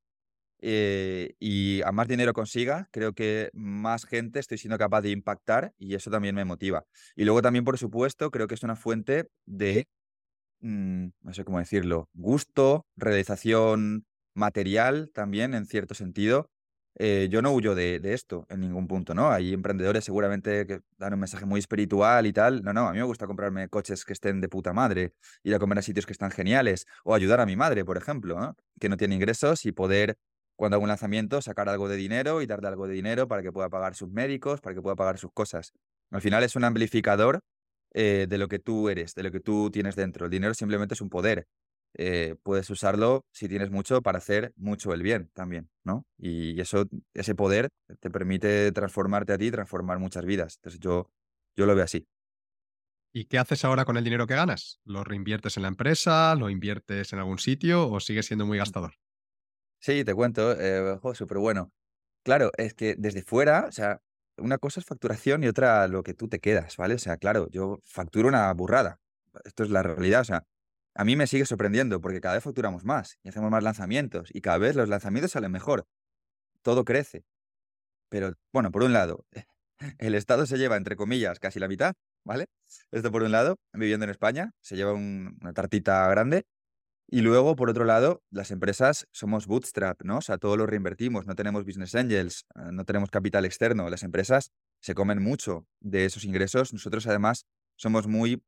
Eh, y a más dinero consiga, creo que más gente estoy siendo capaz de impactar y eso también me motiva. Y luego también, por supuesto, creo que es una fuente de, mmm, no sé cómo decirlo, gusto, realización material también, en cierto sentido, eh, yo no huyo de, de, esto en ningún punto, ¿no? Hay emprendedores seguramente que dan un mensaje muy espiritual y tal. No, no, a mí me gusta comprarme coches que estén de puta madre, ir a comer a sitios que están geniales, o ayudar a mi madre, por ejemplo, que no tiene ingresos y poder, cuando hago un lanzamiento, sacar algo de dinero y darle algo de dinero para que pueda pagar sus médicos, para que pueda pagar sus cosas. Al final es un amplificador eh, de lo que tú eres, de lo que tú tienes dentro. El dinero simplemente es un poder eh, puedes usarlo, si tienes mucho, para hacer mucho el bien también, ¿no? Y eso, ese poder te permite transformarte a ti, transformar muchas vidas. Entonces yo, yo lo veo así. ¿Y qué haces ahora con el dinero que ganas? ¿Lo reinviertes en la empresa? ¿Lo inviertes en algún sitio o sigues siendo muy gastador? Sí, te cuento, eh, súper bueno. Claro, es que desde fuera, o sea, una cosa es facturación y otra lo que tú te quedas, ¿vale? O sea, claro, yo facturo una burrada. Esto es la realidad, o sea, a mí me sigue sorprendiendo porque cada vez facturamos más y hacemos más lanzamientos y cada vez los lanzamientos salen mejor. Todo crece. Pero, bueno, por un lado, el Estado se lleva, entre comillas, casi la mitad, ¿vale? Esto por un lado, viviendo en España, se lleva un, una tartita grande. Y luego, por otro lado, las empresas somos bootstrap, ¿no? O sea, todo lo reinvertimos, no tenemos business angels, eh, no tenemos capital externo. Las empresas se comen mucho de esos ingresos. Nosotros, además, somos muy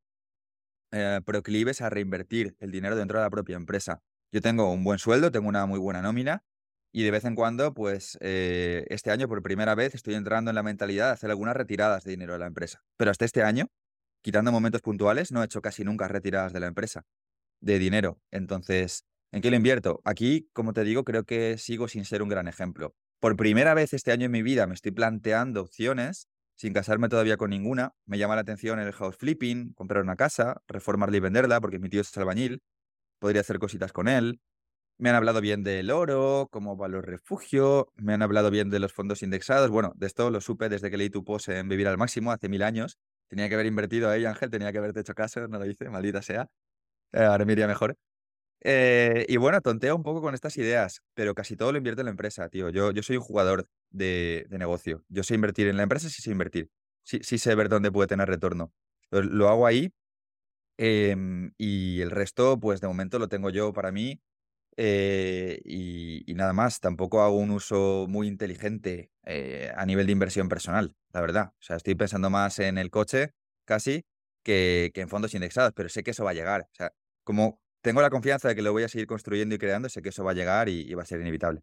eh, proclives a reinvertir el dinero dentro de la propia empresa. Yo tengo un buen sueldo, tengo una muy buena nómina y de vez en cuando, pues eh, este año por primera vez estoy entrando en la mentalidad de hacer algunas retiradas de dinero de la empresa. Pero hasta este año, quitando momentos puntuales, no he hecho casi nunca retiradas de la empresa de dinero. Entonces, ¿en qué lo invierto? Aquí, como te digo, creo que sigo sin ser un gran ejemplo. Por primera vez este año en mi vida me estoy planteando opciones sin casarme todavía con ninguna. Me llama la atención el house flipping, comprar una casa, reformarla y venderla, porque mi tío es albañil. Podría hacer cositas con él. Me han hablado bien del oro, como valor refugio. Me han hablado bien de los fondos indexados. Bueno, de esto lo supe desde que leí tu post en Vivir al Máximo hace mil años. Tenía que haber invertido ahí, Ángel, tenía que haberte hecho caso, no lo hice, maldita sea. Eh, ahora me iría mejor. Eh, y bueno, tonteo un poco con estas ideas, pero casi todo lo invierto en la empresa, tío. Yo, yo soy un jugador de, de negocio. Yo sé invertir en la empresa, sí sé invertir. Sí, sí sé ver dónde puede tener retorno. Lo, hago ahí em, y el resto, pues de momento lo tengo yo para mí eh, y, nada más. Tampoco hago un uso muy inteligente a nivel de inversión personal, la verdad. O sea, estoy pensando más en el coche casi que, que en fondos indexados, pero sé que eso va a llegar. O sea, como tengo la confianza de que lo voy a seguir construyendo y creando, sé que eso va a llegar y, y va a ser inevitable.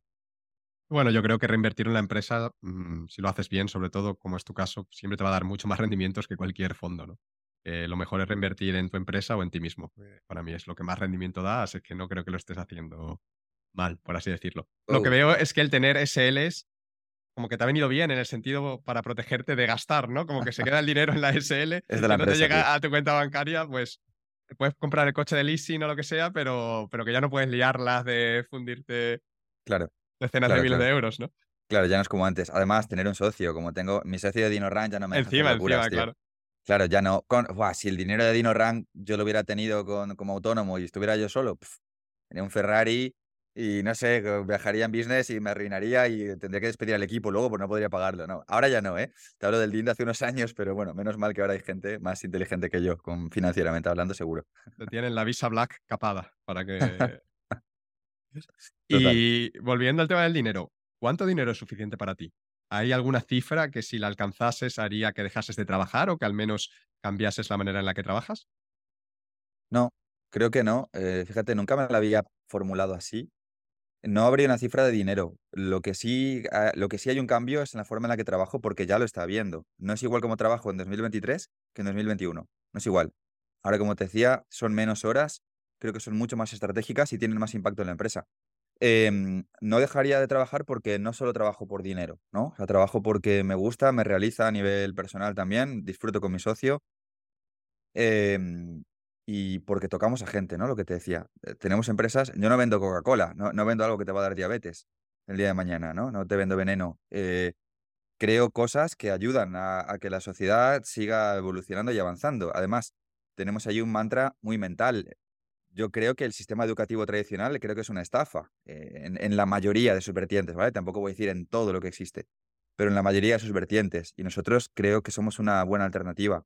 Bueno, yo creo que reinvertir en la empresa, mm, si lo haces bien, sobre todo como es tu caso, siempre te va a dar mucho más rendimientos que cualquier fondo, ¿no? Eh, lo mejor es reinvertir en tu empresa o en ti mismo. Eh, para mí es lo que más rendimiento da, así que no creo que lo estés haciendo mal, por así decirlo. Lo que Oh, veo es que el tener SLs como que te ha venido bien en el sentido para protegerte de gastar, ¿no? Como que se queda el dinero en la SL, es de la no te tío. llega a tu cuenta bancaria, pues te puedes comprar el coche de leasing o lo que sea, pero, pero que ya no puedes liarlas de fundirte Claro, decenas de claro, miles de euros, ¿no? Claro, ya no es como antes. Además, tener un socio, como tengo mi socio de DinoRank, ya no me Encima, locuras, encima, tío. claro. Claro, ya no. Con, si el dinero de DinoRank yo lo hubiera tenido con, como autónomo y estuviera yo solo, pf, tenía un Ferrari y no sé, viajaría en business y me arruinaría y tendría que despedir al equipo luego, pues no podría pagarlo. No, ahora ya no, ¿eh? Te hablo del DIN de hace unos años, pero bueno, menos mal que ahora hay gente más inteligente que yo, con, financieramente hablando, seguro. Te tienen la Visa Black capada para que... Y volviendo al tema del dinero, ¿cuánto dinero es suficiente para ti? ¿Hay alguna cifra que si la alcanzases haría que dejases de trabajar o que al menos cambiases la manera en la que trabajas? No, creo que no. eh, fíjate, nunca me la había formulado así. No habría una cifra de dinero. Lo que sí, ah, lo que sí hay un cambio es en la forma en la que trabajo porque ya lo está viendo. No es igual como trabajo en 2023 que en 2021. No es igual. Ahora, como te decía, son menos horas, creo que son mucho más estratégicas y tienen más impacto en la empresa. Em, no dejaría de trabajar porque no solo trabajo por dinero, ¿no? O sea, trabajo porque me gusta, me realiza a nivel personal también, disfruto con mi socio Em, y porque tocamos a gente, ¿no? Lo que te decía. Eh, tenemos empresas, yo no vendo Coca-Cola, no, no vendo algo que te va a dar diabetes el día de mañana, ¿no? No te vendo veneno. eh, creo cosas que ayudan a, que la sociedad siga evolucionando y avanzando. Además, tenemos ahí un mantra muy mental. Yo creo que el sistema educativo tradicional creo que es una estafa eh, en, en la mayoría de sus vertientes, ¿vale? Tampoco voy a decir en todo lo que existe, pero en la mayoría de sus vertientes. Y nosotros creo que somos una buena alternativa.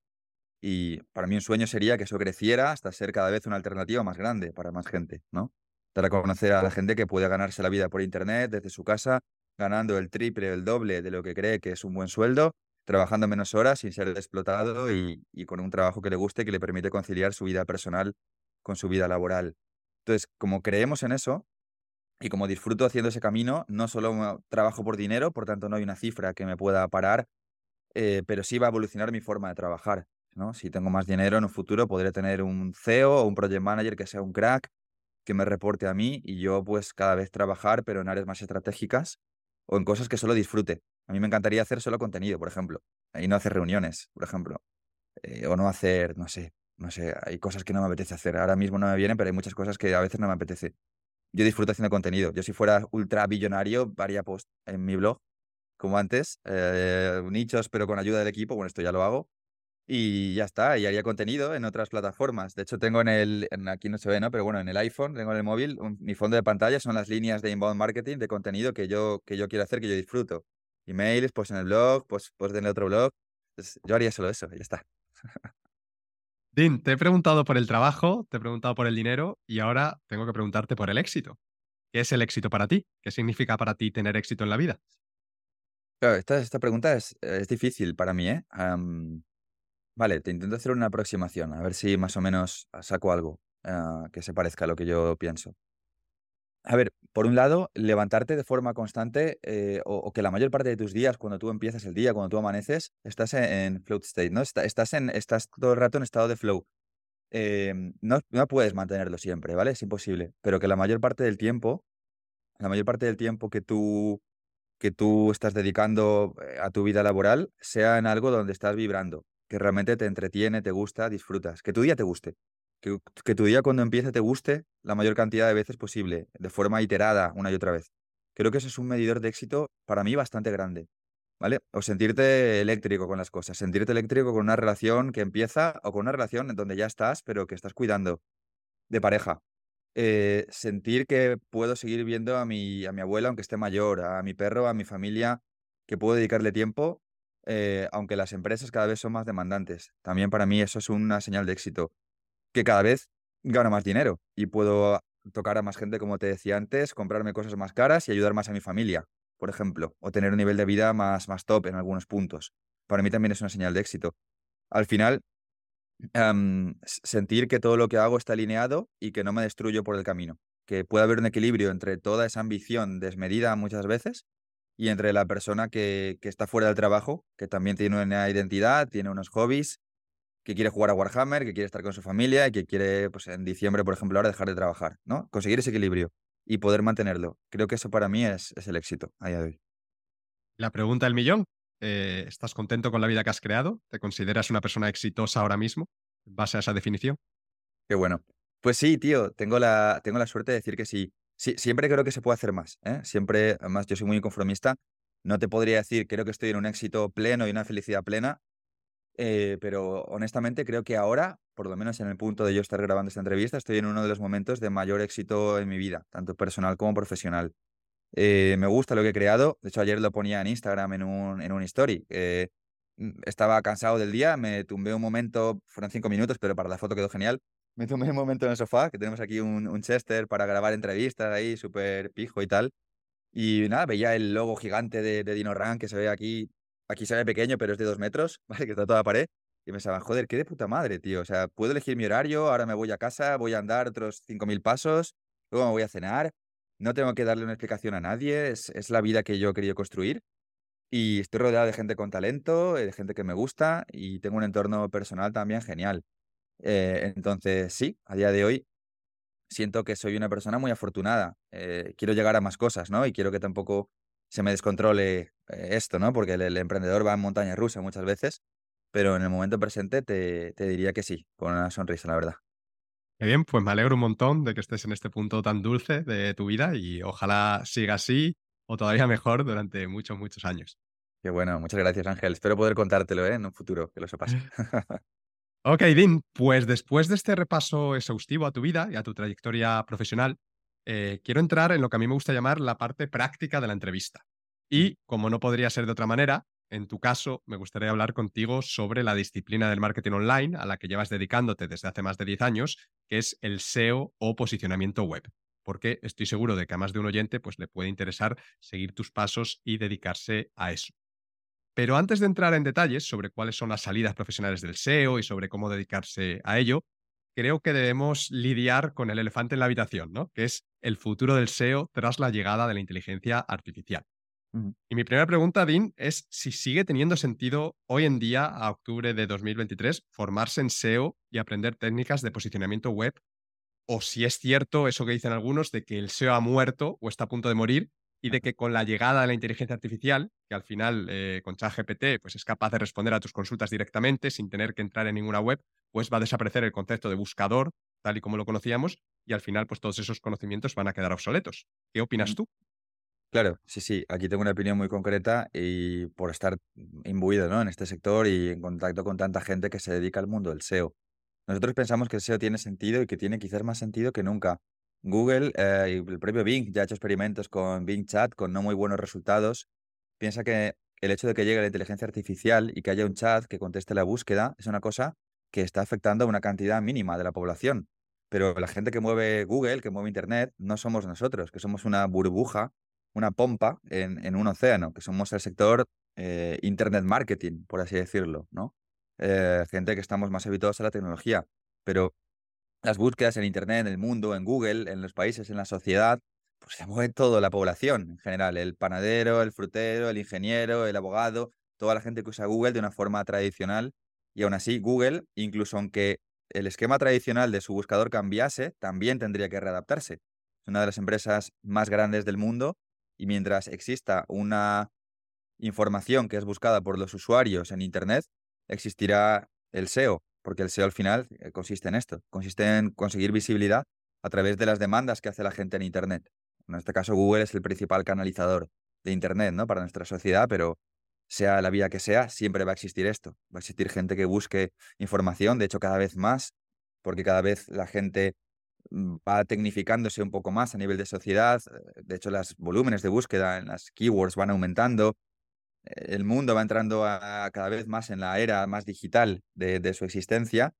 Y para mí un sueño sería que eso creciera hasta ser cada vez una alternativa más grande para más gente, ¿no? Dar a conocer a la gente que puede ganarse la vida por internet desde su casa, ganando el triple o el doble de lo que cree que es un buen sueldo, trabajando menos horas sin ser explotado y, y con un trabajo que le guste que le permite conciliar su vida personal con su vida laboral. Entonces, como creemos en eso y como disfruto haciendo ese camino, no solo trabajo por dinero, por tanto no hay una cifra que me pueda parar eh, pero sí va a evolucionar mi forma de trabajar, ¿no? Si tengo más dinero en un futuro, podré tener un CEO o un project manager que sea un crack, que me reporte a mí y yo pues cada vez trabajar, pero en áreas más estratégicas o en cosas que solo disfrute. A mí me encantaría hacer solo contenido, por ejemplo, y no hacer reuniones, por ejemplo, eh, o no hacer, no sé, no sé, hay cosas que no me apetece hacer. Ahora mismo no me vienen, pero hay muchas cosas que a veces no me apetece. Yo disfruto haciendo contenido. Yo si fuera ultra billonario, haría post en mi blog como antes, eh, nichos, pero con ayuda del equipo, bueno, esto ya lo hago, y ya está, y haría contenido en otras plataformas. De hecho, tengo en el, en- aquí no se ve, ¿no? Pero bueno, en el iPhone, tengo en el móvil, un- mi fondo de pantalla son las líneas de inbound marketing, de contenido que yo, que yo quiero hacer, que yo disfruto. Emails, pues en el blog, pues, pues en el otro blog. Entonces, yo haría solo eso, y ya está. Dean, te he preguntado por el trabajo, te he preguntado por el dinero y ahora tengo que preguntarte por el éxito. ¿Qué es el éxito para ti? ¿Qué significa para ti tener éxito en la vida? Claro, esta, esta pregunta es, es difícil para mí, ¿eh? Vale, te intento hacer una aproximación, a ver si más o menos saco algo ah, que se parezca a lo que yo pienso. A ver, por un lado, levantarte de forma constante eh, o, que la mayor parte de tus días, cuando tú empiezas el día, cuando tú amaneces, estás en, en float state, ¿no? Está- estás, en, estás todo el rato en estado de flow. Em, no, no puedes mantenerlo siempre, ¿vale? Es imposible. Pero que la mayor parte del tiempo, la mayor parte del tiempo que tú, que tú estás dedicando eh, a tu vida laboral sea en algo donde estás vibrando, que realmente te entretiene, te gusta, disfrutas, que tu día te guste, que, tu día cuando empiece te guste la mayor cantidad de veces posible, de forma iterada una y otra vez. Creo que eso es un medidor de éxito para mí bastante grande, ¿vale? O sentirte eléctrico con las cosas, sentirte eléctrico con una relación que empieza o con una relación en donde ya estás, pero que estás cuidando de pareja eh, sentir que puedo seguir viendo a mi, a mi abuela, aunque esté mayor, a mi perro, a mi familia, que puedo dedicarle tiempo, eh, aunque las empresas cada vez son más demandantes. También para mí eso es una señal de éxito, que cada vez gano más dinero y puedo tocar a más gente, como te decía antes, comprarme cosas más caras y ayudar más a mi familia, por ejemplo, o tener un nivel de vida más, más top en algunos puntos. Para mí también es una señal de éxito. Al final, sentir que todo lo que hago está alineado y que no me destruyo por el camino. Que puede haber un equilibrio entre toda esa ambición desmedida muchas veces y entre la persona que, que está fuera del trabajo, que también tiene una identidad, tiene unos hobbies, que quiere jugar a Warhammer, que quiere estar con su familia y que quiere, pues en diciembre, por ejemplo, ahora dejar de trabajar, ¿no? Conseguir ese equilibrio y poder mantenerlo. Creo que eso para mí es, es el éxito a día de hoy. La pregunta del millón. Eh, ¿Estás contento con la vida que has creado? ¿Te consideras una persona exitosa ahora mismo, base a esa definición? Qué bueno. Pues sí, tío, tengo la, tengo la suerte de decir que sí. Siempre creo que se puede hacer más. ¿eh? Siempre, además, yo soy muy conformista. No te podría decir, creo que estoy en un éxito pleno y una felicidad plena, eh, pero honestamente creo que ahora, por lo menos en el punto de yo estar grabando esta entrevista, estoy en uno de los momentos de mayor éxito en mi vida, tanto personal como profesional. Eh, me gusta lo que he creado. De hecho, ayer lo ponía en Instagram en un, en un story. Mm, estaba cansado del día, me tumbé un momento, fueron cinco minutos, pero para la foto quedó genial. Me tumbé un momento en el sofá, que tenemos aquí un, un Chester para grabar entrevistas ahí, súper pijo y tal. Y nada, veía el logo gigante de, de Dino Run que se ve aquí. Aquí se ve pequeño, pero es de dos metros, ¿vale? Que está toda la pared. Y me pensaba, joder, qué de puta madre, tío. O sea, puedo elegir mi horario, ahora me voy a casa, voy a andar otros 5.000 pasos, luego me voy a cenar, no tengo que darle una explicación a nadie, es, la vida que yo he querido construir. Y estoy rodeado de gente con talento, eh, de gente que me gusta y tengo un entorno personal también genial. Eh, entonces, sí, a día de hoy siento que soy una persona muy afortunada. Eh, quiero llegar a más cosas, ¿no? Y quiero que tampoco se me descontrole esto, ¿no? Porque el, emprendedor va en montaña rusa muchas veces, pero en el momento presente te, te diría que sí, con una sonrisa, la verdad bien, pues me alegro un montón de que estés en este punto tan dulce de tu vida y ojalá siga así o todavía mejor durante muchos, muchos años. Qué bueno, muchas gracias Ángel. Espero poder contártelo ¿eh? en un futuro, que lo sepas. ok, Dean, pues después de este repaso exhaustivo a tu vida y a tu trayectoria profesional, eh, quiero entrar en lo que a mí me gusta llamar la parte práctica de la entrevista. Y, como no podría ser de otra manera, en tu caso, me gustaría hablar contigo sobre la disciplina del marketing online a la que llevas dedicándote desde hace más de 10 años, que es el SEO o posicionamiento web. Porque estoy seguro de que a más de un oyente pues, le puede interesar seguir tus pasos y dedicarse a eso. Pero antes de entrar en detalles sobre cuáles son las salidas profesionales del SEO y sobre cómo dedicarse a ello, creo que debemos lidiar con el elefante en la habitación, ¿no? que es el futuro del SEO tras la llegada de la inteligencia artificial. Y mi primera pregunta, Dean, es si sigue teniendo sentido hoy en día, a octubre de 2023, formarse en SEO y aprender técnicas de posicionamiento web, o si es cierto eso que dicen algunos de que el SEO ha muerto o está a punto de morir y de que con la llegada de la inteligencia artificial, que al final eh, con ChatGPT pues es capaz de responder a tus consultas directamente sin tener que entrar en ninguna web, pues va a desaparecer el concepto de buscador tal y como lo conocíamos y al final pues todos esos conocimientos van a quedar obsoletos. ¿Qué opinas tú? Claro, sí, sí. Aquí tengo una opinión muy concreta y por estar imbuido ¿no? en este sector y en contacto con tanta gente que se dedica al mundo del SEO. Nosotros pensamos que el SEO tiene sentido y que tiene quizás más sentido que nunca. Google eh, y el propio Bing ya ha hecho experimentos con Bing Chat con no muy buenos resultados. Piensa que el hecho de que llegue la inteligencia artificial y que haya un chat que conteste la búsqueda es una cosa que está afectando a una cantidad mínima de la población. Pero la gente que mueve Google, que mueve Internet, no somos nosotros, que somos una burbuja una pompa en, un océano, que somos el sector eh, Internet Marketing, por así decirlo, ¿no? Eh, gente que estamos más habituados a la tecnología, pero las búsquedas en Internet, en el mundo, en Google, en los países, en la sociedad, pues se mueve toda la población en general, el panadero, el frutero, el ingeniero, el abogado, toda la gente que usa Google de una forma tradicional y aún así Google, incluso aunque el esquema tradicional de su buscador cambiase, también tendría que readaptarse. Es una de las empresas más grandes del mundo y mientras exista una información que es buscada por los usuarios en Internet, existirá el SEO, porque el SEO al final eh, consiste en esto, consiste en conseguir visibilidad a través de las demandas que hace la gente en Internet. En este caso, Google es el principal canalizador de Internet ¿no? para nuestra sociedad, pero sea la vía que sea, siempre va a existir esto. Va a existir gente que busque información, de hecho cada vez más, porque cada vez la gente mm, va tecnificándose un poco más a nivel de sociedad. De hecho, los volúmenes de búsqueda en las keywords van aumentando. Eh, el mundo va entrando cada vez más en la era más digital de, su existencia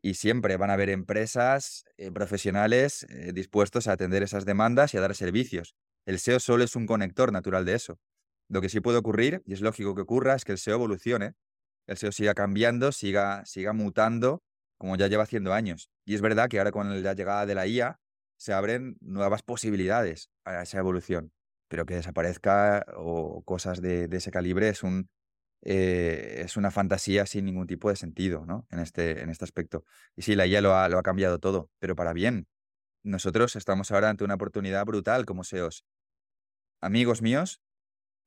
y siempre van a haber empresas eh, profesionales dispuestos a atender esas demandas y a dar servicios. El SEO solo es un conector natural de eso. Lo que sí puede ocurrir, y es lógico que ocurra, es que el SEO evolucione, el SEO siga cambiando, siga, siga mutando, como ya lleva haciendo años. Y es verdad que ahora con la llegada de la IA se abren nuevas posibilidades a esa evolución, pero que desaparezca o cosas de, ese calibre es, un, eh, es una fantasía sin ningún tipo de sentido ¿no? en, este, en este aspecto. Y sí, la IA lo ha, lo ha cambiado todo, pero para bien. Nosotros estamos ahora ante una oportunidad brutal como SEOs. Amigos míos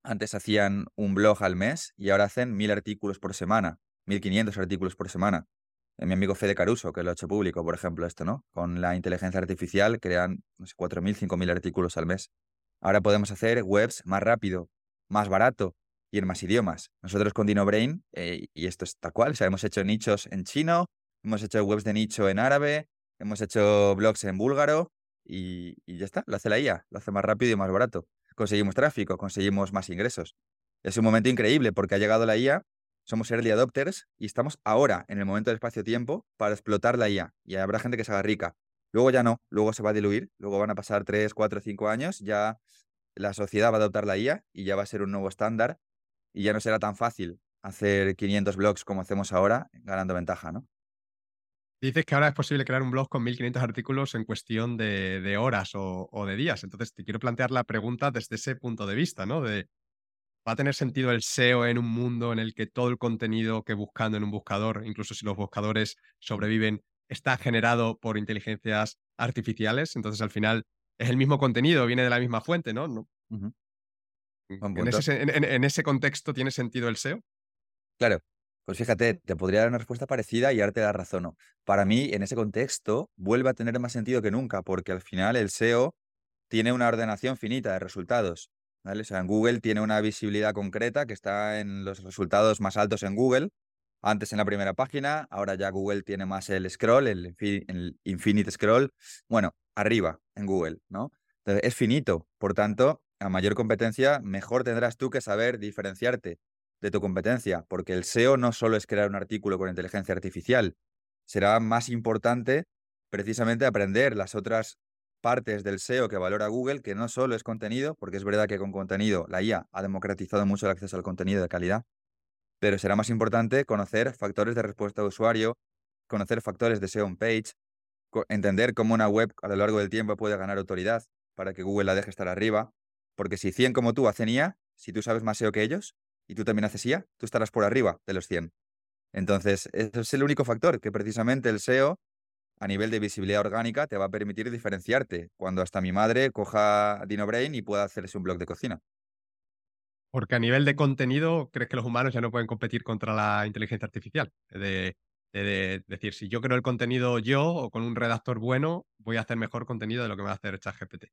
antes hacían un blog al mes y ahora hacen mil artículos por semana, 1500 artículos por semana. Eh, mi amigo Fede Caruso, que lo ha hecho público, por ejemplo, esto, ¿no? Con la inteligencia artificial crean no sé, 4.000, 5.000 artículos al mes. Ahora podemos hacer webs más rápido, más barato y en más idiomas. Nosotros con DinoBrain, eh, y esto es tal cual, o sea, hemos hecho nichos en chino, hemos hecho webs de nicho en árabe, hemos hecho blogs en búlgaro y, y ya está, lo hace la IA, lo hace más rápido y más barato conseguimos tráfico, conseguimos más ingresos. Es un momento increíble porque ha llegado la IA, somos early adopters y estamos ahora en el momento del espacio-tiempo para explotar la IA y habrá gente que se haga rica. Luego ya no, luego se va a diluir, luego van a pasar 3, 4, 5 años, ya la sociedad va a adoptar la IA y ya va a ser un nuevo estándar y ya no será tan fácil hacer 500 blogs como hacemos ahora ganando ventaja, ¿no? Dices que ahora es posible crear un blog con 1500 artículos en cuestión de, horas o, de días. Entonces, te quiero plantear la pregunta desde ese punto de vista, ¿no? De, ¿va a tener sentido el SEO en un mundo en el que todo el contenido que buscando en un buscador, incluso si los buscadores sobreviven, está generado por inteligencias artificiales? Entonces, al final, es el mismo contenido, viene de la misma fuente, ¿no? ¿No? en, ese, en ese contexto, ¿tiene sentido el SEO? Claro, pues fíjate, te podría dar una respuesta parecida y ahora te la razón. Para mí, en ese contexto, vuelve a tener más sentido que nunca, porque al final el SEO tiene una ordenación finita de resultados. ¿vale? O sea, en Google tiene una visibilidad concreta que está en los resultados más altos en Google. Antes en la primera página, ahora ya Google tiene más el scroll, el, infinite scroll. Bueno, arriba en Google, ¿no? Entonces, es finito. Por tanto, a mayor competencia, mejor tendrás tú que saber diferenciarte de tu competencia, porque el SEO no solo es crear un artículo con inteligencia artificial, será más importante precisamente aprender las otras partes del SEO que valora Google, que no solo es contenido, porque es verdad que con contenido la IA ha democratizado mucho el acceso al contenido de calidad, pero será más importante conocer factores de respuesta de usuario, conocer factores de SEO on page, entender cómo una web a lo largo del tiempo puede ganar autoridad para que Google la deje estar arriba, porque si 100 como tú hacen IA, si tú sabes más SEO que ellos, y tú también haces IA, tú estarás por arriba de los 100. Entonces, ese es el único factor que precisamente el SEO a nivel de visibilidad orgánica te va a permitir diferenciarte cuando hasta mi madre coja DinoBrain y pueda hacerse un blog de cocina. Porque a nivel de contenido, ¿crees que los humanos ya no pueden competir contra la inteligencia artificial? De, decir, si yo creo el contenido yo o con un redactor bueno, voy a hacer mejor contenido de lo que va a hacer ChatGPT.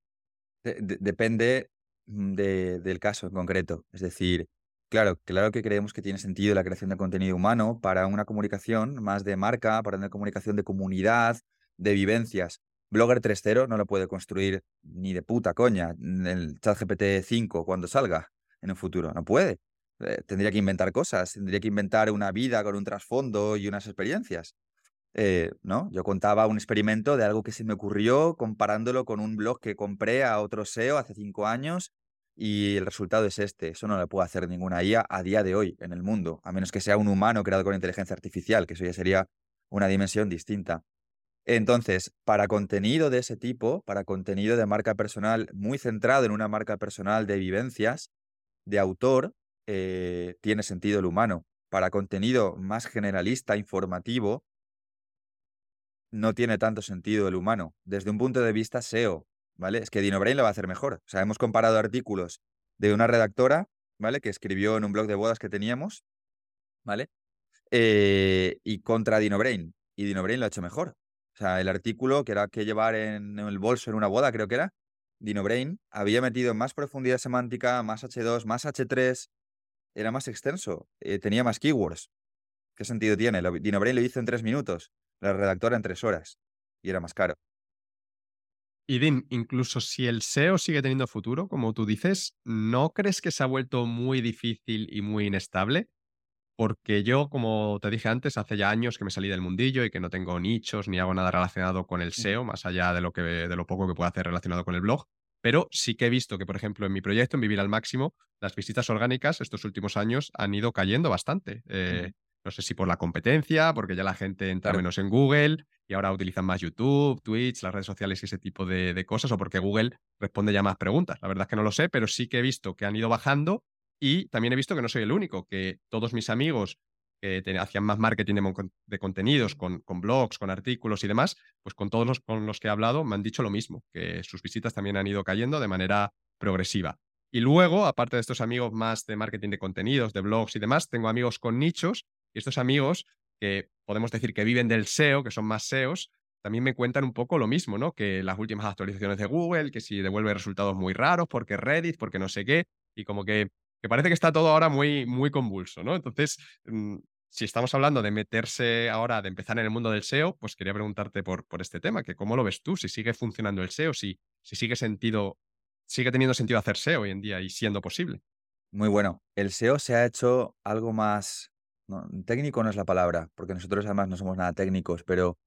depende mm, del caso en concreto. Es decir, Claro, claro que creemos que tiene sentido la creación de contenido humano para una comunicación más de marca, para una comunicación de comunidad, de vivencias. Blogger 3.0 no lo puede construir ni de puta coña el chat GPT 5 cuando salga en un futuro. No puede. Eh, tendría que inventar cosas, tendría que inventar una vida con un trasfondo y unas experiencias. Eh, ¿no? Yo contaba un experimento de algo que se me ocurrió comparándolo con un blog que compré a otro SEO hace cinco años y el resultado es este. Eso no lo puede hacer ninguna IA a día de hoy en el mundo, a menos que sea un humano creado con inteligencia artificial, que eso ya sería una dimensión distinta. Entonces, para contenido de ese tipo, para contenido de marca personal muy centrado en una marca personal de vivencias, de autor, eh, tiene sentido el humano. Para contenido más generalista, informativo, no tiene tanto sentido el humano. Desde un punto de vista SEO, ¿vale? Es que DinoBrain lo va a hacer mejor. O sea, hemos comparado artículos de una redactora, ¿vale? Que escribió en un blog de bodas que teníamos, ¿vale? Eh, y contra DinoBrain. Y DinoBrain lo ha hecho mejor. O sea, el artículo que era que llevar en el bolso en una boda, creo que era, DinoBrain había metido más profundidad semántica, más H2, más H3, era más extenso, eh, tenía más keywords. ¿Qué sentido tiene? DinoBrain lo hizo en tres minutos, la redactora en tres horas y era más caro. Y Dean, incluso si el SEO sigue teniendo futuro, como tú dices, ¿no crees que se ha vuelto muy difícil y muy inestable? Porque yo, como te dije antes, hace ya años que me salí del mundillo y que no tengo nichos ni hago nada relacionado con el SEO, más allá de lo, que, de lo poco que puedo hacer relacionado con el blog. Pero sí que he visto que, por ejemplo, en mi proyecto, en Vivir al Máximo, las visitas orgánicas estos últimos años han ido cayendo bastante. Eh, no sé si por la competencia, porque ya la gente entra menos en Google y ahora utilizan más YouTube, Twitch, las redes sociales y ese tipo de, cosas, o porque Google responde ya más preguntas. La verdad es que no lo sé, pero sí que he visto que han ido bajando y también he visto que no soy el único, que todos mis amigos que hacían más marketing de, contenidos, con, con, blogs, con artículos y demás, pues con todos los con los que he hablado me han dicho lo mismo, que sus visitas también han ido cayendo de manera progresiva. Y luego, aparte de estos amigos más de marketing de contenidos, de blogs y demás, tengo amigos con nichos y estos amigos que podemos decir que viven del SEO, que son más SEOs, también me cuentan un poco lo mismo, ¿no? Que las últimas actualizaciones de Google, que si devuelve resultados muy raros, porque Reddit, porque no sé qué, y como que, que parece que está todo ahora muy, muy convulso, ¿no? Entonces, mm, si estamos hablando de meterse ahora, de empezar en el mundo del SEO, pues quería preguntarte por, por este tema, que cómo lo ves tú, si sigue funcionando el SEO, si, si sigue sentido, sigue teniendo sentido hacer SEO hoy en día y siendo posible. Muy bueno. El SEO se ha hecho algo más técnico no es la palabra, porque nosotros además no somos nada técnicos, pero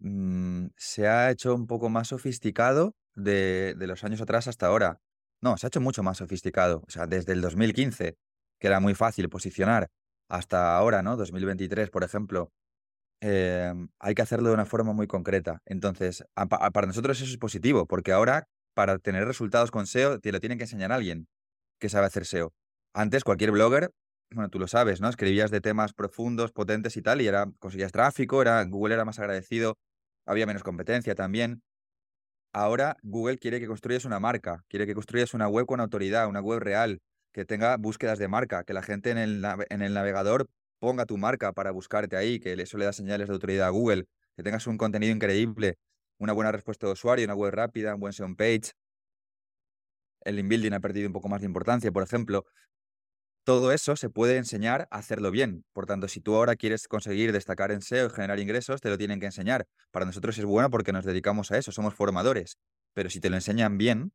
mm, se ha hecho un poco más sofisticado de, los años atrás hasta ahora. No, se ha hecho mucho más sofisticado. O sea, desde el 2015, que era muy fácil posicionar, hasta ahora, ¿no? 2023, por ejemplo, em, hay que hacerlo de una forma muy concreta. Entonces, para nosotros eso es positivo, porque ahora, para tener resultados con SEO, te lo tienen que enseñar alguien que sabe hacer SEO. Antes, cualquier blogger bueno, tú lo sabes, ¿no? Escribías de temas profundos, potentes y tal, y era, conseguías tráfico, era, Google era más agradecido, había menos competencia también. Ahora Google quiere que construyas una marca, quiere que construyas una web con autoridad, una web real, que tenga búsquedas de marca, que la gente en el, navegador ponga tu marca para buscarte ahí, que eso le da señales de autoridad a Google, que tengas un contenido increíble, una buena respuesta de usuario, una web rápida, un buen SEO page. El inbuilding ha perdido un poco más de importancia, por ejemplo todo eso se puede enseñar a hacerlo bien. Por tanto, si tú ahora quieres conseguir destacar en SEO y generar ingresos, te lo tienen que enseñar. Para nosotros es bueno porque nos dedicamos a eso, somos formadores. Pero si te lo enseñan bien,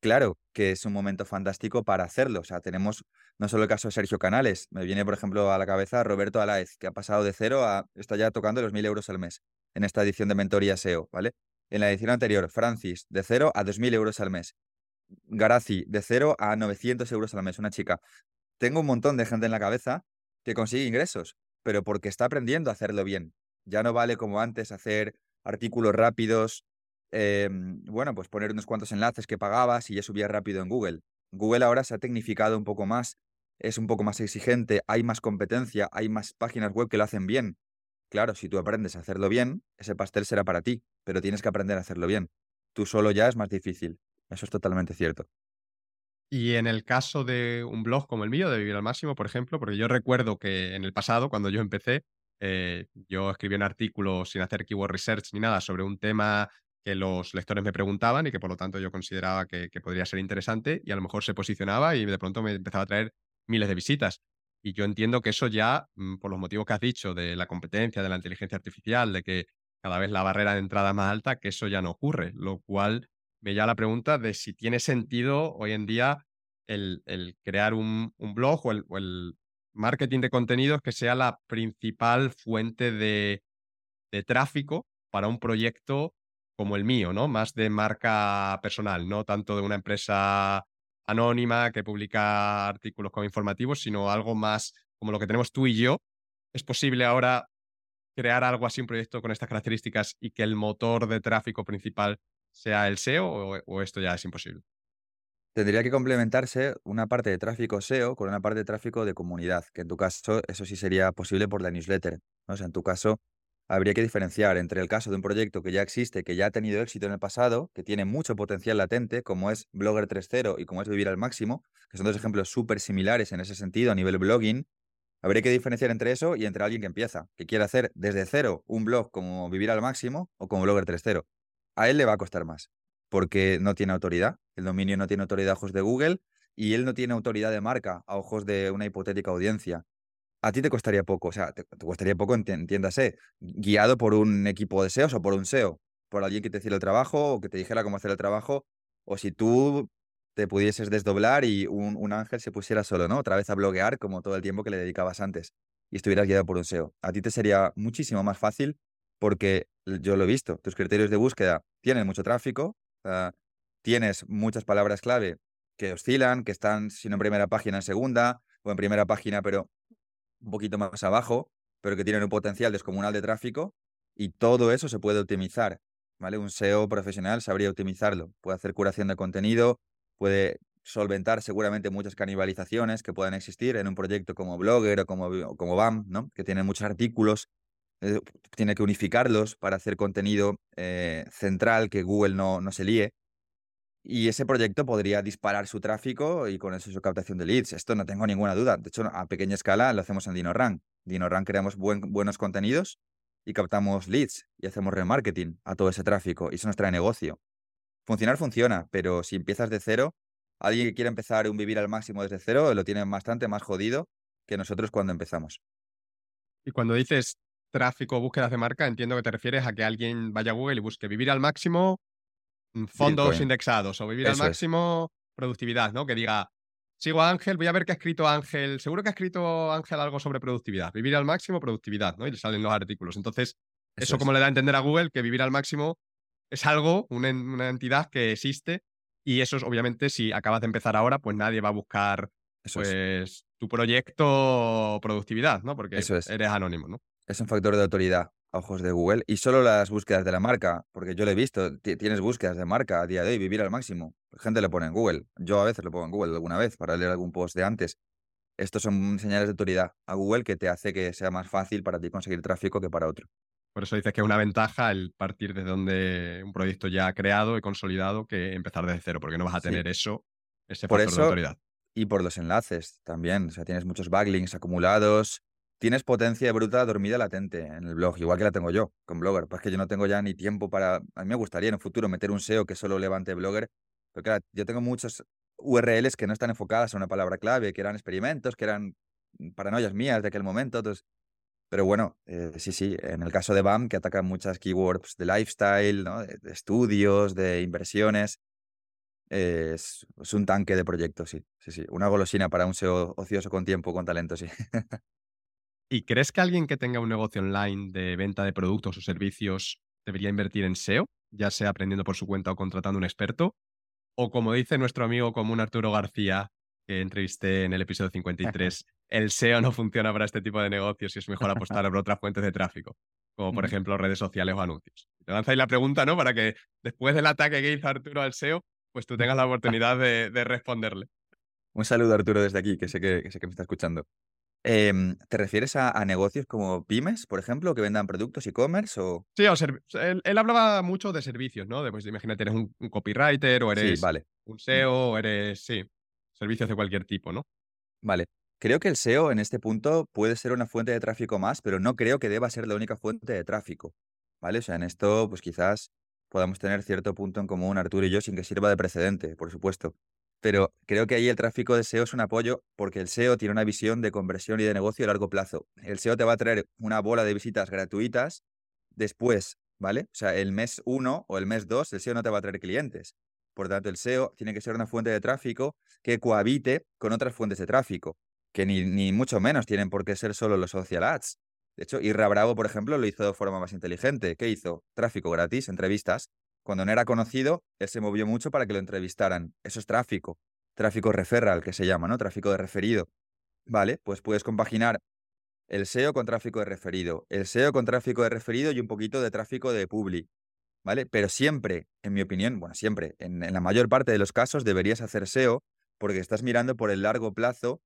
claro que es un momento fantástico para hacerlo. O sea, tenemos no solo el caso de Sergio Canales, me viene, por ejemplo, a la cabeza Roberto Alaez, que ha pasado de cero a, está ya tocando los mil euros al mes en esta edición de Mentoría SEO, ¿vale? En la edición anterior, Francis, de cero a dos mil euros al mes. Garazi, de cero a 900 euros al mes, una chica tengo un montón de gente en la cabeza que consigue ingresos, pero porque está aprendiendo a hacerlo bien. Ya no vale como antes hacer artículos rápidos, em, bueno, pues poner unos cuantos enlaces que pagabas y ya subía rápido en Google. Google ahora se ha tecnificado un poco más, es un poco más exigente, hay más competencia, hay más páginas web que lo hacen bien. Claro, si tú aprendes a hacerlo bien, ese pastel será para ti, pero tienes que aprender a hacerlo bien. Tú solo ya es más difícil. Eso es totalmente cierto. Y en el caso de un blog como el mío, de Vivir al Máximo, por ejemplo, porque yo recuerdo que en el pasado, cuando yo empecé, eh, yo escribí un artículo sin hacer keyword research ni nada sobre un tema que los lectores me preguntaban y que por lo tanto yo consideraba que, podría ser interesante y a lo mejor se posicionaba y de pronto me empezaba a traer miles de visitas. Y yo entiendo que eso ya, mm, por los motivos que has dicho, de la competencia, de la inteligencia artificial, de que cada vez la barrera de entrada es más alta, que eso ya no ocurre, lo cual me llama la pregunta de si tiene sentido hoy en día el, crear un, blog o el, marketing de contenidos que sea la principal fuente de, tráfico para un proyecto como el mío, ¿no? Más de marca personal, no tanto de una empresa anónima que publica artículos como informativos, sino algo más como lo que tenemos tú y yo. ¿Es posible ahora crear algo así, un proyecto con estas características y que el motor de tráfico principal sea el SEO o, esto ya es imposible? Tendría que complementarse una parte de tráfico SEO con una parte de tráfico de comunidad, que en tu caso eso sí sería posible por la newsletter. ¿no? O sea, en tu caso habría que diferenciar entre el caso de un proyecto que ya existe, que ya ha tenido éxito en el pasado, que tiene mucho potencial latente, como es Blogger 3.0 y como es Vivir al Máximo, que son dos ejemplos súper similares en ese sentido a nivel blogging. Habría que diferenciar entre eso y entre alguien que empieza, que quiere hacer desde cero un blog como Vivir al Máximo o como Blogger 3.0 a él le va a costar más, porque no tiene autoridad, el dominio no tiene autoridad a ojos de Google y él no tiene autoridad de marca a ojos de una hipotética audiencia. A ti te costaría poco, o sea, te, costaría poco, entiéndase, guiado por un equipo de SEOs o por un SEO. por alguien que te hiciera el trabajo o que te dijera cómo hacer el trabajo, o si tú te pudieses desdoblar y un, un ángel se pusiera solo, ¿no? Otra vez a bloguear como todo el tiempo que le dedicabas antes y estuvieras guiado por un SEO. A ti te sería muchísimo más fácil porque yo lo he visto, tus criterios de búsqueda tienen mucho tráfico, tienes muchas palabras clave que oscilan, que están, si no en primera página, en segunda, o en primera página, pero un poquito más abajo, pero que tienen un potencial descomunal de tráfico, y todo eso se puede optimizar. ¿vale? Un SEO profesional sabría optimizarlo. Puede hacer curación de contenido, puede solventar seguramente muchas canibalizaciones que puedan existir en un proyecto como Blogger o como, como BAM, ¿no? que tiene muchos artículos eh, tiene que unificarlos para hacer contenido eh, central que Google no, no se líe. Y ese proyecto podría disparar su tráfico y con eso su captación de leads. Esto no tengo ninguna duda. De hecho, a pequeña escala lo hacemos en DinoRank. DinoRank creamos buenos contenidos y captamos leads y hacemos remarketing a todo ese tráfico. Y eso nos trae negocio. Funcionar funciona, pero si empiezas de cero, alguien que quiere empezar un vivir al máximo desde cero lo tiene bastante más jodido que nosotros cuando empezamos. Y cuando dices tráfico, búsquedas de marca, entiendo que te refieres a que alguien vaya a Google y busque vivir al máximo mm, fondos indexados o vivir al máximo productividad, ¿no? Que diga, sigo a Ángel, voy a ver qué ha escrito Ángel, seguro que ha escrito Ángel algo sobre productividad, vivir al máximo, productividad, ¿no? Y le salen los artículos. Entonces, eso, como le da a entender a Google que vivir al máximo es algo, una, entidad que existe y eso es obviamente si acabas de empezar ahora, pues nadie va a buscar pues tu proyecto productividad, ¿no? Porque eres anónimo, ¿no? Es un factor de autoridad a ojos de Google y solo las búsquedas de la marca, porque yo lo he visto, tienes búsquedas de marca a día de hoy, vivir al máximo. Gente lo pone en Google. Yo a veces lo pongo en Google alguna vez para leer algún post de antes. Estos son señales de autoridad a Google que te hace que sea más fácil para ti conseguir tráfico que para otro. Por eso dices que es una ventaja el partir desde donde un proyecto ya creado y consolidado que empezar desde cero, porque no vas a tener eso, ese factor de autoridad. Y por los enlaces también. O sea, tienes muchos backlinks acumulados, tienes potencia bruta dormida latente en el blog, igual que la tengo yo con Blogger. Pues que yo no tengo ya ni tiempo para. A mí me gustaría en un futuro meter un SEO que solo levante Blogger. Pero claro, yo tengo muchas URLs que no están enfocadas a una palabra clave, que eran experimentos, que eran paranoias mías de aquel momento. Entonces, pero bueno, eh, sí, sí, en el caso de BAM, que ataca muchas keywords de lifestyle, ¿no? de, estudios, de inversiones, es, es, un tanque de proyectos, sí, sí, sí. Una golosina para un SEO ocioso con tiempo, con talento, sí. ¿Y crees que alguien que tenga un negocio online de venta de productos o servicios debería invertir en SEO, ya sea aprendiendo por su cuenta o contratando un experto? O como dice nuestro amigo común Arturo García, que entrevisté en el episodio 53, el SEO no funciona para este tipo de negocios y es mejor apostar por otras fuentes de tráfico, como por ejemplo redes sociales o anuncios. Te lanza ahí la pregunta, ¿no? Para que después del ataque que hizo Arturo al SEO, pues tú tengas la oportunidad de, responderle. Un saludo Arturo desde aquí, que sé que, sé que me está escuchando. Em, ¿te refieres a, negocios como pymes, por ejemplo, que vendan productos e-commerce o...? Sí, él, hablaba mucho de servicios, ¿no? De, pues, imagínate, eres un, copywriter o eres vale. un SEO o eres, sí, servicios de cualquier tipo, ¿no? Vale. Creo que el SEO en este punto puede ser una fuente de tráfico más, pero no creo que deba ser la única fuente de tráfico, ¿vale? O sea, en esto, pues quizás podamos tener cierto punto en común Arturo y yo sin que sirva de precedente, por supuesto pero creo que ahí el tráfico de SEO es un apoyo porque el SEO tiene una visión de conversión y de negocio a largo plazo. El SEO te va a traer una bola de visitas gratuitas después, ¿vale? O sea, el mes 1 o el mes 2 el SEO no te va a traer clientes. Por tanto, el SEO tiene que ser una fuente de tráfico que cohabite con otras fuentes de tráfico, que ni, ni mucho menos tienen por qué ser solo los social ads. De hecho, Irra Bravo, por ejemplo, lo hizo de forma más inteligente. ¿Qué hizo? Tráfico gratis, entrevistas, cuando no era conocido, él se movió mucho para que lo entrevistaran. Eso es tráfico. Tráfico referral, que se llama, ¿no? Tráfico de referido. Vale, pues puedes compaginar el SEO con tráfico de referido, el SEO con tráfico de referido y un poquito de tráfico de publi. ¿Vale? Pero siempre, en mi opinión, bueno, siempre, en, en la mayor parte de los casos deberías hacer SEO porque estás mirando por el largo plazo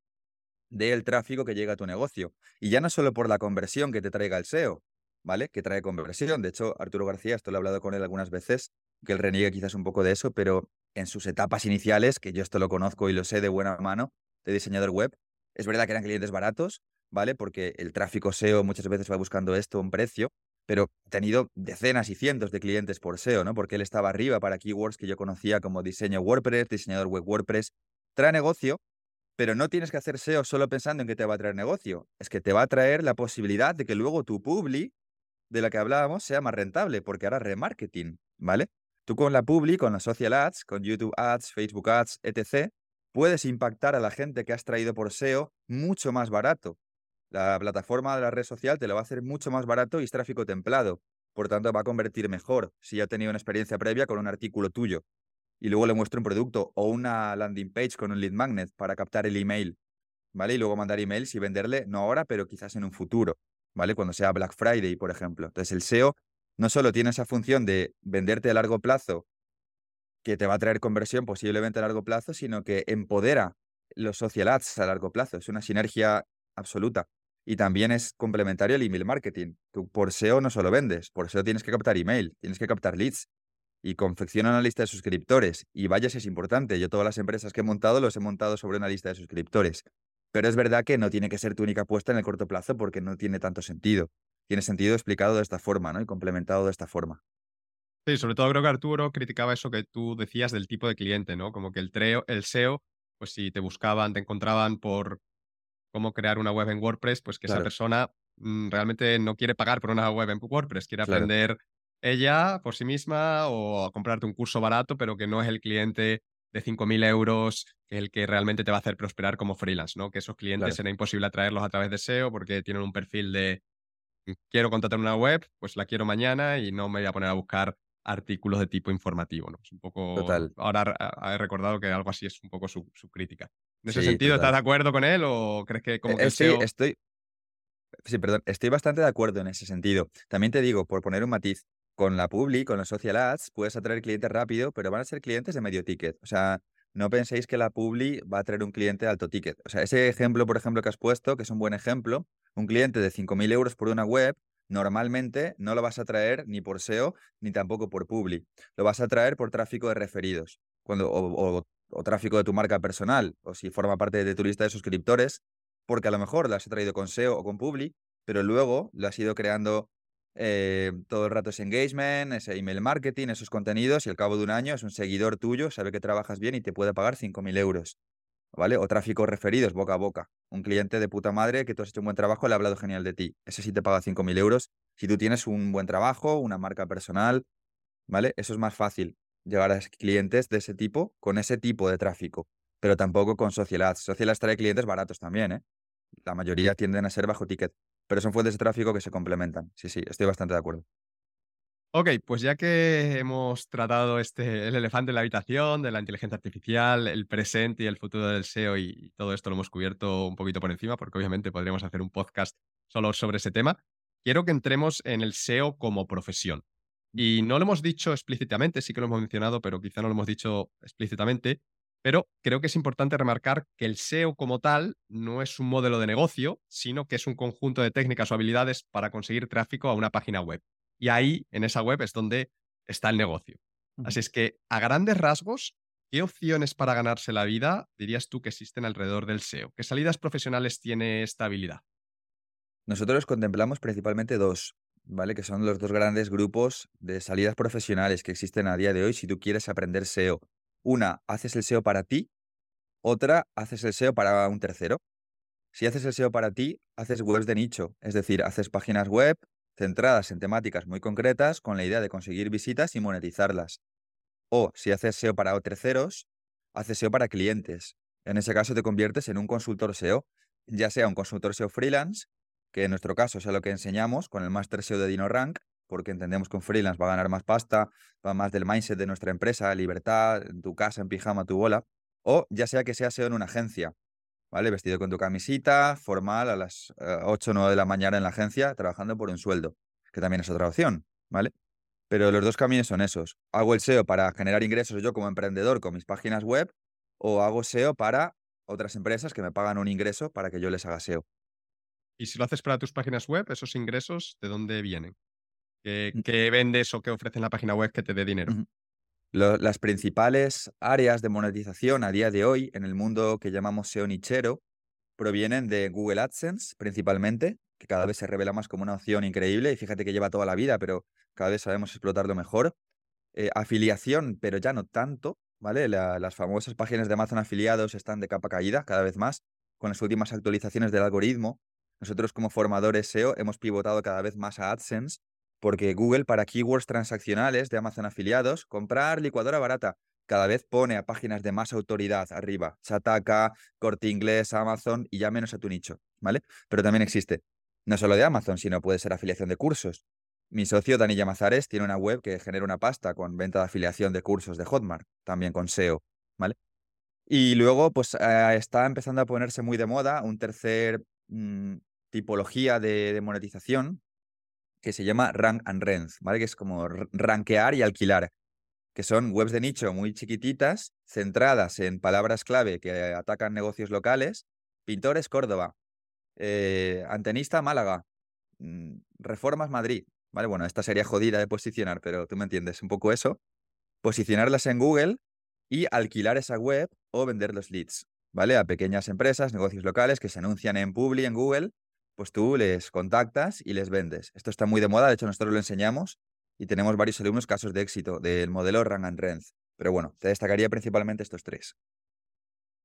del tráfico que llega a tu negocio. Y ya no solo por la conversión que te traiga el SEO, ¿vale? Que trae conversión. De hecho, Arturo García, esto lo he hablado con él algunas veces, que él reniegue quizás un poco de eso, pero en sus etapas iniciales, que yo esto lo conozco y lo sé de buena mano, de diseñador web, es verdad que eran clientes baratos, ¿vale? Porque el tráfico SEO muchas veces va buscando esto, un precio, pero ha tenido decenas y cientos de clientes por SEO, ¿no? Porque él estaba arriba para keywords que yo conocía como diseño WordPress, diseñador web WordPress. Trae negocio, pero no tienes que hacer SEO solo pensando en que te va a traer negocio. Es que te va a traer la posibilidad de que luego tu publi de la que hablábamos sea más rentable, porque ahora remarketing, ¿vale? Tú con la Publi, con las social ads, con YouTube ads, Facebook ads, etc., puedes impactar a la gente que has traído por SEO mucho más barato. La plataforma de la red social te lo va a hacer mucho más barato y es tráfico templado. Por tanto, va a convertir mejor si ya ha tenido una experiencia previa con un artículo tuyo. Y luego le muestro un producto o una landing page con un lead magnet para captar el email. ¿Vale? Y luego mandar emails y venderle, no ahora, pero quizás en un futuro. ¿Vale? Cuando sea Black Friday, por ejemplo. Entonces, el SEO no solo tiene esa función de venderte a largo plazo, que te va a traer conversión posiblemente a largo plazo, sino que empodera los social ads a largo plazo. Es una sinergia absoluta. Y también es complementario al email marketing. Tú por SEO no solo vendes, por SEO tienes que captar email, tienes que captar leads y confecciona una lista de suscriptores. Y vaya si es importante. Yo todas las empresas que he montado los he montado sobre una lista de suscriptores. Pero es verdad que no tiene que ser tu única apuesta en el corto plazo porque no tiene tanto sentido. Tiene sentido explicado de esta forma, ¿no? Y complementado de esta forma. Sí, sobre todo creo que Arturo criticaba eso que tú decías del tipo de cliente, ¿no? Como que el, treo, el SEO, pues si te buscaban, te encontraban por cómo crear una web en WordPress, pues que esa persona mm, realmente no quiere pagar por una web en WordPress, quiere aprender ella por sí misma o comprarte un curso barato, pero que no es el cliente de 5.000 euros, el que realmente te va a hacer prosperar como freelance, ¿no? Que esos clientes será imposible atraerlos a través de SEO porque tienen un perfil de mm, quiero contratar una web, pues la quiero mañana y no me voy a poner a buscar artículos de tipo informativo, ¿no? Es un poco... Total. Ahora he recordado que algo así es un poco su, crítica. En ese sentido, ¿estás de acuerdo con él o crees que como que sí, estoy... Sí, perdón, estoy bastante de acuerdo en ese sentido. También te digo, por poner un matiz, con la Publi, con los social ads, puedes atraer clientes rápido, pero van a ser clientes de medio ticket. O sea, no penséis que la Publi va a traer un cliente de alto ticket. O sea, ese ejemplo, por ejemplo, que has puesto, que es un buen ejemplo, un cliente de 5.000 euros por una web, normalmente no lo vas a traer ni por SEO ni tampoco por Publi. Lo vas a traer por tráfico de referidos cuando, o, tráfico de tu marca personal o si forma parte de tu lista de suscriptores, porque a lo mejor lo has traído con SEO o con Publi, pero luego lo has ido creando eh, todo el rato ese engagement, ese email marketing, esos contenidos y al cabo de un año es un seguidor tuyo, sabe que trabajas bien y te puede pagar 5.000 euros. ¿vale? O tráfico referidos boca a boca. Un cliente de puta madre que tú has hecho un buen trabajo, le ha hablado genial de ti. Ese sí te paga 5.000 euros. Si tú tienes un buen trabajo, una marca personal, ¿vale? Eso es más fácil, llegar a clientes de ese tipo con ese tipo de tráfico, pero tampoco con Social Ads. Social Ads trae clientes baratos también, ¿eh? La mayoría tienden a ser bajo ticket, pero son fuentes de tráfico que se complementan. Sí, sí, estoy bastante de acuerdo. Ok, pues ya que hemos tratado este, el elefante en la habitación, de la inteligencia artificial, el presente y el futuro del SEO y todo esto lo hemos cubierto un poquito por encima, porque obviamente podríamos hacer un podcast solo sobre ese tema, quiero que entremos en el SEO como profesión. Y no lo hemos dicho explícitamente, sí que lo hemos mencionado, pero quizá no lo hemos dicho explícitamente, pero creo que es importante remarcar que el SEO como tal no es un modelo de negocio, sino que es un conjunto de técnicas o habilidades para conseguir tráfico a una página web. Y ahí, en esa web, es donde está el negocio. Así es que, a grandes rasgos, ¿qué opciones para ganarse la vida dirías tú que existen alrededor del SEO? ¿Qué salidas profesionales tiene esta habilidad? Nosotros contemplamos principalmente dos, ¿vale? Que son los dos grandes grupos de salidas profesionales que existen a día de hoy si tú quieres aprender SEO. Una, haces el SEO para ti, otra, haces el SEO para un tercero. Si haces el SEO para ti, haces webs de nicho, es decir, haces páginas web centradas en temáticas muy concretas con la idea de conseguir visitas y monetizarlas. O si haces SEO para terceros, haces SEO para clientes. En ese caso te conviertes en un consultor SEO, ya sea un consultor SEO freelance, que en nuestro caso es lo que enseñamos con el Master SEO de DinoRank, porque entendemos que un freelance va a ganar más pasta, va más del mindset de nuestra empresa, libertad, en tu casa, en pijama, tu bola, o ya sea que sea SEO en una agencia, ¿vale? Vestido con tu camisita, formal, a las 8 o 9 de la mañana en la agencia, trabajando por un sueldo, que también es otra opción, ¿vale? Pero los dos caminos son esos. Hago el SEO para generar ingresos yo como emprendedor con mis páginas web o hago SEO para otras empresas que me pagan un ingreso para que yo les haga SEO. Y si lo haces para tus páginas web, esos ingresos, ¿de dónde vienen? ¿Qué, vendes o qué ofrece en la página web que te dé dinero? las principales áreas de monetización a día de hoy en el mundo que llamamos SEO nichero provienen de Google AdSense principalmente, que cada vez se revela más como una opción increíble y fíjate que lleva toda la vida, pero cada vez sabemos explotarlo mejor. Eh, afiliación, pero ya no tanto, ¿vale? las famosas páginas de Amazon afiliados están de capa caída cada vez más con las últimas actualizaciones del algoritmo. Nosotros como formadores SEO hemos pivotado cada vez más a AdSense porque Google para keywords transaccionales de Amazon afiliados, comprar licuadora barata, cada vez pone a páginas de más autoridad arriba, Chataka, Corte Inglés, Amazon y ya menos a tu nicho, ¿vale? Pero también existe, no solo de Amazon, sino puede ser afiliación de cursos. Mi socio Dani Llamazares tiene una web que genera una pasta con venta de afiliación de cursos de Hotmart, también con SEO, ¿vale? Y luego, pues eh, está empezando a ponerse muy de moda un tercer mm, tipología de, monetización que se llama Rank and Rent, ¿vale? Que es como rankear y alquilar, que son webs de nicho muy chiquititas, centradas en palabras clave que atacan negocios locales. Pintores Córdoba, eh, Antenista Málaga, mm, Reformas Madrid, ¿vale? Bueno, esta sería jodida de posicionar, pero tú me entiendes, un poco eso. Posicionarlas en Google y alquilar esa web o vender los leads, ¿vale? A pequeñas empresas, negocios locales que se anuncian en Publi, en Google, pues tú les contactas y les vendes. Esto está muy de moda, de hecho nosotros lo enseñamos y tenemos varios alumnos casos de éxito del modelo Rang and Rent. Pero bueno, te destacaría principalmente estos tres.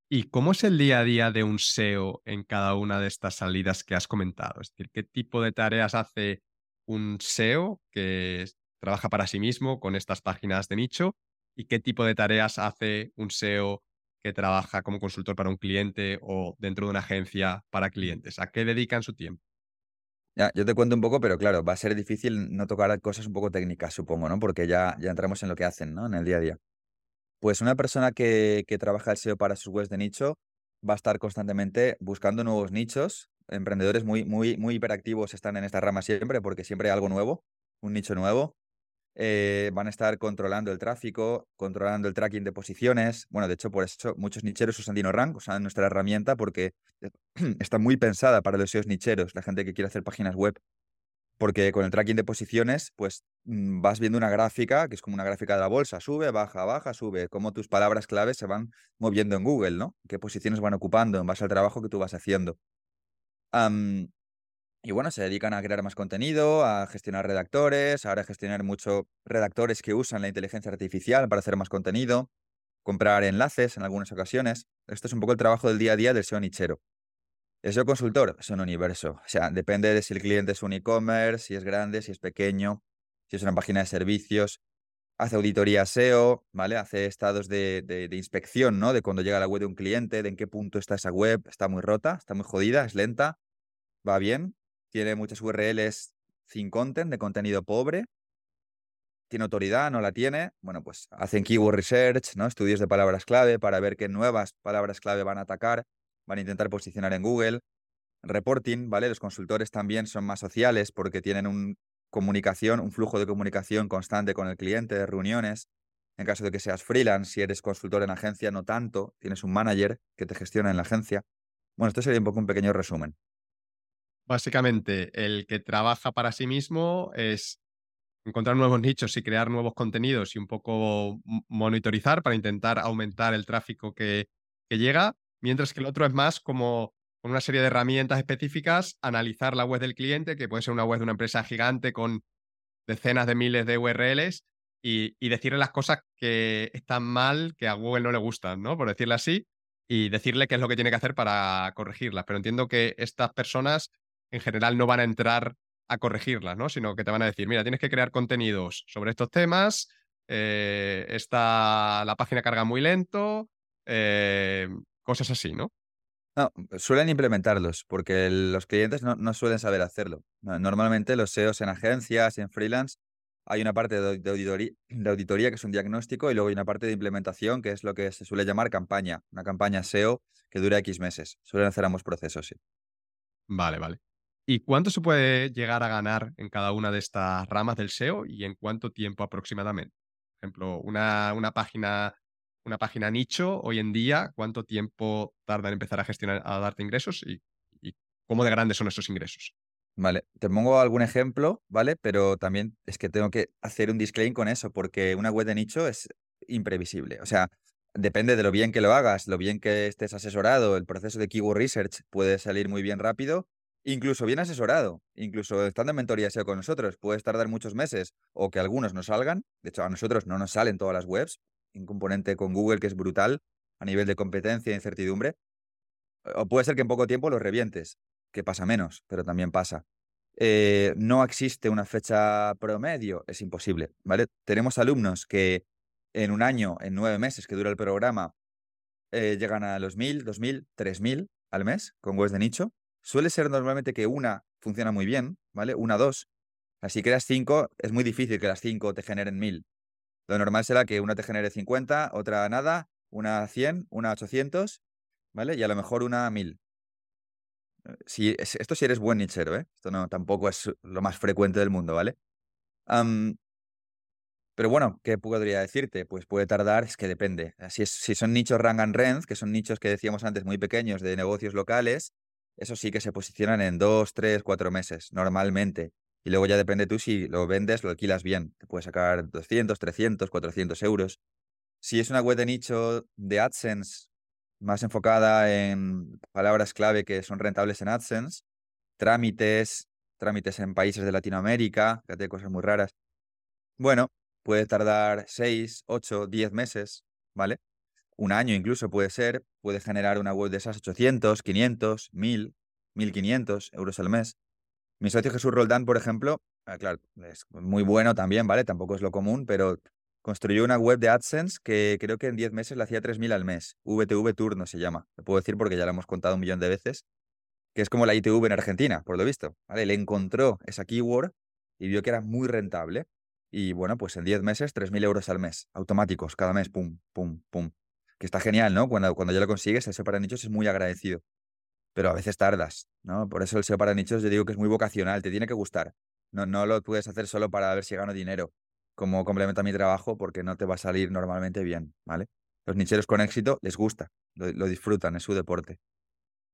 ¿Y cómo es el día a día de un SEO en cada una de estas salidas que has comentado? Es decir, ¿qué tipo de tareas hace un SEO que trabaja para sí mismo con estas páginas de nicho y qué tipo de tareas hace un SEO que trabaja como consultor para un cliente o dentro de una agencia para clientes? ¿A qué dedican su tiempo? Ya, yo te cuento un poco, pero claro, va a ser difícil no tocar cosas un poco técnicas, supongo, ¿no? Porque ya, ya entramos en lo que hacen, ¿no? En el día a día. Pues una persona que, que trabaja el SEO para sus webs de nicho va a estar constantemente buscando nuevos nichos. Emprendedores muy, muy, muy hiperactivos están en esta rama siempre porque siempre hay algo nuevo, un nicho nuevo. Eh, van a estar controlando el tráfico, controlando el tracking de posiciones. Bueno, de hecho, por eso muchos nicheros usan DinoRank, usan nuestra herramienta porque está muy pensada para los nicheros, la gente que quiere hacer páginas web. Porque con el tracking de posiciones, pues mm, vas viendo una gráfica, que es como una gráfica de la bolsa, sube, baja, baja, sube, cómo tus palabras claves se van moviendo en Google, ¿no? Qué posiciones van ocupando en base al trabajo que tú vas haciendo. Y bueno, se dedican a crear más contenido, a gestionar redactores, ahora a gestionar mucho redactores que usan la inteligencia artificial para hacer más contenido, comprar enlaces en algunas ocasiones. Esto es un poco el trabajo del día a día del SEO nichero. El SEO consultor es un universo. O sea, depende de si el cliente es un e-commerce, si es grande, si es pequeño, si es una página de servicios. Hace auditoría SEO, ¿vale? Hace estados de, de inspección, ¿no? De cuando llega a la web de un cliente, de en qué punto está esa web, está muy rota, está muy jodida, es lenta, va bien, tiene muchas URLs sin content, de contenido pobre, tiene autoridad, no la tiene, bueno, pues hacen keyword research, ¿no? Estudios de palabras clave para ver qué nuevas palabras clave van a atacar, van a intentar posicionar en Google. Reporting, ¿vale? Los consultores también son más sociales porque tienen un comunicación, un flujo de comunicación constante con el cliente, de reuniones. En caso de que seas freelance, si eres consultor en agencia, no tanto, tienes un manager que te gestiona en la agencia. Bueno, esto sería un poco un pequeño resumen. Básicamente, el que trabaja para sí mismo es encontrar nuevos nichos y crear nuevos contenidos y un poco monitorizar para intentar aumentar el tráfico que, llega, mientras que el otro es más como con una serie de herramientas específicas, analizar la web del cliente, que puede ser una web de una empresa gigante con decenas de miles de URLs, y, decirle las cosas que están mal, que a Google no le gustan, ¿no? Por decirlo así, y decirle qué es lo que tiene que hacer para corregirlas. Pero entiendo que estas personas en general no van a entrar a corregirlas, ¿no? Sino que te van a decir, mira, tienes que crear contenidos sobre estos temas, eh, la página carga muy lento, eh, cosas así, ¿no? No, suelen implementarlos porque los clientes no, suelen saber hacerlo. Normalmente los SEOs en agencias, en freelance, hay una parte de, auditoría, de auditoría que es un diagnóstico y luego hay una parte de implementación que es lo que se suele llamar campaña, una campaña SEO que dura X meses. Suelen hacer ambos procesos, sí. Vale, vale. ¿Y cuánto se puede llegar a ganar en cada una de estas ramas del SEO y en cuánto tiempo aproximadamente? Por ejemplo, una, una página, una página nicho hoy en día, ¿cuánto tiempo tarda en empezar a gestionar, a darte ingresos y, cómo de grandes son esos ingresos? Vale, te pongo algún ejemplo, ¿vale? Pero también es que tengo que hacer un disclaimer con eso, porque una web de nicho es imprevisible. O sea, depende de lo bien que lo hagas, lo bien que estés asesorado, el proceso de keyword research puede salir muy bien rápido Incluso bien asesorado, incluso estando en mentoría SEO con nosotros, puedes tardar muchos meses o que algunos no salgan. De hecho, a nosotros no nos salen todas las webs. Un componente con Google que es brutal a nivel de competencia e incertidumbre. O puede ser que en poco tiempo los revientes, que pasa menos, pero también pasa. eh, no existe una fecha promedio, es imposible, ¿vale? Tenemos alumnos que en un año, en nueve meses que dura el programa, eh, llegan a los 1000, 2000, 3000 al mes con webs de nicho. Suele ser normalmente que una funciona muy bien, ¿vale? Una, dos. Así que las cinco, es muy difícil que las cinco te generen 1000. Lo normal será que una te genere 50, otra nada, una 100, una 800, ¿vale? Y a lo mejor una 1000. Eh, si, esto si eres buen nichero, ¿eh? Esto no, tampoco es lo más frecuente del mundo, ¿vale? pero bueno, ¿qué podría decirte? Pues puede tardar, es que depende. Si, si son nichos rang and rent, que son nichos que decíamos antes muy pequeños de negocios locales, eso sí que se posicionan en dos, tres, cuatro meses, normalmente. Y luego ya depende tú si lo vendes, lo alquilas bien. Te puedes sacar 200, 300, 400 euros. Si es una web de nicho de AdSense, más enfocada en palabras clave que son rentables en AdSense, trámites, trámites en países de Latinoamérica, hay cosas muy raras. Bueno, puede tardar 6, 8, 10 meses, ¿vale? Un año incluso puede ser, puede generar una web de esas 800, 500, 1000, 1500 euros al mes. Mi socio Jesús Roldán, por ejemplo, ah, claro, es muy bueno también, ¿vale? Tampoco es lo común, pero construyó una web de AdSense que creo que en 10 meses le hacía 3.000 al mes. VTV Turno se llama. Lo puedo decir porque ya lo hemos contado un millón de veces, que es como la ITV en Argentina, por lo visto. ¿vale? Le encontró esa keyword y vio que era muy rentable. Y bueno, pues en 10 meses, 3.000 euros al mes, automáticos, cada mes, pum, pum, pum. Que está genial, ¿no? Cuando, cuando ya lo consigues, el SEO para nichos es muy agradecido. Pero a veces tardas, ¿no? Por eso el SEO para nichos yo digo que es muy vocacional, te tiene que gustar. No, no lo puedes hacer solo para ver si gano dinero como complemento a mi trabajo porque no te va a salir normalmente bien, ¿vale? Los nicheros con éxito les gusta, lo, disfrutan, es su deporte.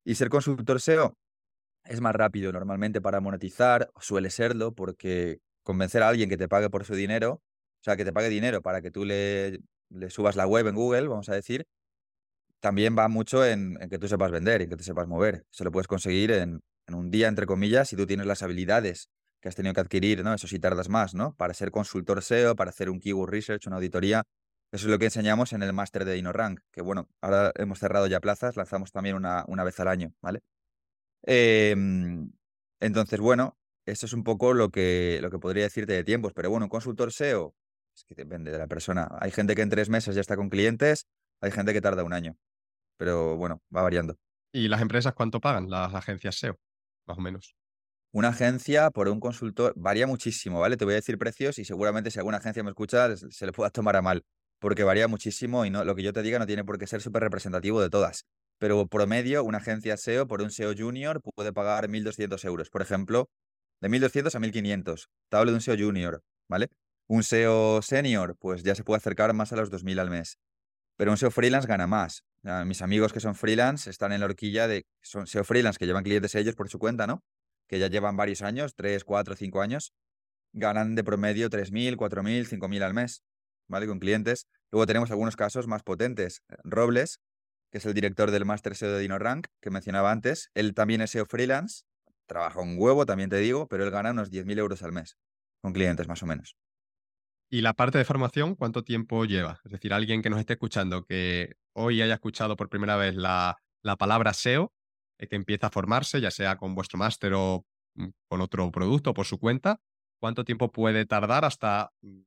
Y ser consultor SEO es más rápido normalmente para monetizar, suele serlo porque convencer a alguien que te pague por su dinero, o sea, que te pague dinero para que tú le, le subas la web en Google, vamos a decir, también va mucho en, que tú sepas vender y que te sepas mover. Se lo puedes conseguir en, en un día, entre comillas, si tú tienes las habilidades que has tenido que adquirir, ¿no? Eso sí tardas más, ¿no? Para ser consultor SEO, para hacer un keyword research, una auditoría. Eso es lo que enseñamos en el máster de DinoRank, que bueno, ahora hemos cerrado ya plazas, lanzamos también una, una vez al año, ¿vale? Em, entonces, bueno, eso es un poco lo que, lo que podría decirte de tiempos, pero bueno, un consultor SEO, es que depende de la persona. Hay gente que en tres meses ya está con clientes, hay gente que tarda un año, pero bueno, va variando. ¿Y las empresas cuánto pagan, las agencias SEO, más o menos? Una agencia por un consultor varía muchísimo, ¿vale? Te voy a decir precios y seguramente si alguna agencia me escucha se le pueda tomar a mal, porque varía muchísimo y no, lo que yo te diga no tiene por qué ser súper representativo de todas. Pero promedio, una agencia SEO por un SEO junior puede pagar 1.200 euros. Por ejemplo, de 1.200 a 1.500. Te hablo de un SEO junior, ¿vale? Un SEO senior, pues ya se puede acercar más a los 2.000 al mes. Pero un SEO freelance gana más. mis amigos que son freelance están en la horquilla de... Son SEO freelance que llevan clientes ellos por su cuenta, ¿no? que ya llevan varios años, 3, 4, 5 años, ganan de promedio 3.000, 4.000, 5.000 al mes, ¿vale? Con clientes. Luego tenemos algunos casos más potentes. Robles, que es el director del Master SEO de DinoRank, que mencionaba antes, él también es SEO freelance, trabaja un huevo, también te digo, pero él gana unos 10.000 euros al mes, con clientes más o menos. ¿Y la parte de formación cuánto tiempo lleva? Es decir, alguien que nos esté escuchando, que hoy haya escuchado por primera vez la, la palabra SEO, eh, que empieza a formarse, ya sea con vuestro máster o mm, con otro producto por su cuenta, ¿cuánto tiempo puede tardar hasta mm,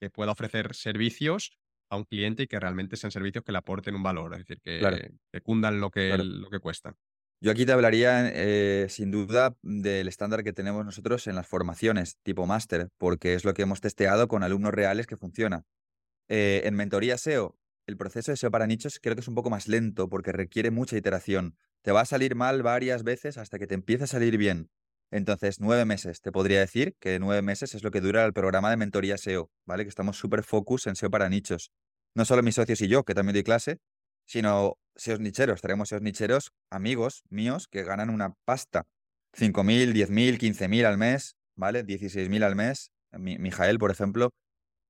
que pueda ofrecer servicios a un cliente y que realmente sean servicios que le aporten un valor, es decir, que, que cundan lo que, lo que cuestan? Yo aquí te hablaría eh, sin duda del estándar que tenemos nosotros en las formaciones tipo máster, porque es lo que hemos testeado con alumnos reales que funciona. Eh, en mentoría SEO, el proceso de SEO para nichos creo que es un poco más lento porque requiere mucha iteración. Te va a salir mal varias veces hasta que te empiece a salir bien. Entonces, nueve meses. Te podría decir que nueve meses es lo que dura el programa de mentoría SEO, ¿vale? Que estamos súper focus en SEO para nichos. No solo mis socios y yo, que también doy clase, sino SEOs nicheros. Tenemos SEOs nicheros, amigos míos, que ganan una pasta. 5.000, 10.000, 15.000 al mes, ¿vale? 16.000 al mes. Mi, Mijael, por ejemplo,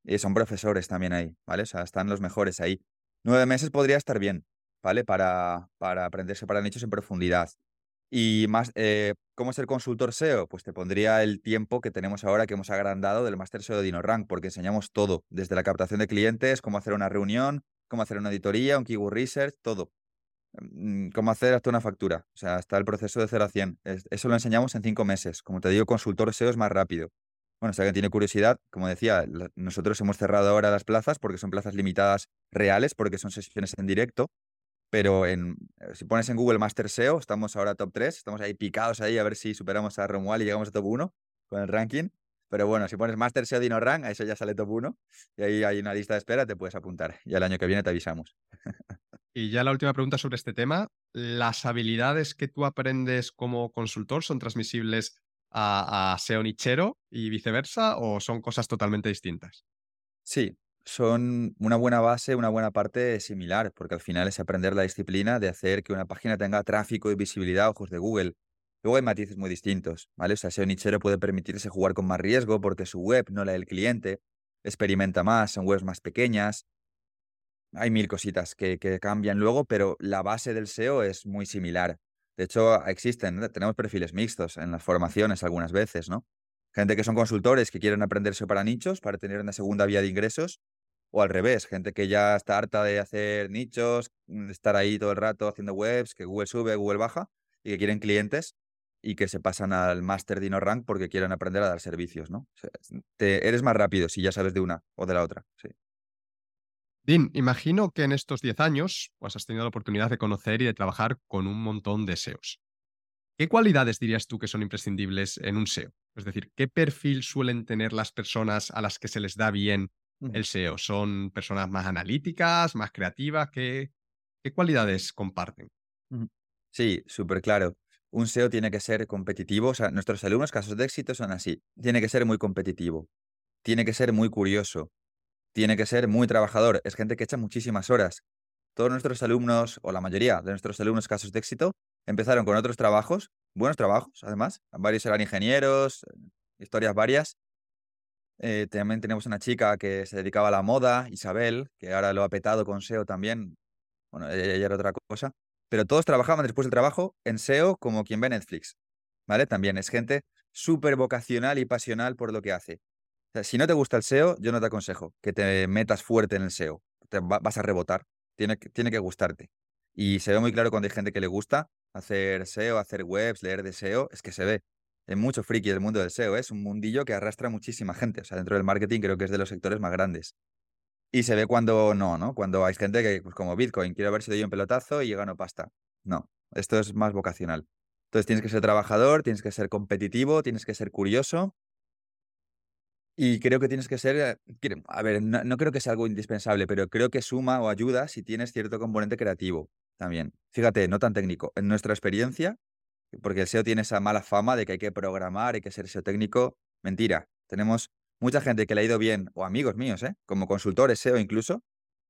y son profesores también ahí, ¿vale? O sea, están los mejores ahí. Nueve meses podría estar bien. ¿vale? Para, para aprenderse para nichos en profundidad. Y más, eh, ¿cómo ser consultor SEO? Pues te pondría el tiempo que tenemos ahora que hemos agrandado del Master SEO de DinoRank, porque enseñamos todo, desde la captación de clientes, cómo hacer una reunión, cómo hacer una auditoría, un keyword research, todo. mm, cómo hacer hasta una factura. O sea, hasta el proceso de 0 a 100. Eso lo enseñamos en cinco meses. Como te digo, consultor SEO es más rápido. Bueno, si alguien tiene curiosidad, como decía, nosotros hemos cerrado ahora las plazas porque son plazas limitadas reales, porque son sesiones en directo. Pero en, eh, si pones en Google Master SEO, estamos ahora top 3, estamos ahí picados ahí a ver si superamos a Romuald y llegamos a top 1 con el ranking. Pero bueno, si pones Master SEO Dino Rank, eso ya sale top 1 y ahí hay una lista de espera, te puedes apuntar. Y el año que viene te avisamos. Y ya la última pregunta sobre este tema. ¿Las habilidades que tú aprendes como consultor son transmisibles a, a SEO nichero y viceversa o son cosas totalmente distintas? Sí, son una buena base, una buena parte similar, porque al final es aprender la disciplina de hacer que una página tenga tráfico y visibilidad a ojos de Google. Luego hay matices muy distintos, ¿vale? O sea, SEO nichero puede permitirse jugar con más riesgo porque su web no la del cliente, experimenta más, son webs más pequeñas. Hay mil cositas que, cambian luego, pero la base del SEO es muy similar. De hecho, existen, tenemos perfiles mixtos en las formaciones algunas veces, ¿no? Gente que son consultores que quieren aprender SEO para nichos, para tener una segunda vía de ingresos, o al revés, gente que ya está harta de hacer nichos, de estar ahí todo el rato haciendo webs, que Google sube, Google baja, y que quieren clientes y que se pasan al Master Dino Rank porque quieren aprender a dar servicios, ¿no? te, eres más rápido si ya sabes de una o de la otra, sí. Dean, imagino que en estos 10 años pues, has tenido la oportunidad de conocer y de trabajar con un montón de SEOs. ¿Qué cualidades dirías tú que son imprescindibles en un SEO? Es decir, ¿qué perfil suelen tener las personas a las que se les da bien el SEO? ¿Son personas más analíticas, más creativas? ¿Qué, qué cualidades comparten? Sí, súper claro. Un SEO tiene que ser competitivo. O sea, nuestros alumnos, casos de éxito, son así. Tiene que ser muy competitivo. Tiene que ser muy curioso tiene que ser muy trabajador. Es gente que echa muchísimas horas. Todos nuestros alumnos, o la mayoría de nuestros alumnos casos de éxito, empezaron con otros trabajos, buenos trabajos, además. Varios eran ingenieros, historias varias. Eh, también tenemos una chica que se dedicaba a la moda, Isabel, que ahora lo ha petado con SEO también. Bueno, ella, era otra cosa. Pero todos trabajaban después del trabajo en SEO como quien ve Netflix. ¿Vale? También es gente súper vocacional y pasional por lo que hace si no te gusta el SEO, yo no te aconsejo que te metas fuerte en el SEO. Te vas a rebotar. Tiene, tiene que gustarte. Y se ve muy claro cuando hay gente que le gusta hacer SEO, hacer webs, leer de SEO, es que se ve. Hay mucho friki del mundo del SEO, ¿eh? es un mundillo que arrastra muchísima gente. O sea, dentro del marketing creo que es de los sectores más grandes. Y se ve cuando no, ¿no? Cuando hay gente que, pues como Bitcoin, quiero ver si doy un pelotazo y gano pasta. No, esto es más vocacional. Entonces tienes que ser trabajador, tienes que ser competitivo, tienes que ser curioso y creo que tienes que ser, eh, a ver, no, creo que sea algo indispensable, pero creo que suma o ayuda si tienes cierto componente creativo también. Fíjate, no tan técnico. En nuestra experiencia, porque el SEO tiene esa mala fama de que hay que programar, hay que ser SEO técnico, mentira. Tenemos mucha gente que le ha ido bien, o amigos míos, ¿eh? como consultores SEO incluso,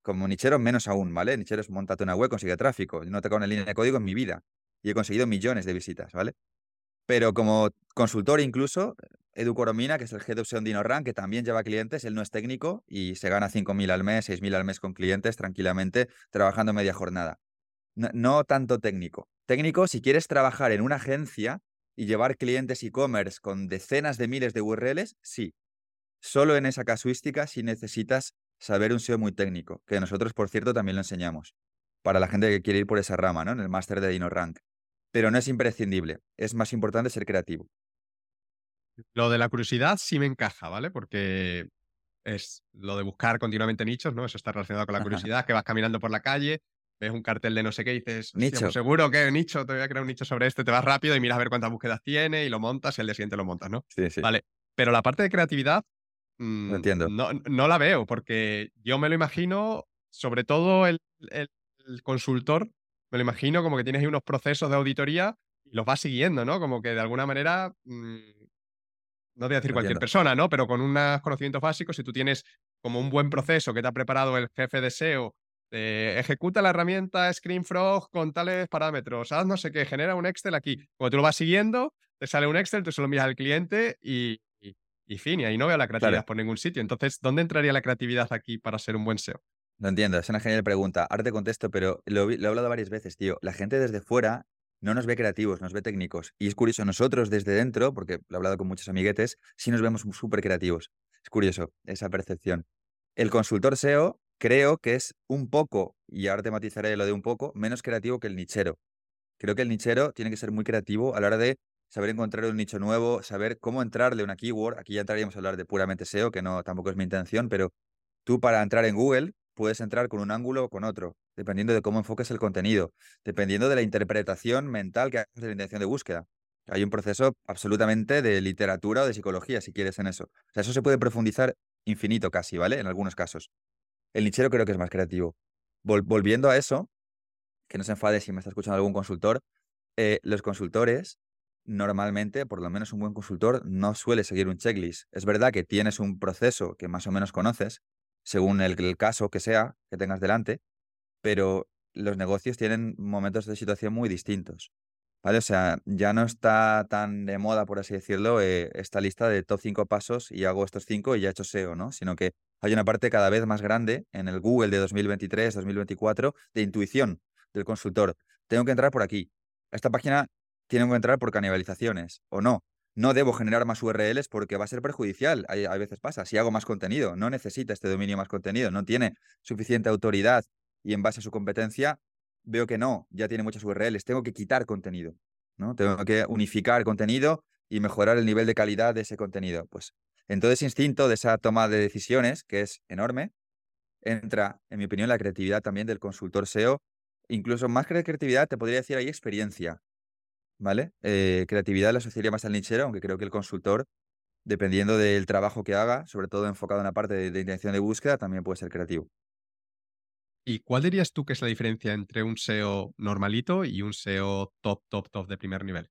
como nicheros menos aún, ¿vale? Nicheros, montate una web, consigue tráfico. Yo no he tocado una línea de código en mi vida y he conseguido millones de visitas, ¿vale? Pero como consultor incluso, Edu Coromina, que es el Head of SEO DinoRank, que también lleva clientes, él no es técnico y se gana 5.000 al mes, 6.000 al mes con clientes tranquilamente, trabajando media jornada. No, tanto técnico. Técnico, si quieres trabajar en una agencia y llevar clientes e-commerce con decenas de miles de URLs, sí. Solo en esa casuística si necesitas saber un SEO muy técnico, que nosotros, por cierto, también lo enseñamos. Para la gente que quiere ir por esa rama, ¿no? En el máster de DinoRank. Pero no es imprescindible. Es más importante ser creativo. Lo de la curiosidad sí me encaja, ¿vale? Porque es lo de buscar continuamente nichos, ¿no? Eso está relacionado con la curiosidad, que vas caminando por la calle, ves un cartel de no sé qué y dices, pues nicho. seguro que nicho, te voy a crear un nicho sobre este, te vas rápido y miras a ver cuántas búsquedas tiene y lo montas y al día siguiente lo montas, ¿no? Sí, sí. Vale, pero la parte de creatividad mm, entiendo. No, no, la veo porque yo me lo imagino, sobre todo el, el, consultor, me lo imagino como que tienes ahí unos procesos de auditoría y los vas siguiendo, ¿no? Como que de alguna manera... Mm, no voy a decir cualquier persona, ¿no? Pero con unos conocimientos básicos, si tú tienes como un buen proceso que te ha preparado el jefe de SEO, ejecuta la herramienta ScreenFrog con tales parámetros, haz no sé qué, genera un Excel aquí. Cuando tú lo vas siguiendo, te sale un Excel, tú solo miras al cliente y, y, fin, y ahí no veo la creatividad por ningún sitio. Entonces, ¿dónde entraría la creatividad aquí para ser un buen SEO? No entiendo, es una genial pregunta. Ahora te contesto, pero lo, lo he hablado varias veces, tío. La gente desde fuera no nos ve creativos, nos ve técnicos. Y es curioso, nosotros desde dentro, porque lo he hablado con muchos amiguetes, sí nos vemos súper creativos. Es curioso esa percepción. El consultor SEO creo que es un poco, y ahora te matizaré lo de un poco, menos creativo que el nichero. Creo que el nichero tiene que ser muy creativo a la hora de saber encontrar un nicho nuevo, saber cómo entrarle una keyword. Aquí ya entraríamos a hablar de puramente SEO, que no tampoco es mi intención, pero tú para entrar en Google puedes entrar con un ángulo o con otro, dependiendo de cómo enfoques el contenido, dependiendo de la interpretación mental que hagas de la intención de búsqueda. Hay un proceso absolutamente de literatura o de psicología, si quieres, en eso. O sea, eso se puede profundizar infinito casi, ¿vale? En algunos casos. El nichero creo que es más creativo. volviendo a eso, que no se enfade si me está escuchando algún consultor, eh, los consultores normalmente, por lo menos un buen consultor, no suele seguir un checklist. Es verdad que tienes un proceso que más o menos conoces, según el, caso que sea que tengas delante, pero los negocios tienen momentos de situación muy distintos. ¿Vale? O sea, ya no está tan de moda, por así decirlo, eh, esta lista de top 5 pasos y hago estos 5 y ya he hecho SEO, ¿no? Sino que hay una parte cada vez más grande en el Google de 2023, 2024 de intuición del consultor. Tengo que entrar por aquí. Esta página tiene que entrar por canibalizaciones o no. No debo generar más URLs porque va a ser perjudicial. A veces pasa. Si hago más contenido, no necesita este dominio más contenido, no tiene suficiente autoridad y en base a su competencia veo que no, ya tiene muchas URLs, tengo que quitar contenido, ¿no? Tengo que unificar contenido y mejorar el nivel de calidad de ese contenido. Pues en todo ese instinto de esa toma de decisiones, que es enorme, entra, en mi opinión, la creatividad también del consultor SEO. Incluso más que creatividad, te podría decir, hay experiencia, ¿vale? Eh, creatividad la asociaría más al nichero, aunque creo que el consultor, dependiendo del trabajo que haga, sobre todo enfocado en la parte de intención de búsqueda, también puede ser creativo. ¿Y cuál dirías tú que es la diferencia entre un SEO normalito y un SEO top, top, top de primer nivel?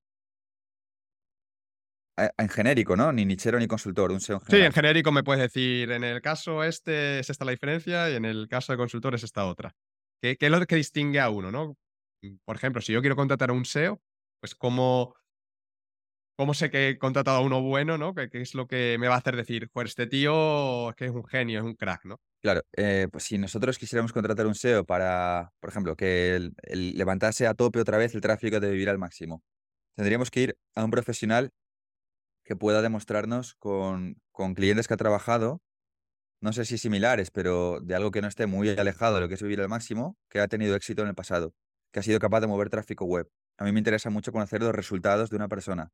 En genérico, ¿no? Ni nichero ni consultor, un SEO en Sí, en genérico me puedes decir, en el caso este es esta la diferencia y en el caso de consultor es esta otra. ¿Qué, es lo que distingue a uno, no? Por ejemplo, si yo quiero contratar a un SEO, pues cómo, cómo sé que he contratado a uno bueno, ¿no? ¿Qué, es lo que me va a hacer decir, pues este tío es que es un genio, es un crack, ¿no? Claro, eh, pues si nosotros quisiéramos contratar un SEO para, por ejemplo, que levantase a tope otra vez el tráfico de vivir al máximo, tendríamos que ir a un profesional que pueda demostrarnos con, con clientes que ha trabajado, no sé si similares, pero de algo que no esté muy alejado de lo que es vivir al máximo, que ha tenido éxito en el pasado, que ha sido capaz de mover tráfico web. A mí me interesa mucho conocer los resultados de una persona,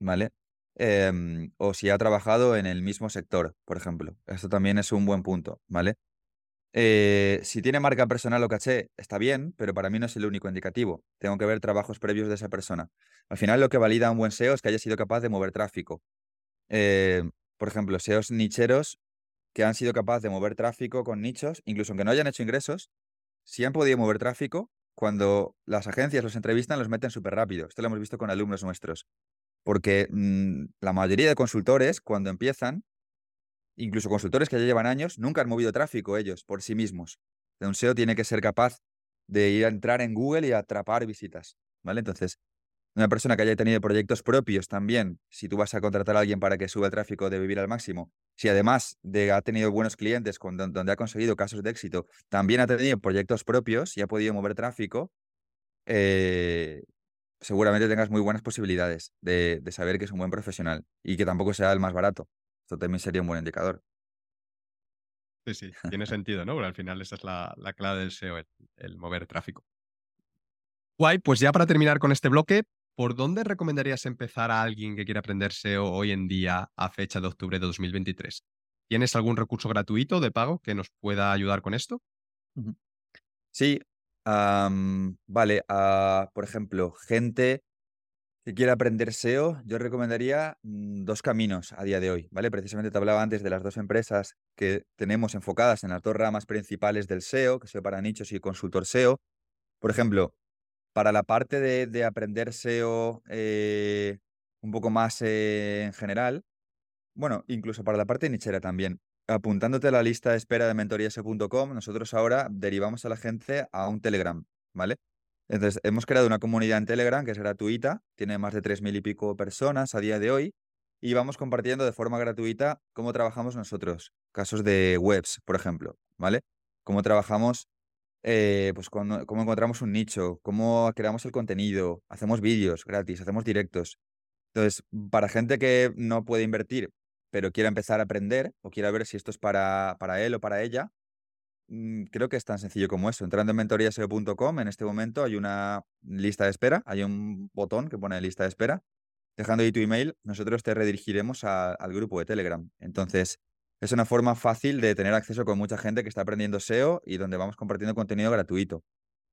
¿vale? Em, o si ha trabajado en el mismo sector, por ejemplo. Esto también es un buen punto, ¿vale? Eh, si tiene marca personal o caché, está bien, pero para mí no es el único indicativo. Tengo que ver trabajos previos de esa persona. Al final, lo que valida un buen SEO es que haya sido capaz de mover tráfico. Eh, por ejemplo, SEOs nicheros que han sido capaces de mover tráfico con nichos, incluso aunque no hayan hecho ingresos, si han podido mover tráfico, cuando las agencias los entrevistan, los meten súper rápido. Esto lo hemos visto con alumnos nuestros. Porque mm, la mayoría de consultores, cuando empiezan, incluso consultores que ya llevan años, nunca han movido tráfico ellos por sí mismos. Un SEO tiene que ser capaz de ir a entrar en Google y atrapar visitas. ¿Vale? Entonces, una persona que haya tenido proyectos propios también, si tú vas a contratar a alguien para que suba el tráfico de vivir al máximo, si además de ha tenido buenos clientes con, donde ha conseguido casos de éxito, también ha tenido proyectos propios y ha podido mover tráfico, eh, seguramente tengas muy buenas posibilidades de, saber que es un buen profesional y que tampoco sea el más barato. Esto también sería un buen indicador. Sí, sí, tiene sentido, ¿no? Al final esa es la, clave del SEO, el, mover tráfico. Guay, pues ya para terminar con este bloque, ¿por dónde recomendarías empezar a alguien que quiera aprender SEO hoy en día a fecha de octubre de 2023? ¿Tienes algún recurso gratuito de pago que nos pueda ayudar con esto? Sí, vale, ah, por ejemplo, gente que quiera aprender SEO, yo recomendaría mm, dos caminos a día de hoy, ¿vale? Precisamente te hablaba antes de las dos empresas que tenemos enfocadas en las dos ramas principales del SEO, que SEO para nichos y consultor SEO. Por ejemplo, para la parte de, aprender SEO eh, un poco más eh, en general, bueno, incluso para la parte nichera también apuntándote a la lista de espera de mentorías.com, nosotros ahora derivamos a la gente a un Telegram, ¿vale? Entonces, hemos creado una comunidad en Telegram que es gratuita, tiene más de 3.000 y pico personas a día de hoy, y vamos compartiendo de forma gratuita cómo trabajamos nosotros, casos de webs, por ejemplo, ¿vale? Cómo trabajamos, eh, pues cómo encontramos un nicho, cómo creamos el contenido, hacemos vídeos gratis, hacemos directos. Entonces, para gente que no puede invertir pero quiera empezar a aprender o quiera ver si esto es para, para él o para ella, mm, creo que es tan sencillo como eso. Entrando en mentoríaseo.com, en este momento hay una lista de espera, hay un botón que pone lista de espera. Dejando ahí tu email, nosotros te redirigiremos al grupo de Telegram. Entonces, es una forma fácil de tener acceso con mucha gente que está aprendiendo SEO y donde vamos compartiendo contenido gratuito.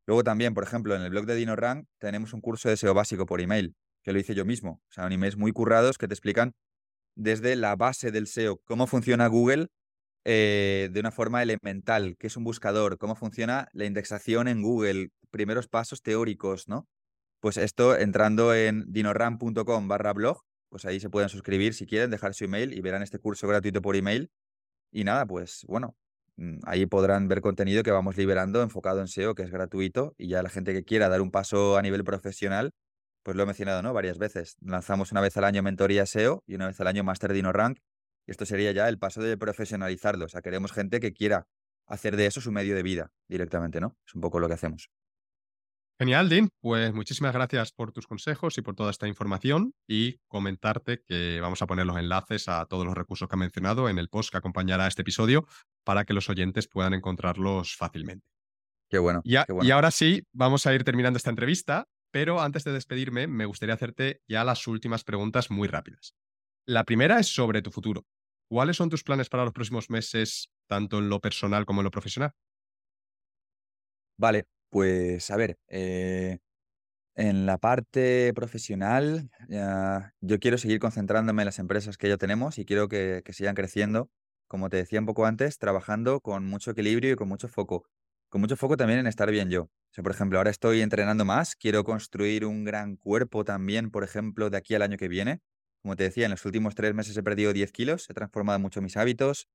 Luego también, por ejemplo, en el blog de DinoRank tenemos un curso de SEO básico por email, que lo hice yo mismo. O sea, un emails muy currados que te explican desde la base del SEO, cómo funciona Google eh, de una forma elemental, qué es un buscador, cómo funciona la indexación en Google, primeros pasos teóricos, ¿no? Pues esto entrando en dinoram.com barra blog, pues ahí se pueden suscribir si quieren, dejar su email y verán este curso gratuito por email. Y nada, pues bueno, Mm, ahí podrán ver contenido que vamos liberando enfocado en SEO, que es gratuito, y ya la gente que quiera dar un paso a nivel profesional, pues lo he mencionado, ¿no? Varias veces. Lanzamos una vez al año mentoría SEO y una vez al año Master Dino Rank. Y esto sería ya el paso de profesionalizarlo. O sea, queremos gente que quiera hacer de eso su medio de vida directamente, ¿no? Es un poco lo que hacemos. Genial, Dean. Pues muchísimas gracias por tus consejos y por toda esta información y comentarte que vamos a poner los enlaces a todos los recursos que ha mencionado en el post que acompañará a este episodio para que los oyentes puedan encontrarlos fácilmente. Qué bueno, y, qué bueno. Y ahora sí, vamos a ir terminando esta entrevista, pero antes de despedirme, me gustaría hacerte ya las últimas preguntas muy rápidas. La primera es sobre tu futuro. ¿Cuáles son tus planes para los próximos meses, tanto en lo personal como en lo profesional? Vale, pues a ver, eh, en la parte profesional, yo quiero seguir concentrándome en las empresas que ya tenemos y quiero que, que sigan creciendo, como te decía un poco antes, trabajando con mucho equilibrio y con mucho foco. Con mucho foco también en estar bien yo. O sea, por ejemplo, ahora estoy entrenando más, quiero construir un gran cuerpo también, por ejemplo, de aquí al año que viene. Como te decía, en los últimos tres meses he perdido 10 kilos, he transformado mucho mis hábitos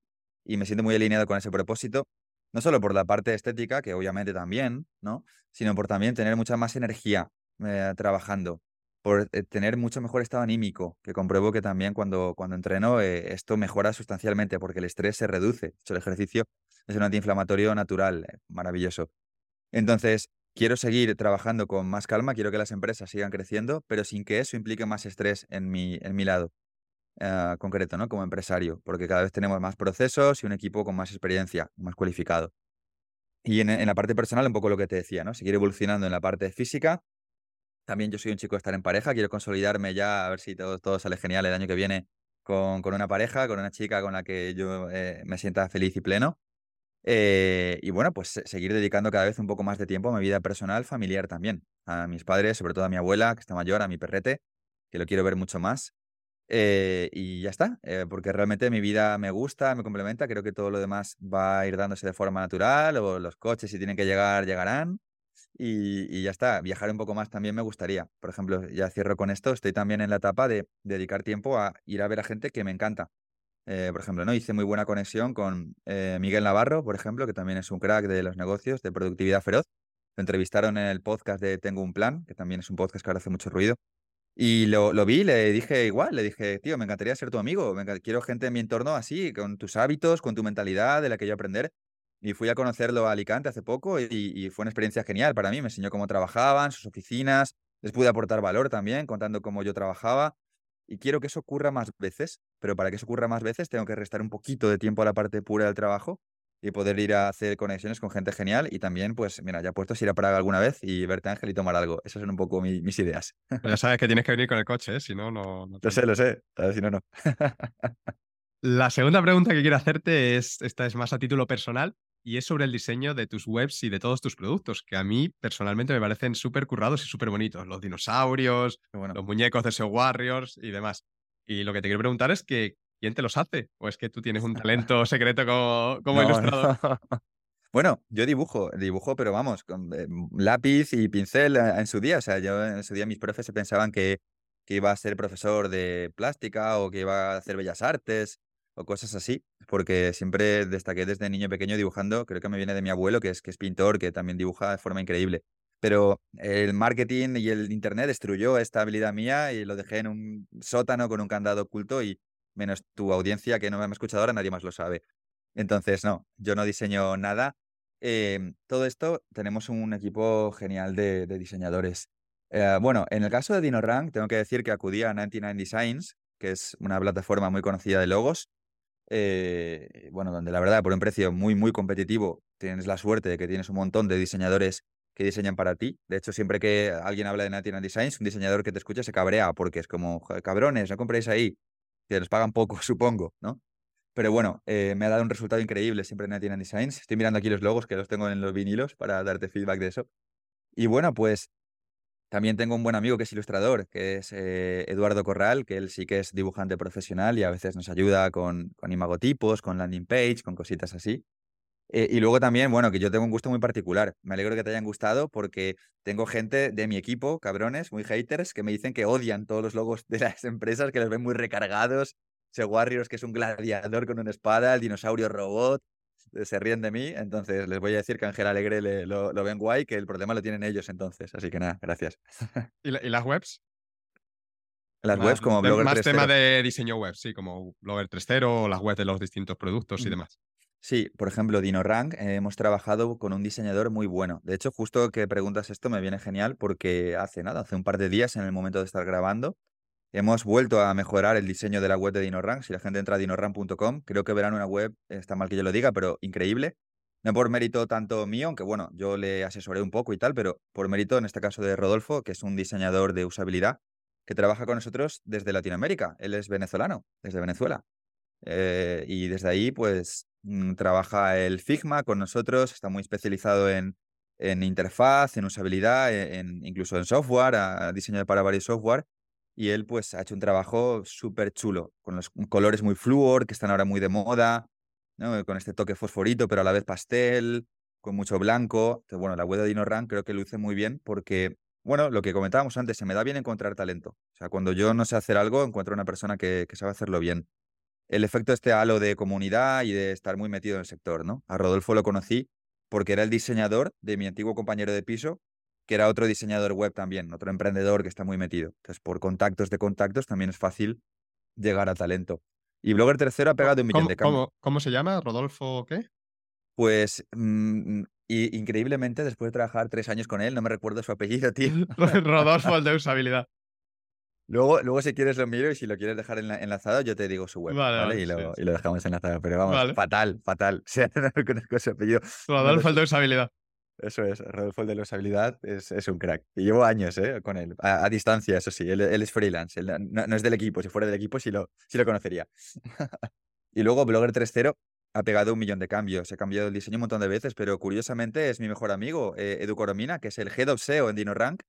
y me siento muy alineado con ese propósito no solo por la parte estética, que obviamente también, ¿no? Sino por también tener mucha más energía eh, trabajando, por eh, tener mucho mejor estado anímico, que compruebo que también cuando, cuando entreno eh, esto mejora sustancialmente porque el estrés se reduce. De hecho, el ejercicio es un antiinflamatorio natural, maravilloso. Entonces, quiero seguir trabajando con más calma, quiero que las empresas sigan creciendo, pero sin que eso implique más estrés en mi, en mi lado. Eh, concreto, ¿no? Como empresario, porque cada vez tenemos más procesos y un equipo con más experiencia, más cualificado. Y en, la parte personal, un poco lo que te decía, ¿no? Seguir evolucionando en la parte física. También yo soy un chico de estar en pareja, quiero consolidarme ya, a ver si todo, todo sale genial el año que viene con, con una pareja, con una chica con la que yo eh, me sienta feliz y pleno. Eh, y bueno, pues seguir dedicando cada vez un poco más de tiempo a mi vida personal, familiar también. A mis padres, sobre todo a mi abuela, que está mayor, a mi perrete, que lo quiero ver mucho más. Eh, y ya está, eh, porque realmente mi vida me gusta, me complementa, creo que todo lo demás va a ir dándose de forma natural, o los coches si tienen que llegar, llegarán. Y, ya está, viajar un poco más también me gustaría. Por ejemplo, ya cierro con esto, estoy también en la etapa de dedicar tiempo a ir a ver a gente que me encanta. Eh, por ejemplo, ¿no? hice muy buena conexión con Miguel Navarro, por ejemplo, que también es un crack de los negocios, de productividad feroz. Lo entrevistaron en el podcast de Tengo un plan, que también es un podcast que ahora hace mucho ruido. Y lo, lo vi, le dije igual, le dije, tío, me encantaría ser tu amigo, quiero gente en mi entorno así, con tus hábitos, con tu mentalidad de la que yo aprender. Y fui a conocerlo a Alicante hace poco y, fue una experiencia genial para mí. Me enseñó cómo trabajaban, sus oficinas, les pude aportar valor también, contando cómo yo trabajaba. Y quiero que eso ocurra más veces, pero para que eso ocurra más veces tengo que restar un poquito de tiempo a la parte pura del trabajo y poder ir a hacer conexiones con gente genial y también, pues, mira, ya puestos ir a Praga alguna vez y verte Ángel y tomar algo. Esas son un poco mis ideas. ya sabes que tienes que venir con el coche, ¿eh? si no, no... lo sé, lo sé. A ver si no, no. La segunda pregunta que quiero hacerte es, esta es más a título personal, y es sobre el diseño de tus webs y de todos tus productos, que a mí personalmente me parecen súper currados y súper bonitos. Los dinosaurios, los muñecos de SEO Warriors y demás. Y lo que te quiero preguntar es que, ¿quién te los hace? ¿O es que tú tienes un talento secreto como, como ilustrador? Bueno, yo dibujo, dibujo, pero vamos, con eh, lápiz y pincel eh, en su día. O sea, yo en su día mis profes se pensaban que, que iba a ser profesor de plástica o que iba a hacer bellas artes o cosas así, porque siempre destaqué desde niño pequeño dibujando, creo que me viene de mi abuelo, que es, que es pintor, que también dibuja de forma increíble. Pero el marketing y el internet destruyó esta habilidad mía y lo dejé en un sótano con un candado oculto y menos tu audiencia que no me ha escuchado ahora, nadie más lo sabe. Entonces, no, yo no diseño nada. Em, todo esto tenemos un equipo genial de, diseñadores. Eh, bueno, en el caso de DinoRank, tengo que decir que acudí a 99 Designs, que es una plataforma muy conocida de logos. Eh, bueno, donde la verdad, por un precio muy, muy competitivo, tienes la suerte de que tienes un montón de diseñadores que diseñan para ti. De hecho, siempre que alguien habla de National Designs, un diseñador que te escucha se cabrea porque es como, cabrones, no compréis ahí, que nos pagan poco, supongo, ¿no? Pero bueno, eh, me ha dado un resultado increíble siempre en National Designs. Estoy mirando aquí los logos que los tengo en los vinilos para darte feedback de eso. Y bueno, pues también tengo un buen amigo que es ilustrador, que es eh, Eduardo Corral, que él sí que es dibujante profesional y a veces nos ayuda con, con imagotipos, con landing page, con cositas así. Eh, y luego también, bueno, que yo tengo un gusto muy particular. Me alegro que te hayan gustado porque tengo gente de mi equipo, cabrones, muy haters, que me dicen que odian todos los logos de las empresas, que los ven muy recargados. Ese Warriors, que es un gladiador con una espada, el dinosaurio robot, eh, se ríen de mí. Entonces les voy a decir que Ángel Alegre lo, ven guay, que el problema lo tienen ellos entonces. Así que nada, gracias. ¿Y, las webs? Las webs como Blogger Más tema de diseño web, sí, como Blogger 3.0 o las webs de los distintos productos y demás. Sí, por ejemplo, DinoRank, eh, hemos trabajado con un diseñador muy bueno. De hecho, justo que preguntas esto me viene genial porque hace nada, hace un par de días en el momento de estar grabando, hemos vuelto a mejorar el diseño de la web de DinoRank. Si la gente entra a dinorank.com, creo que verán una web, está mal que yo lo diga, pero increíble. No por mérito tanto mío, aunque bueno, yo le asesoré un poco y tal, pero por mérito en este caso de Rodolfo, que es un diseñador de usabilidad que trabaja con nosotros desde Latinoamérica. Él es venezolano, desde Venezuela. Eh, y desde ahí, pues, trabaja el Figma con nosotros, está muy especializado en, en interfaz, en usabilidad, e, incluso en software, diseñado para varios software. Y él, pues, ha hecho un trabajo súper chulo, con los colores muy fluor, que están ahora muy de moda, con este toque fosforito, pero a la vez pastel, con mucho blanco. Entonces, bueno, la web de DinoRank creo que luce muy bien porque, bueno, lo que comentábamos antes, se me da bien encontrar talento. O sea, cuando yo no sé hacer algo, encuentro una persona que sabe hacerlo bien el efecto este halo de comunidad y de estar muy metido en el sector, ¿no? A Rodolfo lo conocí porque era el diseñador de mi antiguo compañero de piso, que era otro diseñador web también, otro emprendedor que está muy metido. Entonces, por contactos de contactos también es fácil llegar a talento. Y Blogger tercero ha pegado un millón de cambios. ¿cómo, se llama? ¿Rodolfo qué? Pues mm, y, increíblemente, después de trabajar tres años con él, no me recuerdo su apellido, tío. Rodolfo, el de usabilidad. Luego, luego, si quieres, lo miro y si lo quieres dejar enlazado, yo te digo su web. Vale, y, lo, y, lo, dejamos enlazado. Pero vamos, fatal, fatal. Sea, no conozco su apellido. Rodolfo el de usabilidad. Eso es, Rodolfo el de la usabilidad es, es un crack. Y llevo años ¿eh? con él, a, distancia, eso sí. Él, él es freelance, él no, es del equipo. Si fuera del equipo, sí lo, sí lo conocería. y luego, Blogger 3.0 ha pegado un millón de cambios. He cambiado el diseño un montón de veces, pero curiosamente es mi mejor amigo, eh, Edu Coromina, que es el Head of SEO en DinoRank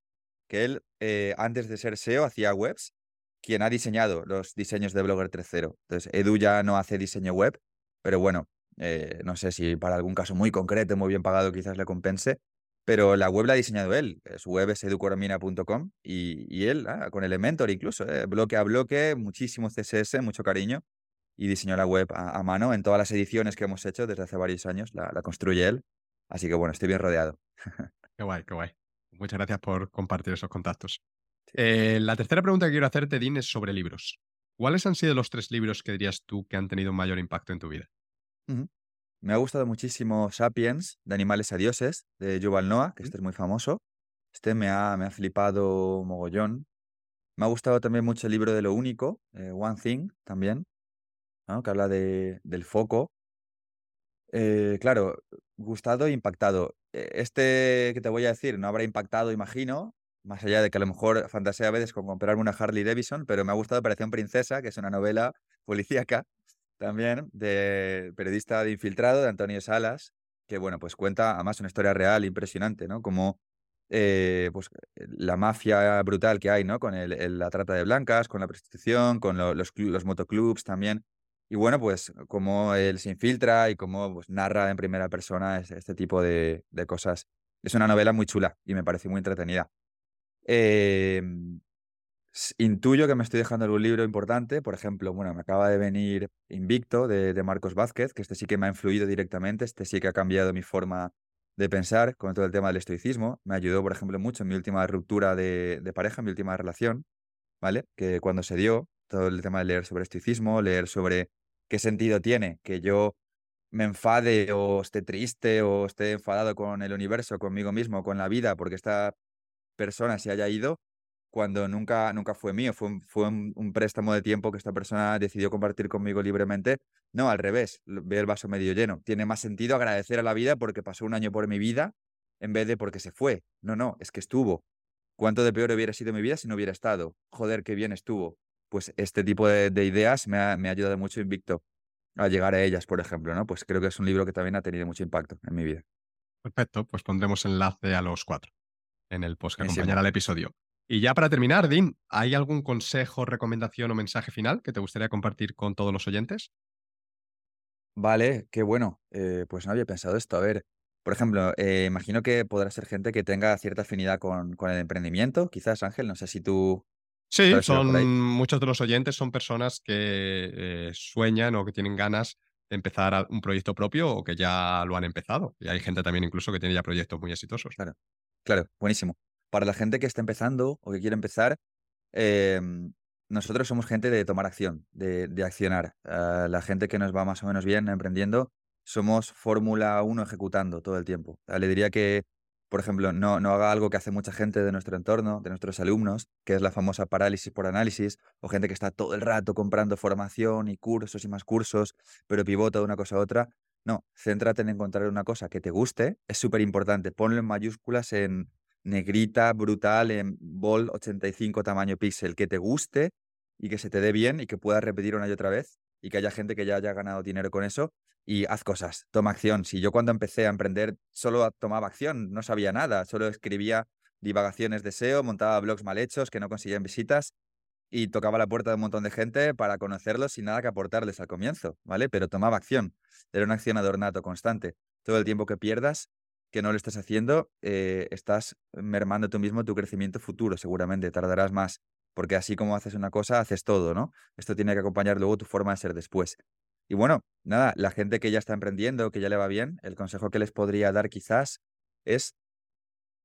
que él, eh, antes de ser SEO, hacía webs, quien ha diseñado los diseños de Blogger 3.0. Entonces, Edu ya no hace diseño web, pero bueno, eh, no sé si para algún caso muy concreto, muy bien pagado, quizás le compense. Pero la web la ha diseñado él. Su web es educoromina.com y, él, ah, con Elementor incluso, eh, bloque a bloque, muchísimo CSS, mucho cariño. Y diseñó la web a, mano en todas las ediciones que hemos hecho desde hace varios años. La, la construye él. Así que bueno, estoy bien rodeado. Qué guay, qué guay. Muchas gracias por compartir esos contactos. Eh, la tercera pregunta que quiero hacerte, Dean, es sobre libros. ¿Cuáles han sido los tres libros que dirías tú que han tenido un mayor impacto en tu vida? Me ha gustado muchísimo Sapiens, de animales a dioses, de Yuval Noah, que este es muy famoso. Este me ha, me ha flipado mogollón. Me ha gustado también mucho el libro de lo único, eh, One Thing, también, que habla de, del foco. Eh, claro, gustado e impactado. E, este que te voy a decir no habrá impactado, imagino, más allá de que a lo mejor fantasea a veces con comprarme una Harley Davidson, pero me ha gustado Operación Princesa, que es una novela policíaca también, de periodista de infiltrado, de Antonio Salas, que bueno, pues cuenta además una historia real impresionante, ¿no? Como eh, pues, la mafia brutal que hay, ¿no? Con la trata de blancas, con la prostitución, con los, los motoclubs también. Y bueno, pues cómo él se infiltra y cómo pues, narra en primera persona este, tipo de, cosas. Es una novela muy chula y me parece muy entretenida. Em, intuyo que me estoy dejando algún libro importante. Por ejemplo, bueno, me acaba de venir Invicto de, Marcos Vázquez, que este sí que me ha influido directamente, este sí que ha cambiado mi forma de pensar con todo el tema del estoicismo. Me ayudó, por ejemplo, mucho en mi última ruptura de, de pareja, en mi última relación, ¿vale? Que cuando se dio, todo el tema de leer sobre estoicismo, leer sobre ¿qué sentido tiene que yo me enfade o esté triste o esté enfadado con el universo, conmigo mismo, con la vida, porque esta persona se haya ido? cuando nunca, nunca fue mío, fue, un, fue un, préstamo de tiempo que esta persona decidió compartir conmigo libremente. No, al revés, ve el vaso medio lleno. Tiene más sentido agradecer a la vida porque pasó un año por mi vida en vez de porque se fue. No, no, es que estuvo. ¿Cuánto de peor hubiera sido mi vida si no hubiera estado? Joder, qué bien estuvo. Pues este tipo de, ideas me ha, me ha ayudado mucho Invicto a llegar a ellas, por ejemplo, ¿no? Pues creo que es un libro que también ha tenido mucho impacto en mi vida. Perfecto, pues pondremos enlace a los cuatro en el post que acompañará el episodio. Y ya para terminar, Dean, ¿hay algún consejo, recomendación o mensaje final que te gustaría compartir con todos los oyentes? Vale, qué bueno. Eh, pues no había pensado esto. A ver, por ejemplo, eh, imagino que podrá ser gente que tenga cierta afinidad con, el emprendimiento. Quizás, Ángel, no sé si tú... Sí, son muchos de los oyentes son personas que eh, sueñan o que tienen ganas de empezar un proyecto propio o que ya lo han empezado. Y hay gente también incluso que tiene ya proyectos muy exitosos. Claro, claro, buenísimo para la gente que está empezando o que quiere empezar, em, nosotros somos gente de tomar acción, de, accionar. Ah, la gente que nos va más o menos bien emprendiendo, somos Fórmula 1 ejecutando todo el tiempo. Ah, le diría que, por ejemplo, no, no haga algo que hace mucha gente de nuestro entorno, de nuestros alumnos, que es la famosa parálisis por análisis, o gente que está todo el rato comprando formación y cursos y más cursos, pero pivota de una cosa a otra. No, céntrate en encontrar una cosa que te guste, es súper importante. Ponlo en mayúsculas en, negrita, brutal, en Ball 85 tamaño píxel, que te guste y que se te dé bien y que puedas repetir una y otra vez y que haya gente que ya haya ganado dinero con eso y haz cosas, toma acción. Si yo cuando empecé a emprender solo tomaba acción, no sabía nada, solo escribía divagaciones de SEO, montaba blogs mal hechos que no conseguían visitas y tocaba la puerta de un montón de gente para conocerlos sin nada que aportarles al comienzo, ¿vale? Pero tomaba acción, era una acción adornato constante. Todo el tiempo que pierdas que no lo estás haciendo, eh, estás mermando tú mismo tu crecimiento futuro, seguramente, tardarás más, porque así como haces una cosa, haces todo, ¿no? Esto tiene que acompañar luego tu forma de ser después. Y bueno, nada, la gente que ya está emprendiendo, que ya le va bien, el consejo que les podría dar quizás es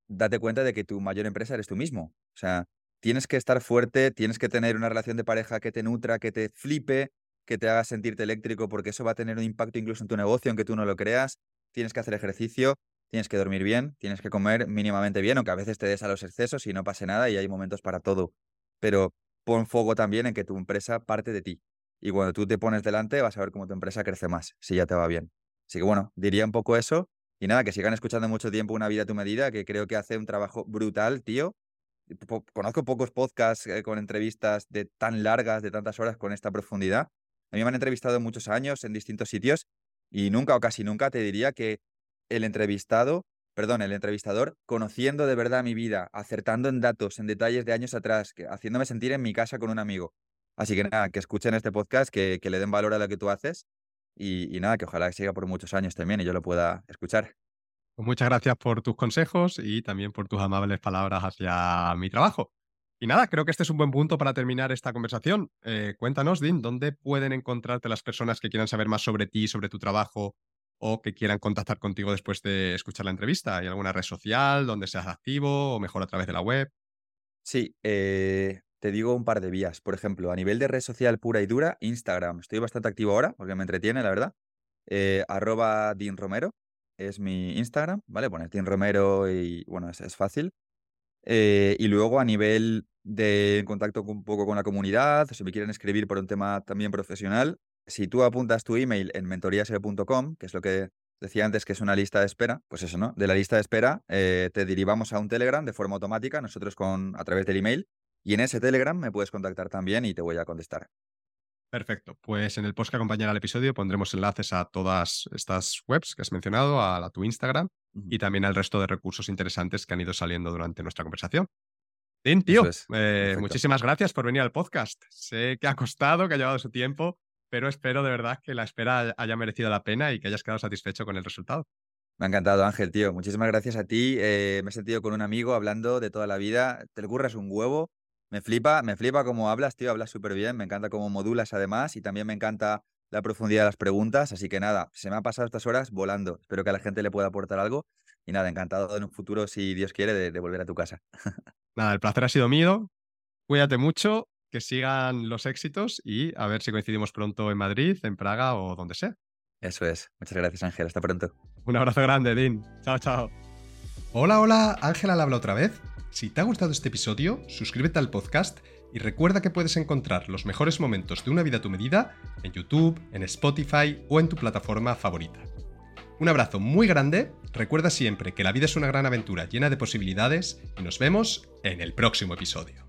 date cuenta de que tu mayor empresa eres tú mismo. O sea, tienes que estar fuerte, tienes que tener una relación de pareja que te nutra, que te flipe, que te haga sentirte eléctrico, porque eso va a tener un impacto incluso en tu negocio, aunque tú no lo creas. Tienes que hacer ejercicio, tienes que dormir bien, tienes que comer mínimamente bien, aunque a veces te des a los excesos y no pase nada y hay momentos para todo. Pero pon fuego también en que tu empresa parte de ti. Y cuando tú te pones delante vas a ver cómo tu empresa crece más, si ya te va bien. Así que bueno, diría un poco eso. Y nada, que sigan escuchando mucho tiempo Una vida a tu medida, que creo que hace un trabajo brutal, tío. Conozco pocos podcasts eh, con entrevistas de tan largas, de tantas horas, con esta profundidad. A mí me han entrevistado muchos años en distintos sitios y nunca o casi nunca te diría que el entrevistado, perdón, el entrevistador, conociendo de verdad mi vida, acertando en datos, en detalles de años atrás, haciéndome sentir en mi casa con un amigo. Así que nada, que escuchen este podcast, que, le den valor a lo que tú haces y, nada, que ojalá siga por muchos años también y yo lo pueda escuchar. Pues muchas gracias por tus consejos y también por tus amables palabras hacia mi trabajo. Y nada, creo que este es un buen punto para terminar esta conversación. Eh, cuéntanos, Dean, ¿dónde pueden encontrarte las personas que quieran saber más sobre ti, sobre tu trabajo o que quieran contactar contigo después de escuchar la entrevista. ¿Hay alguna red social donde seas activo o mejor a través de la web? Sí, eh, te digo un par de vías. Por ejemplo, a nivel de red social pura y dura, Instagram. Estoy bastante activo ahora porque me entretiene, la verdad. Eh, arroba Dean Romero es mi Instagram, ¿vale? Poner Dean Romero y bueno, es, fácil. Eh, y luego a nivel de contacto un poco con la comunidad, si me quieren escribir por un tema también profesional, si tú apuntas tu email en mentoriase.com, que es lo que decía antes que es una lista de espera, pues eso, ¿no? De la lista de espera eh, te derivamos a un Telegram de forma automática, nosotros con, a través del email, y en ese Telegram me puedes contactar también y te voy a contestar. Perfecto. Pues en el post que acompañará al episodio pondremos enlaces a todas estas webs que has mencionado, a, tu Instagram y también al resto de recursos interesantes que han ido saliendo durante nuestra conversación. Tim, tío, eh, muchísimas gracias por venir al podcast. Sé que ha costado, que ha llevado su tiempo, pero espero de verdad que la espera haya merecido la pena y que hayas quedado satisfecho con el resultado. Me ha encantado, Ángel, tío. Muchísimas gracias a ti. Eh, me he sentido con un amigo hablando de toda la vida. Te le curras un huevo. Me flipa, me flipa cómo hablas, tío. Hablas súper bien. Me encanta cómo modulas además y también me encanta la profundidad de las preguntas. Así que nada, se me han pasado estas horas volando. Espero que a la gente le pueda aportar algo. Y nada, encantado en un futuro, si Dios quiere, de volver a tu casa. nada, el placer ha sido mío. Cuídate mucho que sigan los éxitos y a ver si coincidimos pronto en Madrid, en Praga o donde sea. Eso es. Muchas gracias, Ángel. Hasta pronto. Un abrazo grande, Dean. Chao, chao. Hola, hola. Ángela la habla otra vez. Si te ha gustado este episodio, suscríbete al podcast y recuerda que puedes encontrar los mejores momentos de una vida a tu medida en YouTube, en Spotify o en tu plataforma favorita. Un abrazo muy grande, recuerda siempre que la vida es una gran aventura llena de posibilidades y nos vemos en el próximo episodio.